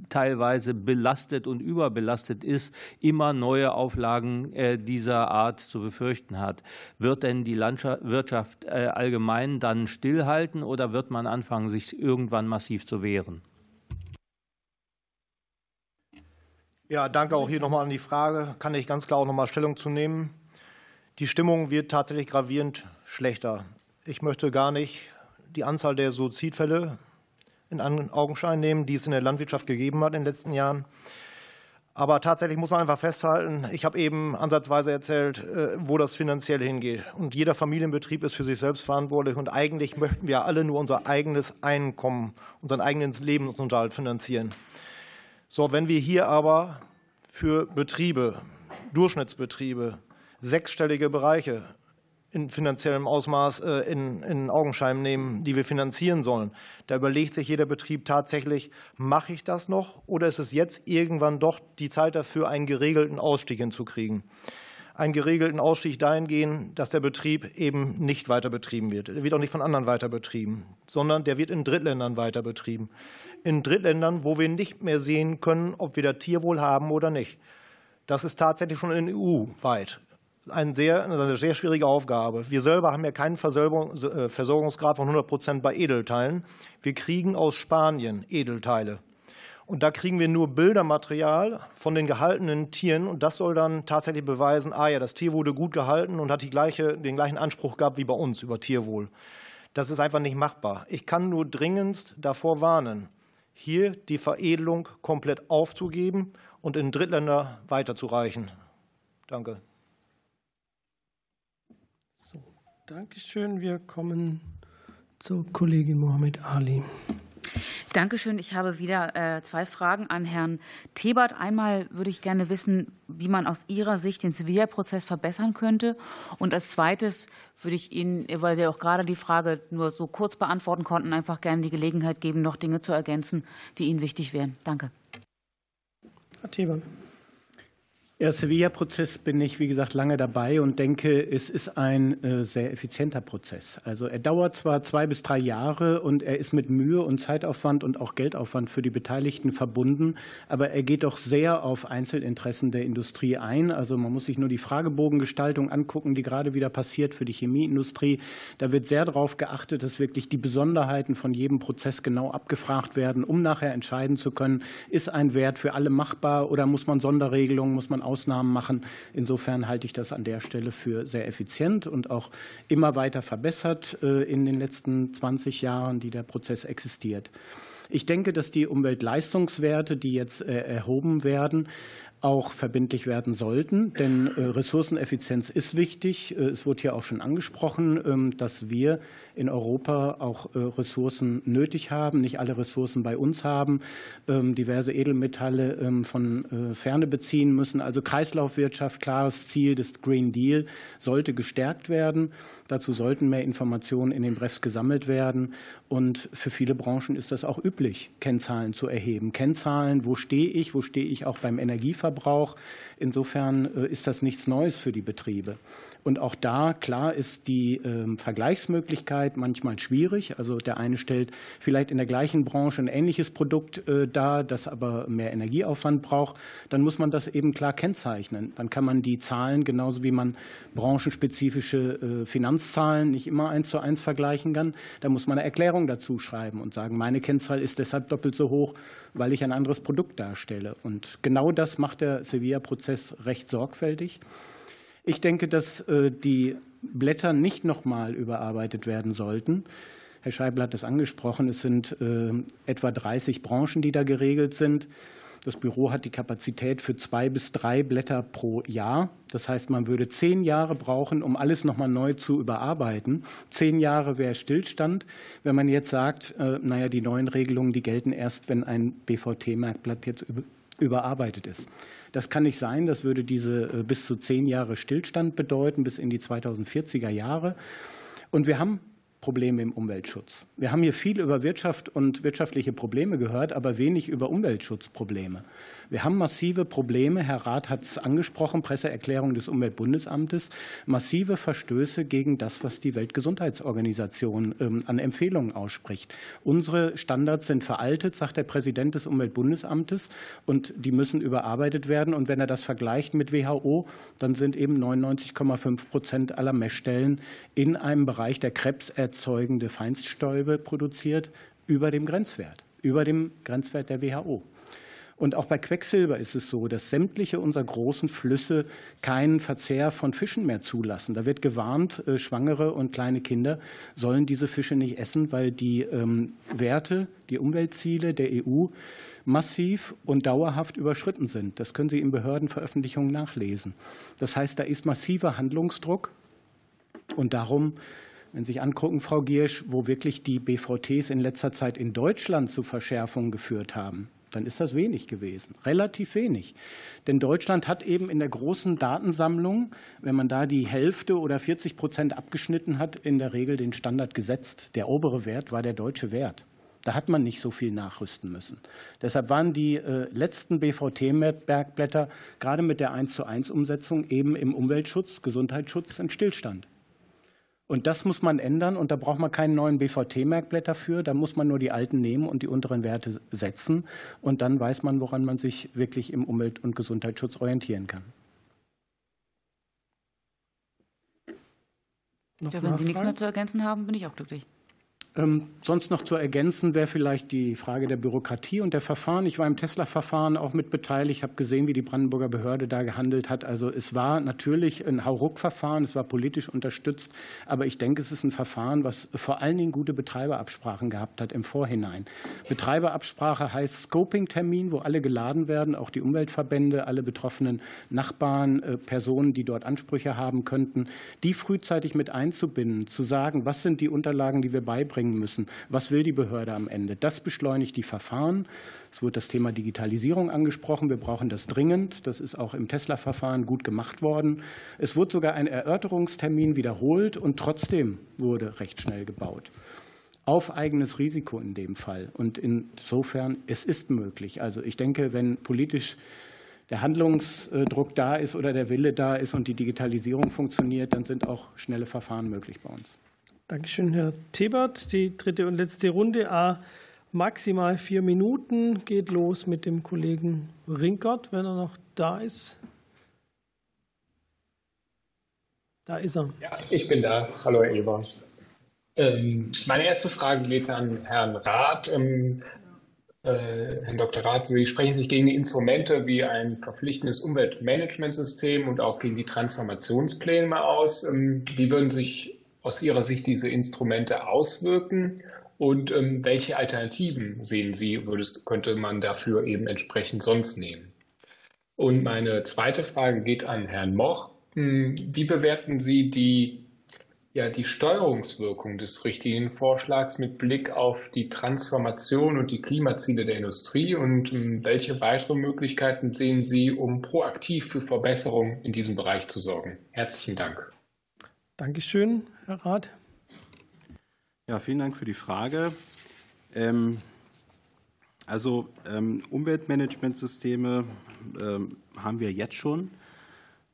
teilweise belastet und überbelastet ist, immer neue Auflagen äh, dieser Art zu befürchten hat. Wird denn die Landwirtschaft äh, allgemein dann stillhalten oder wird man anfangen, sich irgendwann massiv zu wehren? Ja, danke auch hier nochmal an die Frage. Kann ich ganz klar auch nochmal Stellung zu nehmen. Die Stimmung wird tatsächlich gravierend schlechter. Ich möchte gar nicht die Anzahl der Suizidfälle in Augenschein nehmen, die es in der Landwirtschaft gegeben hat in den letzten Jahren. Aber tatsächlich muss man einfach festhalten, ich habe eben ansatzweise erzählt, äh, wo das finanziell hingeht. Und jeder Familienbetrieb ist für sich selbst verantwortlich. Und eigentlich möchten wir alle nur unser eigenes Einkommen, unseren eigenen Lebensunterhalt finanzieren. So, wenn wir hier aber für Betriebe, Durchschnittsbetriebe, sechsstellige Bereiche in finanziellem Ausmaß äh, in, in Augenschein nehmen, die wir finanzieren sollen. Da überlegt sich jeder Betrieb tatsächlich, mache ich das noch oder ist es jetzt irgendwann doch die Zeit dafür, einen geregelten Ausstieg hinzukriegen? Einen geregelten Ausstieg dahingehend, dass der Betrieb eben nicht weiter betrieben wird. Er wird auch nicht von anderen weiter betrieben, sondern der wird in Drittländern weiter betrieben. In Drittländern, wo wir nicht mehr sehen können, ob wir da Tierwohl haben oder nicht. Das ist tatsächlich schon in EU weit ein sehr, eine sehr schwierige Aufgabe. Wir selber haben ja keinen äh, Versorgungsgrad von 100 Prozent bei Edelteilen. Wir kriegen aus Spanien Edelteile. Und da kriegen wir nur Bildermaterial von den gehaltenen Tieren. Und das soll dann tatsächlich beweisen, ah ja, das Tier wurde gut gehalten und hat gleiche, den gleichen Anspruch gehabt wie bei uns über Tierwohl. Das ist einfach nicht machbar. Ich kann nur dringendst davor warnen, hier die Veredelung komplett aufzugeben und in Drittländer weiterzureichen. Danke. Dankeschön. Wir kommen zu Kollegin Mohammed Ali. Dankeschön. Ich habe wieder äh, zwei Fragen an Herrn Tebert. Einmal würde ich gerne wissen, wie man aus Ihrer Sicht den Zivilprozess verbessern könnte. Und als zweites würde ich Ihnen, weil Sie auch gerade die Frage nur so kurz beantworten konnten, einfach gerne die Gelegenheit geben, noch Dinge zu ergänzen, die Ihnen wichtig wären. Danke. Herr Tebert. Der Sevilla-Prozess bin ich, wie gesagt, lange dabei und denke, es ist ein äh, sehr effizienter Prozess. Also er dauert zwar zwei bis drei Jahre und er ist mit Mühe und Zeitaufwand und auch Geldaufwand für die Beteiligten verbunden, aber er geht doch sehr auf Einzelinteressen der Industrie ein. Also man muss sich nur die Fragebogengestaltung angucken, die gerade wieder passiert für die Chemieindustrie. Da wird sehr darauf geachtet, dass wirklich die Besonderheiten von jedem Prozess genau abgefragt werden, um nachher entscheiden zu können, ist ein Wert für alle machbar oder muss man Sonderregelungen, muss man Ausnahmen machen. Insofern halte ich das an der Stelle für sehr effizient und auch immer weiter verbessert äh, in den letzten 20 Jahren, die der Prozess existiert. Ich denke, dass die Umweltleistungswerte, die jetzt äh, erhoben werden, auch verbindlich werden sollten. Denn äh, Ressourceneffizienz ist wichtig. Äh, es wurde hier auch schon angesprochen, ähm, dass wir in Europa auch äh, Ressourcen nötig haben, nicht alle Ressourcen bei uns haben, ähm, diverse Edelmetalle ähm, von Ferne beziehen müssen. Also Kreislaufwirtschaft, klares Ziel des Green Deal, sollte gestärkt werden. Dazu sollten mehr Informationen in den BREFs gesammelt werden. Und für viele Branchen ist das auch üblich, Kennzahlen zu erheben. Kennzahlen, wo stehe ich, wo stehe ich auch beim Energieverbrauch. Insofern äh, ist das nichts Neues für die Betriebe. Und auch da, klar, ist die ähm, Vergleichsmöglichkeit manchmal schwierig. Also der eine stellt vielleicht in der gleichen Branche ein ähnliches Produkt äh, dar, das aber mehr Energieaufwand braucht. Dann muss man das eben klar kennzeichnen. Dann kann man die Zahlen, genauso wie man branchenspezifische äh, Finanzzahlen nicht immer eins zu eins vergleichen kann. Da muss man eine Erklärung dazu schreiben und sagen, meine Kennzahl ist deshalb doppelt so hoch, weil ich ein anderes Produkt darstelle. Und genau das macht der Sevilla-Prozess recht sorgfältig. Ich denke, dass äh, die Blätter nicht noch mal überarbeitet werden sollten. Herr Scheibel hat das angesprochen. Es sind äh, etwa 30 Branchen, die da geregelt sind. Das Büro hat die Kapazität für zwei bis drei Blätter pro Jahr. Das heißt, man würde zehn Jahre brauchen, um alles noch mal neu zu überarbeiten. Zehn Jahre wäre Stillstand. Wenn man jetzt sagt, äh, naja, die neuen Regelungen, die gelten erst, wenn ein BVT-Merkblatt jetzt überarbeitet ist. Das kann nicht sein. Das würde diese äh, bis zu zehn Jahre Stillstand bedeuten, bis in die 2040er Jahre. Und wir haben Probleme im Umweltschutz. Wir haben hier viel über Wirtschaft und wirtschaftliche Probleme gehört, aber wenig über Umweltschutzprobleme. Wir haben massive Probleme, Herr Rath hat es angesprochen, Presseerklärung des Umweltbundesamtes, massive Verstöße gegen das, was die Weltgesundheitsorganisation ähm, an Empfehlungen ausspricht. Unsere Standards sind veraltet, sagt der Präsident des Umweltbundesamtes, und die müssen überarbeitet werden. Und wenn er das vergleicht mit WHO, dann sind eben 99,5 Prozent aller Messstellen in einem Bereich, der krebserzeugende Feinststäube produziert, über dem Grenzwert, über dem Grenzwert der WHO. Und auch bei Quecksilber ist es so, dass sämtliche unserer großen Flüsse keinen Verzehr von Fischen mehr zulassen. Da wird gewarnt, äh, Schwangere und kleine Kinder sollen diese Fische nicht essen, weil die ähm, Werte, die Umweltziele der EU massiv und dauerhaft überschritten sind. Das können Sie in Behördenveröffentlichungen nachlesen. Das heißt, da ist massiver Handlungsdruck. Und darum wenn Sie sich angucken, Frau Giersch, wo wirklich die BVTs in letzter Zeit in Deutschland zu Verschärfungen geführt haben, dann ist das wenig gewesen, relativ wenig. Denn Deutschland hat eben in der großen Datensammlung, wenn man da die Hälfte oder 40 Prozent abgeschnitten hat, in der Regel den Standard gesetzt. Der obere Wert war der deutsche Wert. Da hat man nicht so viel nachrüsten müssen. Deshalb waren die äh, letzten BVT-Bergblätter gerade mit der 1 zu 1 Umsetzung eben im Umweltschutz, Gesundheitsschutz ein Stillstand. Und das muss man ändern und da braucht man keinen neuen BVT-Merkblatt dafür. Da muss man nur die alten nehmen und die unteren Werte setzen. Und dann weiß man, woran man sich wirklich im Umwelt- und Gesundheitsschutz orientieren kann. Ja, wenn Sie nichts mehr zu ergänzen haben, bin ich auch glücklich. Ähm, sonst noch zu ergänzen wäre vielleicht die Frage der Bürokratie und der Verfahren. Ich war im Tesla-Verfahren auch mit beteiligt, habe gesehen, wie die Brandenburger Behörde da gehandelt hat. Also es war natürlich ein Hauruck-Verfahren, es war politisch unterstützt, aber ich denke, es ist ein Verfahren, was vor allen Dingen gute Betreiberabsprachen gehabt hat im Vorhinein. Betreiberabsprache heißt Scoping-Termin, wo alle geladen werden, auch die Umweltverbände, alle betroffenen Nachbarn, äh, Personen, die dort Ansprüche haben könnten, die frühzeitig mit einzubinden, zu sagen, was sind die Unterlagen, die wir beibringen bringen müssen. Was will die Behörde am Ende? Das beschleunigt die Verfahren. Es wurde das Thema Digitalisierung angesprochen. Wir brauchen das dringend. Das ist auch im Tesla-Verfahren gut gemacht worden. Es wurde sogar ein Erörterungstermin wiederholt und trotzdem wurde recht schnell gebaut auf eigenes Risiko in dem Fall. Und insofern, es ist möglich. Also ich denke, wenn politisch der Handlungsdruck da ist oder der Wille da ist und die Digitalisierung funktioniert, dann sind auch schnelle Verfahren möglich bei uns. Dankeschön, Herr Thebert. Die dritte und letzte Runde, A, maximal vier Minuten, geht los mit dem Kollegen Rinkert, wenn er noch da ist. Da ist er. Ja, ich bin da. Hallo, Herr Eber. Ähm, meine erste Frage geht an Herrn Rath. Ähm, äh, Herr Dr. Rath, Sie sprechen sich gegen die Instrumente wie ein verpflichtendes Umweltmanagementsystem und auch gegen die Transformationspläne aus. Ähm, wie würden sich aus Ihrer Sicht diese Instrumente auswirken? Und welche Alternativen sehen Sie, würdest, könnte man dafür eben entsprechend sonst nehmen? Und meine zweite Frage geht an Herrn Moch. Hm, wie bewerten Sie die, ja, die Steuerungswirkung des Richtlinienvorschlags mit Blick auf die Transformation und die Klimaziele der Industrie und hm, welche weitere Möglichkeiten sehen Sie, um proaktiv für Verbesserungen in diesem Bereich zu sorgen? Herzlichen Dank. Dankeschön, Herr Rath. Ja, vielen Dank für die Frage. Ähm, also ähm, Umweltmanagementsysteme ähm, haben wir jetzt schon.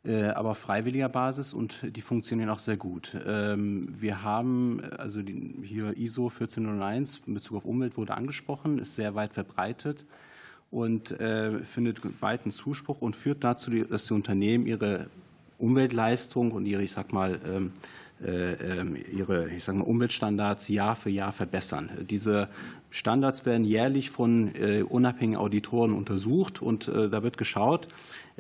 Äh, aber auf freiwilliger Basis und die funktionieren auch sehr gut. Wir haben also hier ISO 14001 in Bezug auf Umwelt wurde angesprochen, ist sehr weit verbreitet und äh, findet weiten Zuspruch und führt dazu, dass die Unternehmen ihre Umweltleistung und ihre, ich sag mal, ihre ich sag mal, Umweltstandards Jahr für Jahr verbessern. Diese Standards werden jährlich von unabhängigen Auditoren untersucht und da wird geschaut,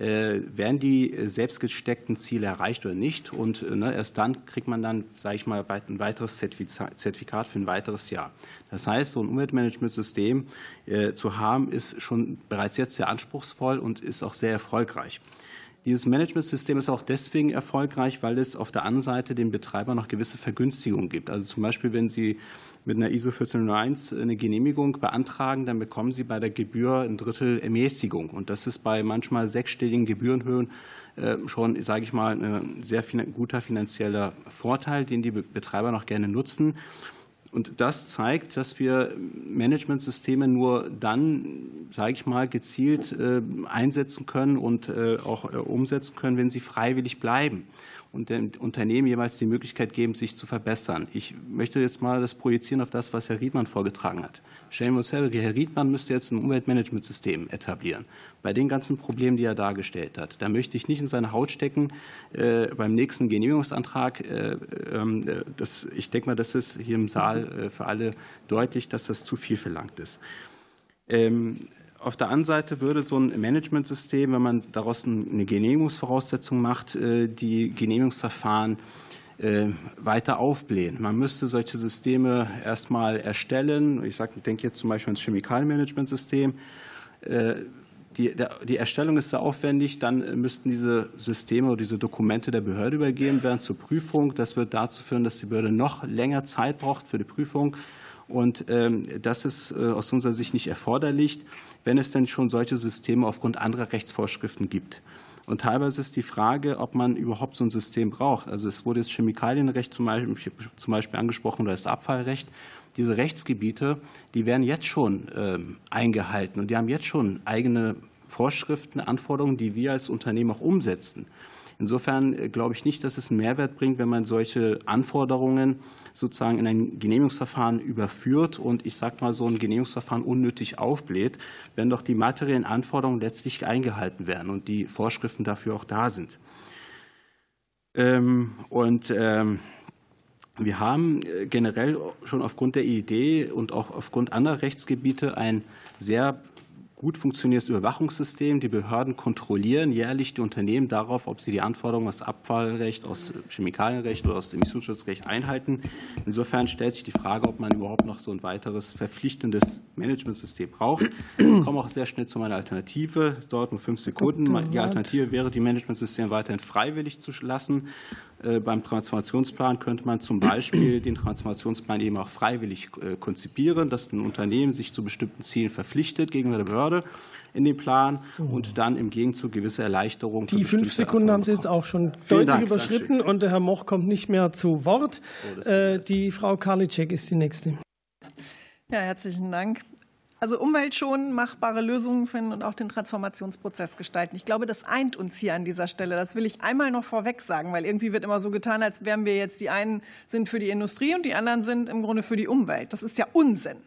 äh, werden die selbst gesteckten Ziele erreicht oder nicht. Und äh, ne, erst dann kriegt man dann, sage ich mal, ein weiteres Zertifikat für ein weiteres Jahr. Das heißt, so ein Umweltmanagementsystem äh, zu haben, ist schon bereits jetzt sehr anspruchsvoll und ist auch sehr erfolgreich. Dieses Managementsystem ist auch deswegen erfolgreich, weil es auf der anderen Seite den Betreibern noch gewisse Vergünstigungen gibt. Also zum Beispiel, wenn Sie mit einer ISO 1401 eine Genehmigung beantragen, dann bekommen Sie bei der Gebühr ein Drittel Ermäßigung. Und das ist bei manchmal sechsstelligen Gebührenhöhen äh, schon, sage ich mal, ein sehr guter finanzieller Vorteil, den die Betreiber noch gerne nutzen. Und das zeigt, dass wir Managementsysteme nur dann, sage ich mal, gezielt äh, einsetzen können und äh, auch äh, umsetzen können, wenn sie freiwillig bleiben und den Unternehmen jeweils die Möglichkeit geben, sich zu verbessern. Ich möchte jetzt mal das projizieren auf das, was Herr Riedmann vorgetragen hat. Stellen wir uns her, Herr Riedmann müsste jetzt ein Umweltmanagementsystem etablieren. Bei den ganzen Problemen, die er dargestellt hat, da möchte ich nicht in seine Haut stecken äh, beim nächsten Genehmigungsantrag. Äh, ähm, äh, das, ich denke mal, das ist hier im Saal äh, für alle deutlich, dass das zu viel verlangt ist. Ähm, auf der anderen Seite würde so ein Managementsystem, wenn man daraus eine Genehmigungsvoraussetzung macht, äh, die Genehmigungsverfahren äh, weiter aufblähen. Man müsste solche Systeme erstmal erstellen. Ich denke jetzt zum Beispiel ans Chemikalienmanagementsystem. Äh, die, die, Erstellung ist sehr aufwendig, dann müssten diese Systeme oder diese Dokumente der Behörde übergeben werden zur Prüfung. Das wird dazu führen, dass die Behörde noch länger Zeit braucht für die Prüfung. Und ähm, das ist aus unserer Sicht nicht erforderlich wenn es denn schon solche Systeme aufgrund anderer Rechtsvorschriften gibt. Und teilweise ist die Frage, ob man überhaupt so ein System braucht. Also es wurde jetzt Chemikalienrecht zum Beispiel, angesprochen oder das Abfallrecht. Diese Rechtsgebiete, die werden jetzt schon äh, eingehalten und die haben jetzt schon eigene Vorschriften, Anforderungen, die wir als Unternehmen auch umsetzen. Insofern äh, glaube ich nicht, dass es einen Mehrwert bringt, wenn man solche Anforderungen sozusagen in ein Genehmigungsverfahren überführt und ich sage mal so ein Genehmigungsverfahren unnötig aufbläht, wenn doch die materiellen Anforderungen letztlich eingehalten werden und die Vorschriften dafür auch da sind. Ähm, und ähm, wir haben äh, generell schon aufgrund der Idee und auch aufgrund anderer Rechtsgebiete ein sehr gut funktionierendes Überwachungssystem. Die Behörden kontrollieren jährlich die Unternehmen darauf, ob sie die Anforderungen aus Abfallrecht, aus Chemikalienrecht oder aus Emissionsschutzrecht einhalten. Insofern stellt sich die Frage, ob man überhaupt noch so ein weiteres verpflichtendes Managementsystem braucht. Ich komme auch sehr schnell zu meiner Alternative. Dort nur fünf Sekunden. Die Alternative wäre, die Managementsysteme weiterhin freiwillig zu lassen. Äh, beim Transformationsplan könnte man zum Beispiel den Transformationsplan eben auch freiwillig äh, konzipieren, dass ein Unternehmen sich zu bestimmten Zielen verpflichtet gegenüber der Behörde in den Plan und dann im Gegenzug gewisse Erleichterungen. Die fünf Sekunden haben Sie jetzt auch schon deutlich Dank, überschritten Dankeschön. und der Herr Moch kommt nicht mehr zu Wort. Oh, die Frau Karliczek ist die nächste. Ja, herzlichen Dank. also umweltschonend machbare Lösungen finden und auch den Transformationsprozess gestalten. Ich glaube, das eint uns hier an dieser Stelle. Das will ich einmal noch vorweg sagen, weil irgendwie wird immer so getan, als wären wir jetzt die einen sind für die Industrie und die anderen sind im Grunde für die Umwelt. Das ist ja Unsinn.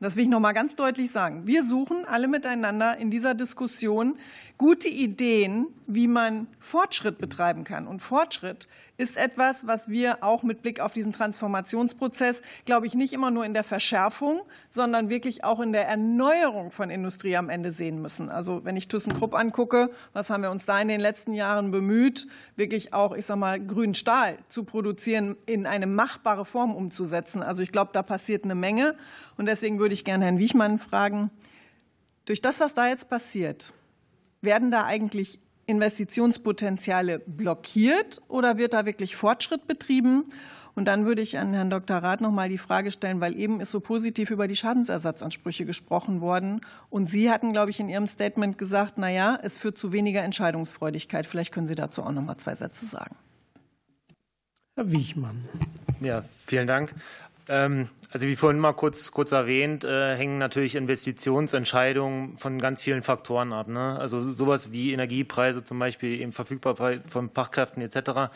Das will ich noch mal ganz deutlich sagen. Wir suchen alle miteinander in dieser Diskussion gute Ideen, wie man Fortschritt betreiben kann. Und Fortschritt ist etwas, was wir auch mit Blick auf diesen Transformationsprozess, glaube ich, nicht immer nur in der Verschärfung, sondern wirklich auch in der Erneuerung von Industrie am Ende sehen müssen. Also wenn ich ThyssenKrupp angucke, was haben wir uns da in den letzten Jahren bemüht, wirklich auch, ich sage mal, grünen Stahl zu produzieren, in eine machbare Form umzusetzen. Also ich glaube, da passiert eine Menge. Und deswegen würde ich gerne Herrn Wiechmann fragen, durch das, was da jetzt passiert, werden da eigentlich Investitionspotenziale blockiert oder wird da wirklich Fortschritt betrieben? Und dann würde ich an Herrn Dr. Rath noch mal die Frage stellen, weil eben ist so positiv über die Schadensersatzansprüche gesprochen worden. Und Sie hatten, glaube ich, in Ihrem Statement gesagt, na ja, es führt zu weniger Entscheidungsfreudigkeit. Vielleicht können Sie dazu auch noch mal zwei Sätze sagen. Herr Wiechmann. Ja, vielen Dank. Ähm, also wie vorhin mal kurz, kurz erwähnt, äh, hängen natürlich Investitionsentscheidungen von ganz vielen Faktoren ab. Ne? Also sowas wie Energiepreise zum Beispiel, eben Verfügbarkeit von Fachkräften etc.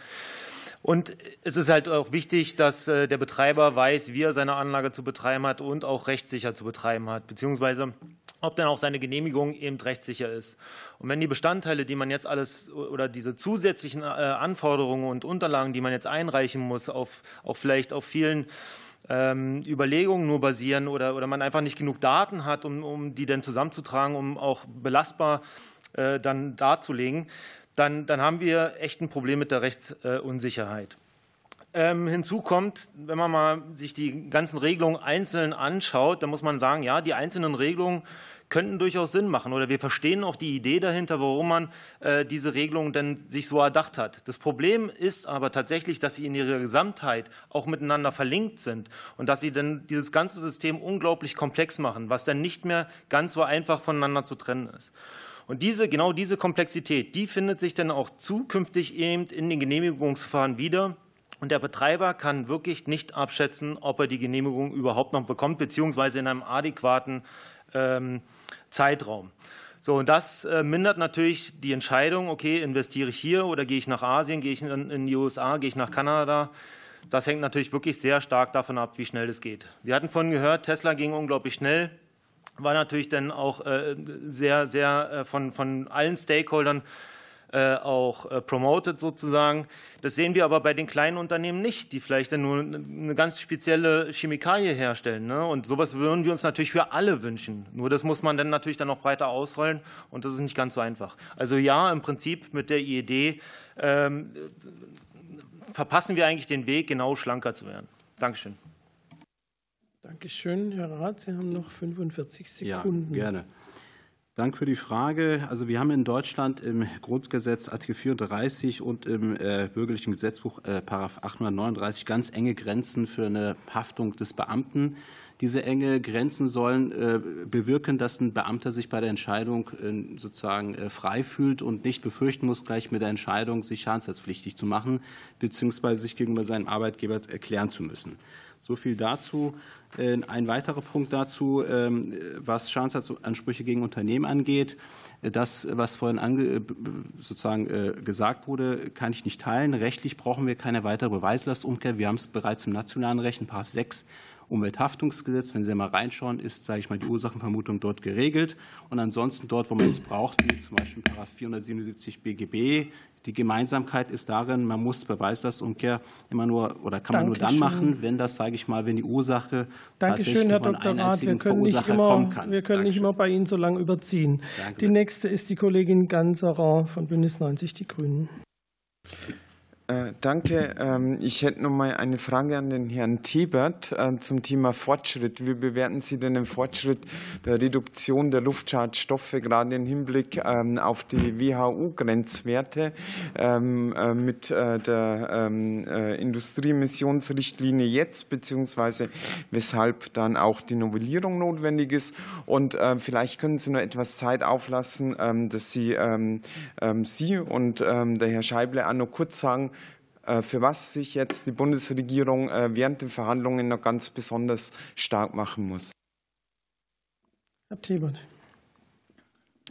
Und es ist halt auch wichtig, dass äh, der Betreiber weiß, wie er seine Anlage zu betreiben hat und auch rechtssicher zu betreiben hat, beziehungsweise ob dann auch seine Genehmigung eben rechtssicher ist. Und wenn die Bestandteile, die man jetzt alles oder diese zusätzlichen äh, Anforderungen und Unterlagen, die man jetzt einreichen muss, auf, auch vielleicht auf vielen Überlegungen nur basieren oder, oder man einfach nicht genug Daten hat, um, um die dann zusammenzutragen, um auch belastbar äh, dann darzulegen, dann, dann haben wir echt ein Problem mit der Rechtsunsicherheit. Ähm, hinzu kommt, wenn man mal sich die ganzen Regelungen einzeln anschaut, dann muss man sagen, ja, die einzelnen Regelungen könnten durchaus Sinn machen. Oder wir verstehen auch die Idee dahinter, warum man äh, diese Regelung denn sich so erdacht hat. Das Problem ist aber tatsächlich, dass sie in ihrer Gesamtheit auch miteinander verlinkt sind und dass sie dann dieses ganze System unglaublich komplex machen, was dann nicht mehr ganz so einfach voneinander zu trennen ist. Und diese, genau diese Komplexität, die findet sich dann auch zukünftig eben in den Genehmigungsverfahren wieder. Und der Betreiber kann wirklich nicht abschätzen, ob er die Genehmigung überhaupt noch bekommt, beziehungsweise in einem adäquaten Zeitraum. So, und das äh, mindert natürlich die Entscheidung, okay, investiere ich hier oder gehe ich nach Asien, gehe ich in die USA, gehe ich nach Kanada. Das hängt natürlich wirklich sehr stark davon ab, wie schnell es geht. Wir hatten vorhin gehört, Tesla ging unglaublich schnell, war natürlich dann auch äh, sehr, sehr äh, von, von allen Stakeholdern auch äh, promoted sozusagen. Das sehen wir aber bei den kleinen Unternehmen nicht, die vielleicht dann nur eine ganz spezielle Chemikalie herstellen. Ne? Und sowas würden wir uns natürlich für alle wünschen. Nur das muss man dann natürlich dann noch breiter ausrollen und das ist nicht ganz so einfach. Also ja, im Prinzip mit der Idee ähm, verpassen wir eigentlich den Weg, genau schlanker zu werden. Dankeschön. Dankeschön, Herr Rath. Sie haben noch 45 Sekunden. Ja, gerne. Danke für die Frage. Also wir haben in Deutschland im Grundgesetz Artikel 34 und im äh, bürgerlichen Gesetzbuch äh, Paragraph 839 ganz enge Grenzen für eine Haftung des Beamten. Diese enge Grenzen sollen äh, bewirken, dass ein Beamter sich bei der Entscheidung sozusagen frei fühlt und nicht befürchten muss, gleich mit der Entscheidung sich schadensersatzpflichtig zu machen, beziehungsweise sich gegenüber seinem Arbeitgeber erklären zu müssen. So viel dazu. Äh, ein weiterer Punkt dazu, ähm, was Schadensersatzansprüche gegen Unternehmen angeht. Äh, das, was vorhin ange, sozusagen äh, gesagt wurde, kann ich nicht teilen. Rechtlich brauchen wir keine weitere Beweislastumkehr. Wir haben es bereits im nationalen Recht, in 6 Umwelthaftungsgesetz, wenn Sie mal reinschauen, ist, sage ich mal, die Ursachenvermutung dort geregelt. Und ansonsten dort, wo man es braucht, wie zum Beispiel in 477 BGB, die Gemeinsamkeit ist darin, man muss Beweislastumkehr immer nur oder kann man Dankeschön. nur dann machen, wenn das, sage ich mal, wenn die Ursache Dankeschön, Herr Dr. Rath. Wir können, nicht immer, wir können nicht immer bei Ihnen so lange überziehen. Danke. Die nächste ist die Kollegin Ganserer von Bündnis 90 Die Grünen. Äh, danke. Ähm, ich hätte noch mal eine Frage an den Herrn Tebert äh, zum Thema Fortschritt. Wie bewerten Sie denn den Fortschritt der Reduktion der Luftschadstoffe, gerade im Hinblick ähm, auf die WHO-Grenzwerte ähm, äh, mit der Industrieemissionsrichtlinie jetzt, beziehungsweise weshalb dann auch die Novellierung notwendig ist? Und vielleicht können Sie noch etwas Zeit auflassen, dass Sie, Sie und der Herr Scheible auch noch kurz sagen, für was sich jetzt die Bundesregierung äh, während den Verhandlungen noch ganz besonders stark machen muss. Herr Thebert.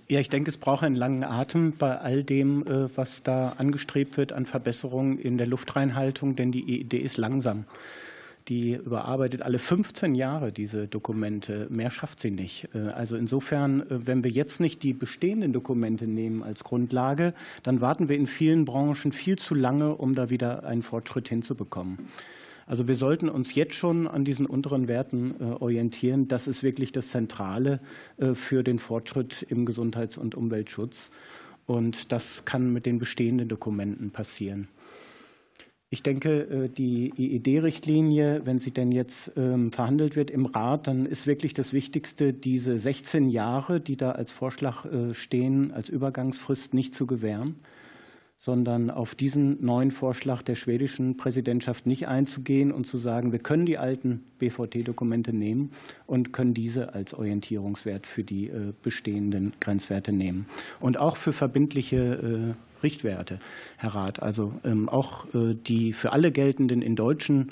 Ja, ich denke, es braucht einen langen Atem bei all dem, äh, was da angestrebt wird an Verbesserungen in der Luftreinhaltung, denn die Idee ist langsam. Die überarbeitet alle 15 Jahre diese Dokumente. Mehr schafft sie nicht. Äh, also insofern, äh, wenn wir jetzt nicht die bestehenden Dokumente nehmen als Grundlage, dann warten wir in vielen Branchen viel zu lange, um da wieder einen Fortschritt hinzubekommen. Also wir sollten uns jetzt schon an diesen unteren Werten äh, orientieren. Das ist wirklich das Zentrale für den Fortschritt im Gesundheits- und Umweltschutz. Und das kann mit den bestehenden Dokumenten passieren. Ich denke, äh, die IED-Richtlinie, wenn sie denn jetzt ähm, verhandelt wird im Rat, dann ist wirklich das Wichtigste, diese 16 Jahre, die da als Vorschlag äh, stehen, als Übergangsfrist nicht zu gewähren sondern auf diesen neuen Vorschlag der schwedischen Präsidentschaft nicht einzugehen und zu sagen, wir können die alten BVT-Dokumente nehmen und können diese als Orientierungswert für die äh, bestehenden Grenzwerte nehmen. Und auch für verbindliche Richtwerte, Herr Rat. Also ähm, auch äh, die für alle geltenden in deutschem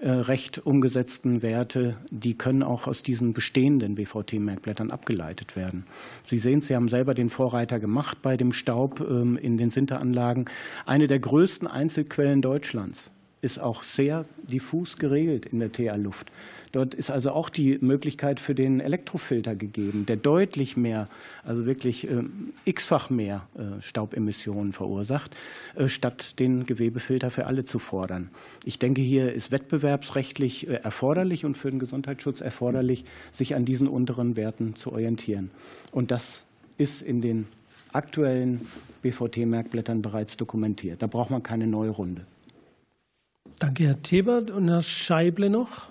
äh, Recht umgesetzten Werte, die können auch aus diesen bestehenden BVT-Merkblättern abgeleitet werden. Sie sehen, Sie haben selber den Vorreiter gemacht bei dem Staub ähm, in den Sinteranlagen. Eine der größten Einzelquellen Deutschlands ist auch sehr diffus geregelt in der TA-Luft. Dort ist also auch die Möglichkeit für den Elektrofilter gegeben, der deutlich mehr, also wirklich äh, x-fach mehr äh, Staubemissionen verursacht, äh, statt den Gewebefilter für alle zu fordern. Ich denke, hier ist wettbewerbsrechtlich erforderlich und für den Gesundheitsschutz erforderlich, sich an diesen unteren Werten zu orientieren. Und das ist in den aktuellen BVT-Merkblättern bereits dokumentiert. Da braucht man keine neue Runde. Danke, Herr Thebert. Und Herr Scheible noch,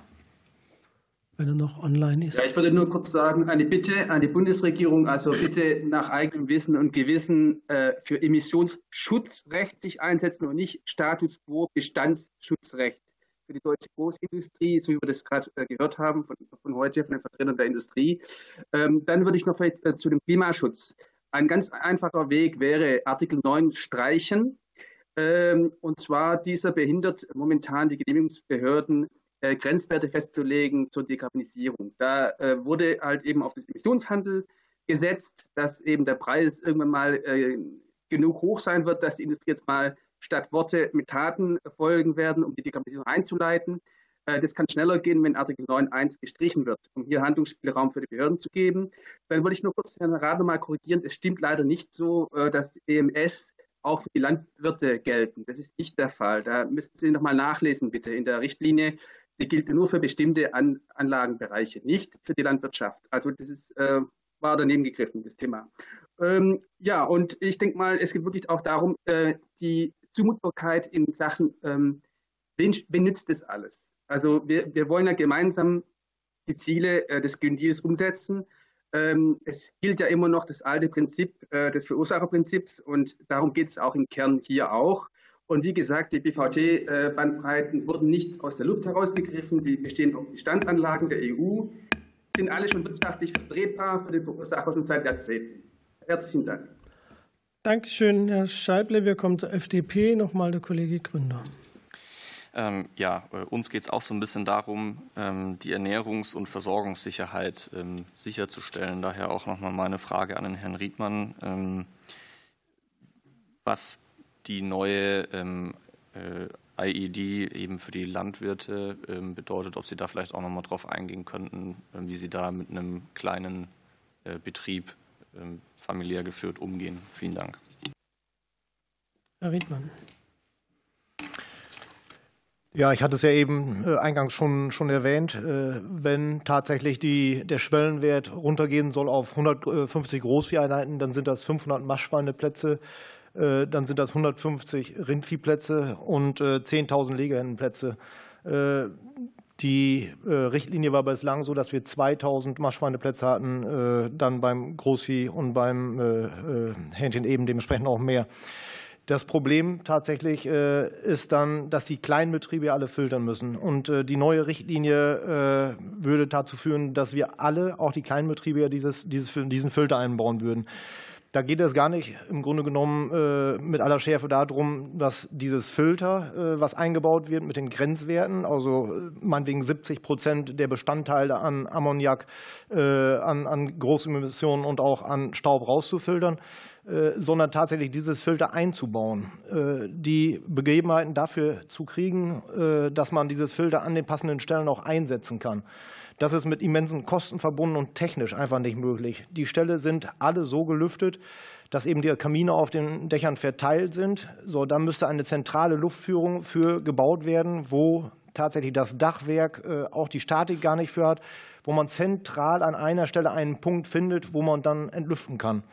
wenn er noch online ist. Ja, ich würde nur kurz sagen, eine Bitte an die Bundesregierung, also bitte nach eigenem Wissen und Gewissen äh, für Emissionsschutzrecht sich einsetzen und nicht Status quo Bestandsschutzrecht für die deutsche Großindustrie, so wie wir das gerade äh, gehört haben von, von heute von den Vertretern der Industrie. Ähm, dann würde ich noch vielleicht äh, zu dem Klimaschutz. Ein ganz einfacher Weg wäre Artikel 9 streichen ähm, und zwar, dieser behindert momentan die Genehmigungsbehörden, äh, Grenzwerte festzulegen zur Dekarbonisierung. Da äh, wurde halt eben auf das Emissionshandel gesetzt, dass eben der Preis irgendwann mal äh, genug hoch sein wird, dass die Industrie jetzt mal statt Worte mit Taten folgen werden, um die Dekarbonisierung einzuleiten. Das kann schneller gehen, wenn Artikel 9.1 gestrichen wird, um hier Handlungsspielraum für die Behörden zu geben. Dann würde ich nur kurz Herrn Rath mal korrigieren. Es stimmt leider nicht so, dass EMS auch für die Landwirte gelten. Das ist nicht der Fall. Da müssten Sie nochmal nachlesen, bitte, in der Richtlinie. Die gilt nur für bestimmte An Anlagenbereiche, nicht für die Landwirtschaft. Also das ist, äh, war daneben gegriffen, das Thema. Ähm, ja, und ich denke mal, es geht wirklich auch darum, äh, die Zumutbarkeit in Sachen, ähm, wen, wen nützt das alles? Also wir, wir wollen ja gemeinsam die Ziele äh, des Green umsetzen. Ähm, es gilt ja immer noch das alte Prinzip äh, des Verursacherprinzips und darum geht es auch im Kern hier auch. Und wie gesagt, die BVT-Bandbreiten wurden nicht aus der Luft herausgegriffen, die bestehen auf Bestandsanlagen der EU, sind alle schon wirtschaftlich vertretbar für den Verursacher schon seit Jahrzehnten. Herzlichen Dank. Dankeschön, Herr Scheible. Wir kommen zur FDP. Nochmal der Kollege Gründer. Ähm, ja, äh, uns geht es auch so ein bisschen darum, ähm, die Ernährungs- und Versorgungssicherheit ähm, sicherzustellen. Daher auch nochmal meine Frage an den Herrn Riedmann, was die neue äh, IED eben für die Landwirte bedeutet, ob Sie da vielleicht auch nochmal drauf eingehen könnten, wie Sie da mit einem kleinen äh, Betrieb familiär geführt umgehen. Vielen Dank. Herr Riedmann. Ja, ich hatte es ja eben äh, eingangs schon, schon erwähnt. Äh, wenn tatsächlich die, der Schwellenwert runtergehen soll auf 150 Großvieheinheiten, dann sind das 500 Maschschweineplätze, äh, dann sind das 150 Rindviehplätze und 10.000 Legehennenplätze. Die Richtlinie war bislang so, dass wir 2000 Maschschweineplätze hatten, dann beim Großvieh und beim Hähnchen eben dementsprechend auch mehr. Das Problem tatsächlich äh, ist dann, dass die kleinen Betriebe alle filtern müssen. Und äh, die neue Richtlinie äh, würde dazu führen, dass wir alle, auch die kleinen Betriebe, dieses, dieses, diesen Filter einbauen würden. Da geht es gar nicht im Grunde genommen mit aller Schärfe darum, dass dieses Filter, was eingebaut wird mit den Grenzwerten, also meinetwegen 70 Prozent der Bestandteile an Ammoniak, an, an Großemissionen und auch an Staub rauszufiltern, sondern tatsächlich dieses Filter einzubauen. Die Begebenheiten dafür zu kriegen, dass man dieses Filter an den passenden Stellen auch einsetzen kann. Das ist mit immensen Kosten verbunden und technisch einfach nicht möglich. Die Ställe sind alle so gelüftet, dass eben die Kamine auf den Dächern verteilt sind. So, dann müsste eine zentrale Luftführung für gebaut werden, wo tatsächlich das Dachwerk äh, auch die Statik gar nicht für hat, wo man zentral an einer Stelle einen Punkt findet, wo man dann entlüften kann.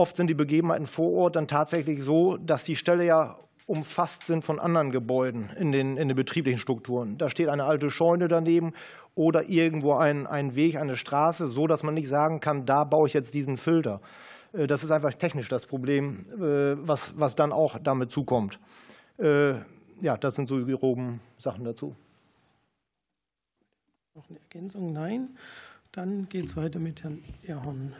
Oft sind die Begebenheiten vor Ort dann tatsächlich so, dass die Ställe ja umfasst sind von anderen Gebäuden in den, in den betrieblichen Strukturen. Da steht eine alte Scheune daneben oder irgendwo ein, ein Weg, eine Straße, so dass man nicht sagen kann, da baue ich jetzt diesen Filter. Äh, das ist einfach technisch das Problem, äh, was, was dann auch damit zukommt. Äh, ja, das sind so die groben Sachen dazu. Noch eine Ergänzung? Nein. Dann geht es weiter mit Herrn Erhorn.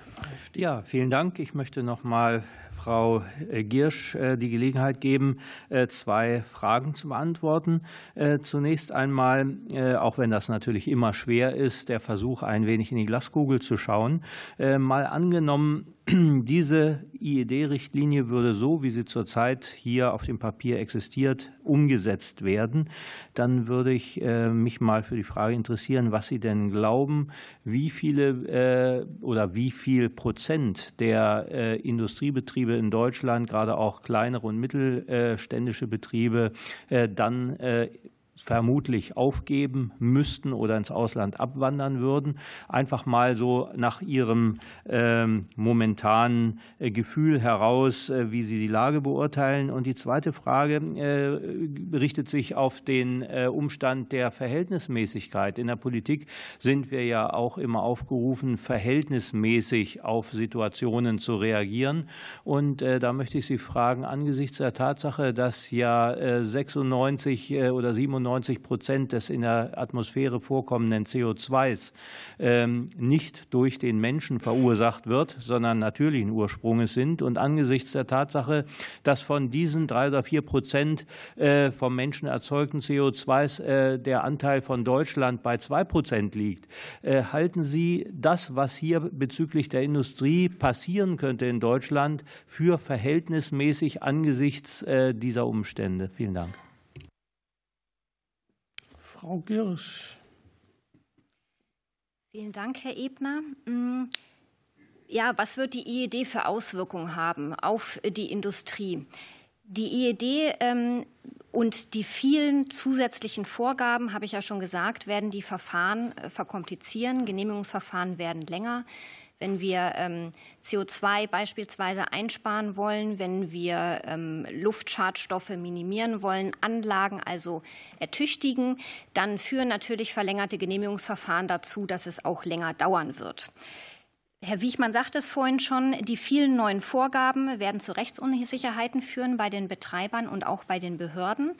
Ja, vielen Dank. Ich möchte noch mal Frau Giersch die Gelegenheit geben, zwei Fragen zu beantworten. Zunächst einmal, auch wenn das natürlich immer schwer ist, der Versuch, ein wenig in die Glaskugel zu schauen. Mal angenommen, diese IED-Richtlinie würde so, wie sie zurzeit hier auf dem Papier existiert, umgesetzt werden. Dann würde ich äh, mich mal für die Frage interessieren, was Sie denn glauben, wie viele äh, oder wie viel Prozent der äh, Industriebetriebe in Deutschland, gerade auch kleinere und mittelständische Betriebe, dann vermutlich aufgeben müssten oder ins Ausland abwandern würden. Einfach mal so nach ihrem ähm, momentanen äh, Gefühl heraus, äh, wie sie die Lage beurteilen. Und die zweite Frage äh, richtet sich auf den Umstand der Verhältnismäßigkeit. In der Politik sind wir ja auch immer aufgerufen, verhältnismäßig auf Situationen zu reagieren. Und da möchte ich Sie fragen, angesichts der Tatsache, dass ja 96 oder 97 95 Prozent des in der Atmosphäre vorkommenden CO2s ähm, nicht durch den Menschen verursacht wird, sondern natürlichen Ursprunges sind. Und angesichts der Tatsache, dass von diesen drei oder vier Prozent äh, vom Menschen erzeugten CO2s äh, der Anteil von Deutschland bei zwei Prozent liegt, äh, halten Sie das, was hier bezüglich der Industrie passieren könnte in Deutschland, für verhältnismäßig angesichts dieser Umstände? Vielen Dank. Frau Girsch. Vielen Dank, Herr Ebner. Mm, ja, was wird die IED für Auswirkungen haben auf die Industrie? Die IED ähm, und die vielen zusätzlichen Vorgaben, habe ich ja schon gesagt, werden die Verfahren äh, verkomplizieren. Genehmigungsverfahren werden länger wenn wir ähm, CO2 beispielsweise einsparen wollen, wenn wir ähm, Luftschadstoffe minimieren wollen, Anlagen also ertüchtigen, dann führen natürlich verlängerte Genehmigungsverfahren dazu, dass es auch länger dauern wird. Herr Wiechmann sagte es vorhin schon, die vielen neuen Vorgaben werden zu Rechtsunsicherheiten führen bei den Betreibern und auch bei den Behörden.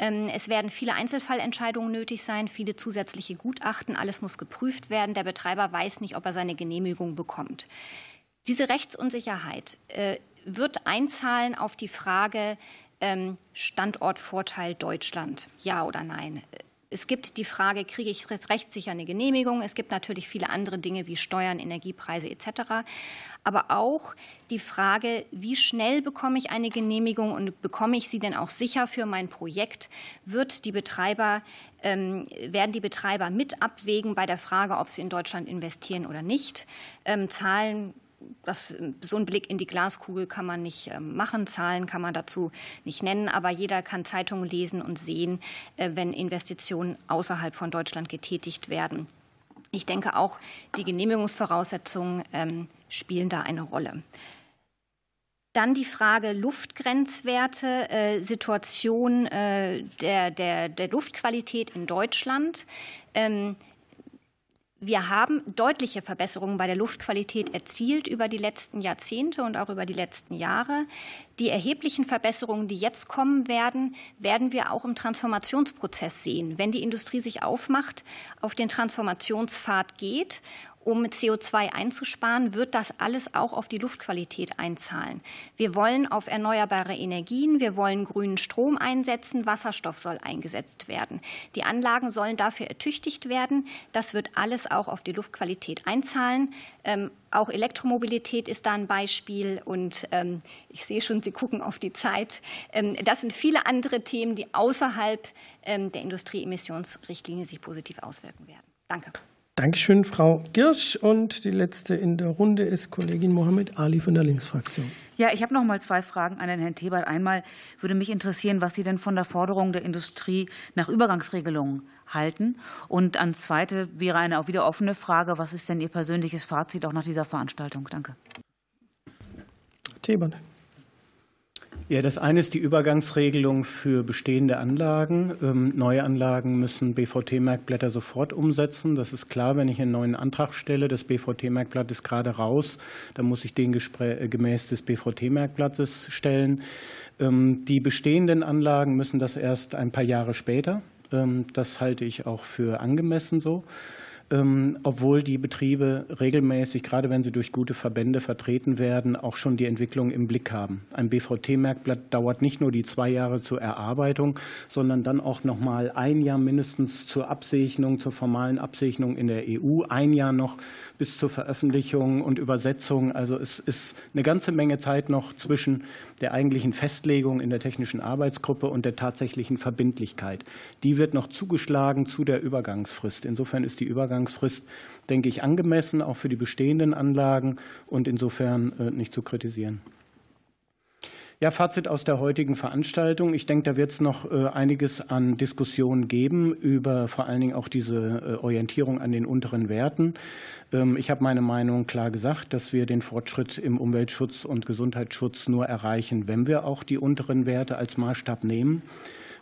Ähm, es werden viele Einzelfallentscheidungen nötig sein, viele zusätzliche Gutachten. Alles muss geprüft werden. Der Betreiber weiß nicht, ob er seine Genehmigung bekommt. Diese Rechtsunsicherheit äh, wird einzahlen auf die Frage ähm, Standortvorteil Deutschland, ja oder nein. Es gibt die Frage, kriege ich rechtssicher eine Genehmigung? Es gibt natürlich viele andere Dinge wie Steuern, Energiepreise etc. Aber auch die Frage, wie schnell bekomme ich eine Genehmigung und bekomme ich sie denn auch sicher für mein Projekt? Wird die Betreiber, ähm, werden die Betreiber mit abwägen bei der Frage, ob sie in Deutschland investieren oder nicht? Ähm, Zahlen das, so einen Blick in die Glaskugel kann man nicht ähm, machen, Zahlen kann man dazu nicht nennen, aber jeder kann Zeitungen lesen und sehen, äh, wenn Investitionen außerhalb von Deutschland getätigt werden. Ich denke auch, die Genehmigungsvoraussetzungen ähm, spielen da eine Rolle. Dann die Frage Luftgrenzwerte, äh, Situation äh, der, der, der Luftqualität in Deutschland. Wir haben deutliche Verbesserungen bei der Luftqualität erzielt über die letzten Jahrzehnte und auch über die letzten Jahre. Die erheblichen Verbesserungen, die jetzt kommen werden, werden wir auch im Transformationsprozess sehen. Wenn die Industrie sich aufmacht, auf den Transformationspfad geht um CO2 einzusparen, wird das alles auch auf die Luftqualität einzahlen. Wir wollen auf erneuerbare Energien, wir wollen grünen Strom einsetzen, Wasserstoff soll eingesetzt werden. Die Anlagen sollen dafür ertüchtigt werden. Das wird alles auch auf die Luftqualität einzahlen. Ähm, auch Elektromobilität ist da ein Beispiel. Und ähm, ich sehe schon, Sie gucken auf die Zeit. Ähm, das sind viele andere Themen, die außerhalb der Industrieemissionsrichtlinie sich positiv auswirken werden. Danke. Dankeschön, Frau Girsch. Und die letzte in der Runde ist Kollegin Mohammed Ali von der Linksfraktion. Ja, ich habe noch mal zwei Fragen an den Herrn Tebert. Einmal würde mich interessieren, was Sie denn von der Forderung der Industrie nach Übergangsregelungen halten. Und an zweite wäre eine auch wieder offene Frage. Was ist denn Ihr persönliches Fazit auch nach dieser Veranstaltung? Danke. Tebert. Ja, das eine ist die Übergangsregelung für bestehende Anlagen. Ähm, neue Anlagen müssen BVT-Merkblätter sofort umsetzen. Das ist klar, wenn ich einen neuen Antrag stelle. Das BVT-Merkblatt ist gerade raus. Dann muss ich den äh, gemäß des BVT-Merkblattes stellen. Ähm, die bestehenden Anlagen müssen das erst ein paar Jahre später. Ähm, das halte ich auch für angemessen so. Ähm, obwohl die Betriebe regelmäßig, gerade wenn sie durch gute Verbände vertreten werden, auch schon die Entwicklung im Blick haben. Ein BVT-Merkblatt dauert nicht nur die zwei Jahre zur Erarbeitung, sondern dann auch noch mal ein Jahr mindestens zur Absegnung, zur formalen Absegnung in der EU, ein Jahr noch bis zur Veröffentlichung und Übersetzung. Also es ist eine ganze Menge Zeit noch zwischen der eigentlichen Festlegung in der technischen Arbeitsgruppe und der tatsächlichen Verbindlichkeit. Die wird noch zugeschlagen zu der Übergangsfrist. Insofern ist die Übergangsfrist Übergangsfrist, denke ich, angemessen, auch für die bestehenden Anlagen und insofern äh, nicht zu kritisieren. Ja, Fazit aus der heutigen Veranstaltung. Ich denke, da wird es noch äh, einiges an Diskussionen geben über vor allen Dingen auch diese äh, Orientierung an den unteren Werten. Ähm, ich habe meine Meinung klar gesagt, dass wir den Fortschritt im Umweltschutz und Gesundheitsschutz nur erreichen, wenn wir auch die unteren Werte als Maßstab nehmen.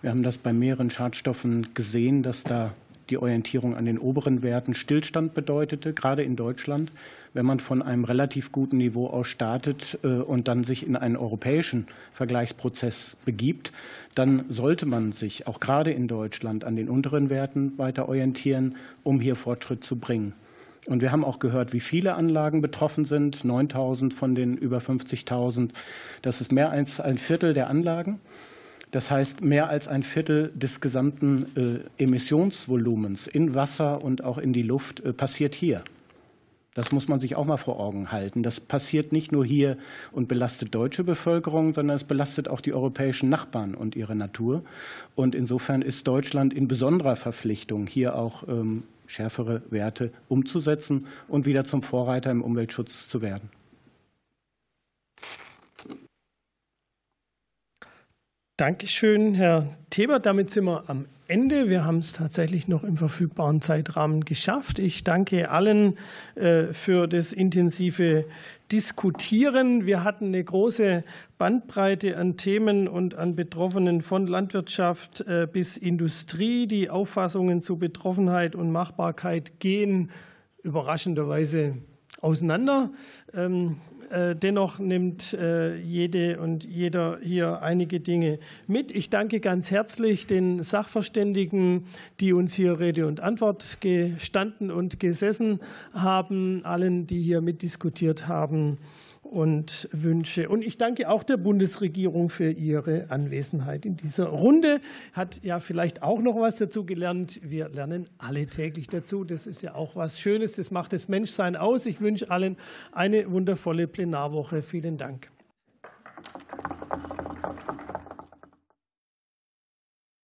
Wir haben das bei mehreren Schadstoffen gesehen, dass da die Orientierung an den oberen Werten Stillstand bedeutete, gerade in Deutschland. Wenn man von einem relativ guten Niveau aus startet äh, und dann sich in einen europäischen Vergleichsprozess begibt, dann sollte man sich auch gerade in Deutschland an den unteren Werten weiter orientieren, um hier Fortschritt zu bringen. Und wir haben auch gehört, wie viele Anlagen betroffen sind. 9000 von den über 50.000. Das ist mehr als ein Viertel der Anlagen. Das heißt, mehr als ein Viertel des gesamten äh, Emissionsvolumens in Wasser und auch in die Luft äh, passiert hier. Das muss man sich auch mal vor Augen halten. Das passiert nicht nur hier und belastet deutsche Bevölkerung, sondern es belastet auch die europäischen Nachbarn und ihre Natur. Und insofern ist Deutschland in besonderer Verpflichtung, hier auch ähm, schärfere Werte umzusetzen und wieder zum Vorreiter im Umweltschutz zu werden. Dankeschön, Herr Thebert. Damit sind wir am Ende. Wir haben es tatsächlich noch im verfügbaren Zeitrahmen geschafft. Ich danke allen äh, für das intensive Diskutieren. Wir hatten eine große Bandbreite an Themen und an Betroffenen von Landwirtschaft äh, bis Industrie. Die Auffassungen zu Betroffenheit und Machbarkeit gehen überraschenderweise auseinander. Äh, dennoch nimmt äh, jede und jeder hier einige Dinge mit. Ich danke ganz herzlich den Sachverständigen, die uns hier Rede und Antwort gestanden und gesessen haben, allen, die hier mitdiskutiert haben und Wünsche. Und ich danke auch der Bundesregierung für ihre Anwesenheit in dieser Runde. Hat ja vielleicht auch noch was dazu gelernt. Wir lernen alle täglich dazu. Das ist ja auch was Schönes. Das macht das Menschsein aus. Ich wünsche allen eine wundervolle Plenarwoche. Vielen Dank.